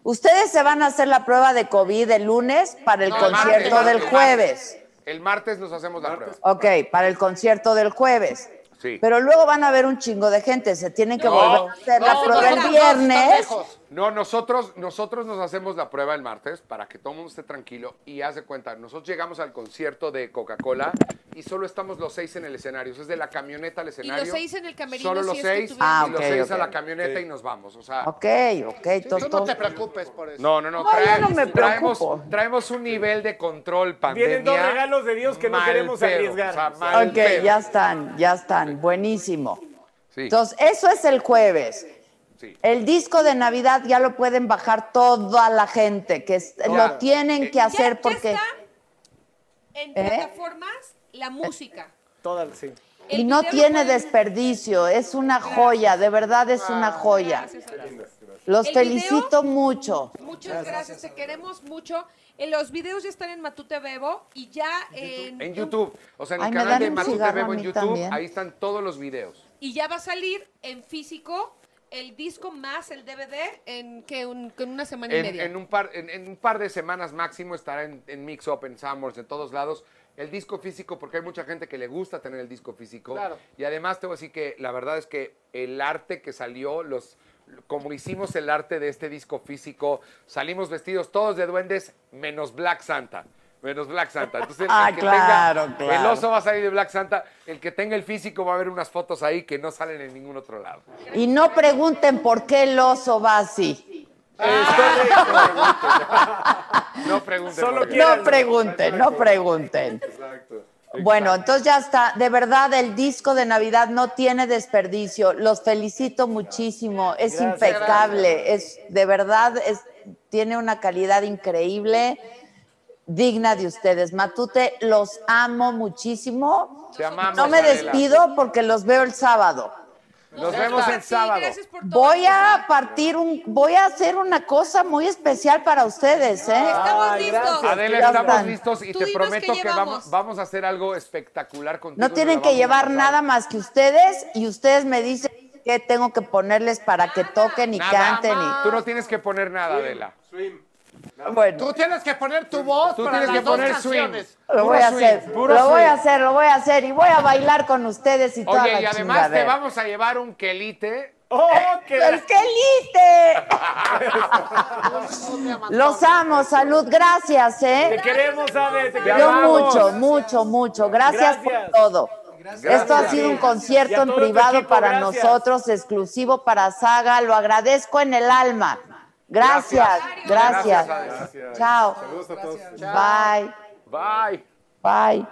¿Ustedes se van a hacer la prueba de COVID el lunes para el No, concierto martes, del martes. jueves? El martes nos hacemos la prueba. Ok, para el concierto del jueves. Sí. Pero luego van a ver un chingo de gente, se tienen que No, volver a hacer la no, prueba no, el no, no, viernes. No, nosotros, nosotros nos hacemos la prueba el martes para que todo el mundo esté tranquilo y haz de cuenta, nosotros llegamos al concierto de Coca-Cola y solo estamos los seis en el escenario, o sea, es de la camioneta al escenario. seis en el camerino, Solo los si es que seis Ah, y los seis ok. a la camioneta y nos vamos, o sea. Ok, ok, Tú tos, no te preocupes por eso. No, no, no, No, trae- no me traemos, preocupo. traemos un nivel de control pandemia. Vienen dos regalos de Dios que no queremos pedo, arriesgar. o sea, mal Ok, pedo. ya están, ya están, buenísimo. Sí, Entonces, eso es el jueves. Sí. El disco de Navidad ya lo pueden bajar toda la gente, que es- lo tienen que Ya- hacer ya porque... está en ¿Eh? plataformas la música. Todas, sí. Y no tiene desperdicio, es una joya, de verdad es una joya. Los El felicito mucho. Muchas gracias, te queremos mucho. Eh, los videos ya están en Matute Bebo y ya en, En YouTube. O sea, en el Ay, ¿me canal de Matute Bebo a en YouTube, también? ahí están todos los videos. y ya va a salir en físico el disco más el DVD en que un, en una semana y En, media. en un par, en, en un par de semanas máximo estará en, en Mix Up, en Summers, en todos lados. El disco físico, porque hay mucha gente que le gusta tener el disco físico. Claro. Y además te voy a decir que la verdad es que el arte que salió, los, como hicimos el arte de este disco físico, salimos vestidos todos de duendes, menos Black Santa. Menos Black Santa. Entonces, el, Ah, que claro, tenga, claro. el oso va a salir de Black Santa. El que tenga el físico va a ver unas fotos ahí que no salen en ningún otro lado. Y no pregunten por qué el oso va así. No pregunten. Solo. No pregunten, no pregunten. Bueno, entonces ya está. De verdad, el disco de Navidad no tiene desperdicio. Los felicito muchísimo. Es Gracias. impecable. Es de verdad, es, tiene una calidad increíble, digna de ustedes. Matute, los amo muchísimo. Te amamos, No me Adela. despido porque los veo el sábado. Nos vemos el sábado. Voy a partir un, voy a hacer una cosa muy especial para ustedes, ¿eh? Estamos listos. Adela, estamos listos y Tú te prometo que vamos, vamos a hacer algo espectacular contigo. No y tienen que llevar nada más que ustedes y ustedes me dicen qué tengo que ponerles para que toquen y Nada canten. más. Tú no tienes que poner nada, Adela. Y... Bueno, Tú tienes que poner tu voz Tú para tienes las que dos poner canciones. lo voy a hacer, lo voy a hacer, lo voy a hacer y voy a bailar con ustedes y toda Oye, la y además te chingadera. vamos a llevar un quelite. ¡Oh, qué ¡El quelite! Los amo, salud, gracias, Te ¿eh? queremos, Ade, te Yo queremos. mucho, mucho, mucho. Gracias, Gracias. por todo. Esto ha sido un Y concierto en todo tu privado equipo, para gracias. nosotros, exclusivo para Saga. Lo agradezco en el alma. Gracias, gracias. Gracias, Chao. Saludos a todos. Bye, Bye. bye.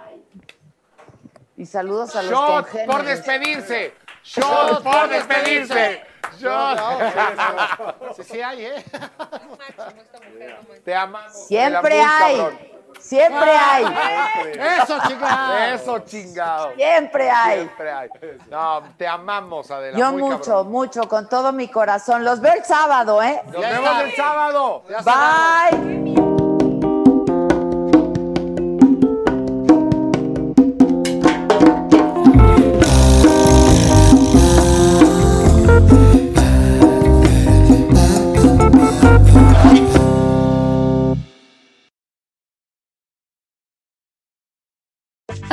Y saludos a los Shot congéneres. por despedirse. Shot por despedirse. Shot. Sí, sí hay, ¿eh? Te amamos. Siempre hay. Siempre hay. Eso, chingado. Eso, chingado. Siempre hay. Siempre hay. No, te amamos, Adela. Yo muy mucho, cabrón. mucho, con todo mi corazón. Los veo el sábado, ¿eh? Nos vemos el sábado. Bye.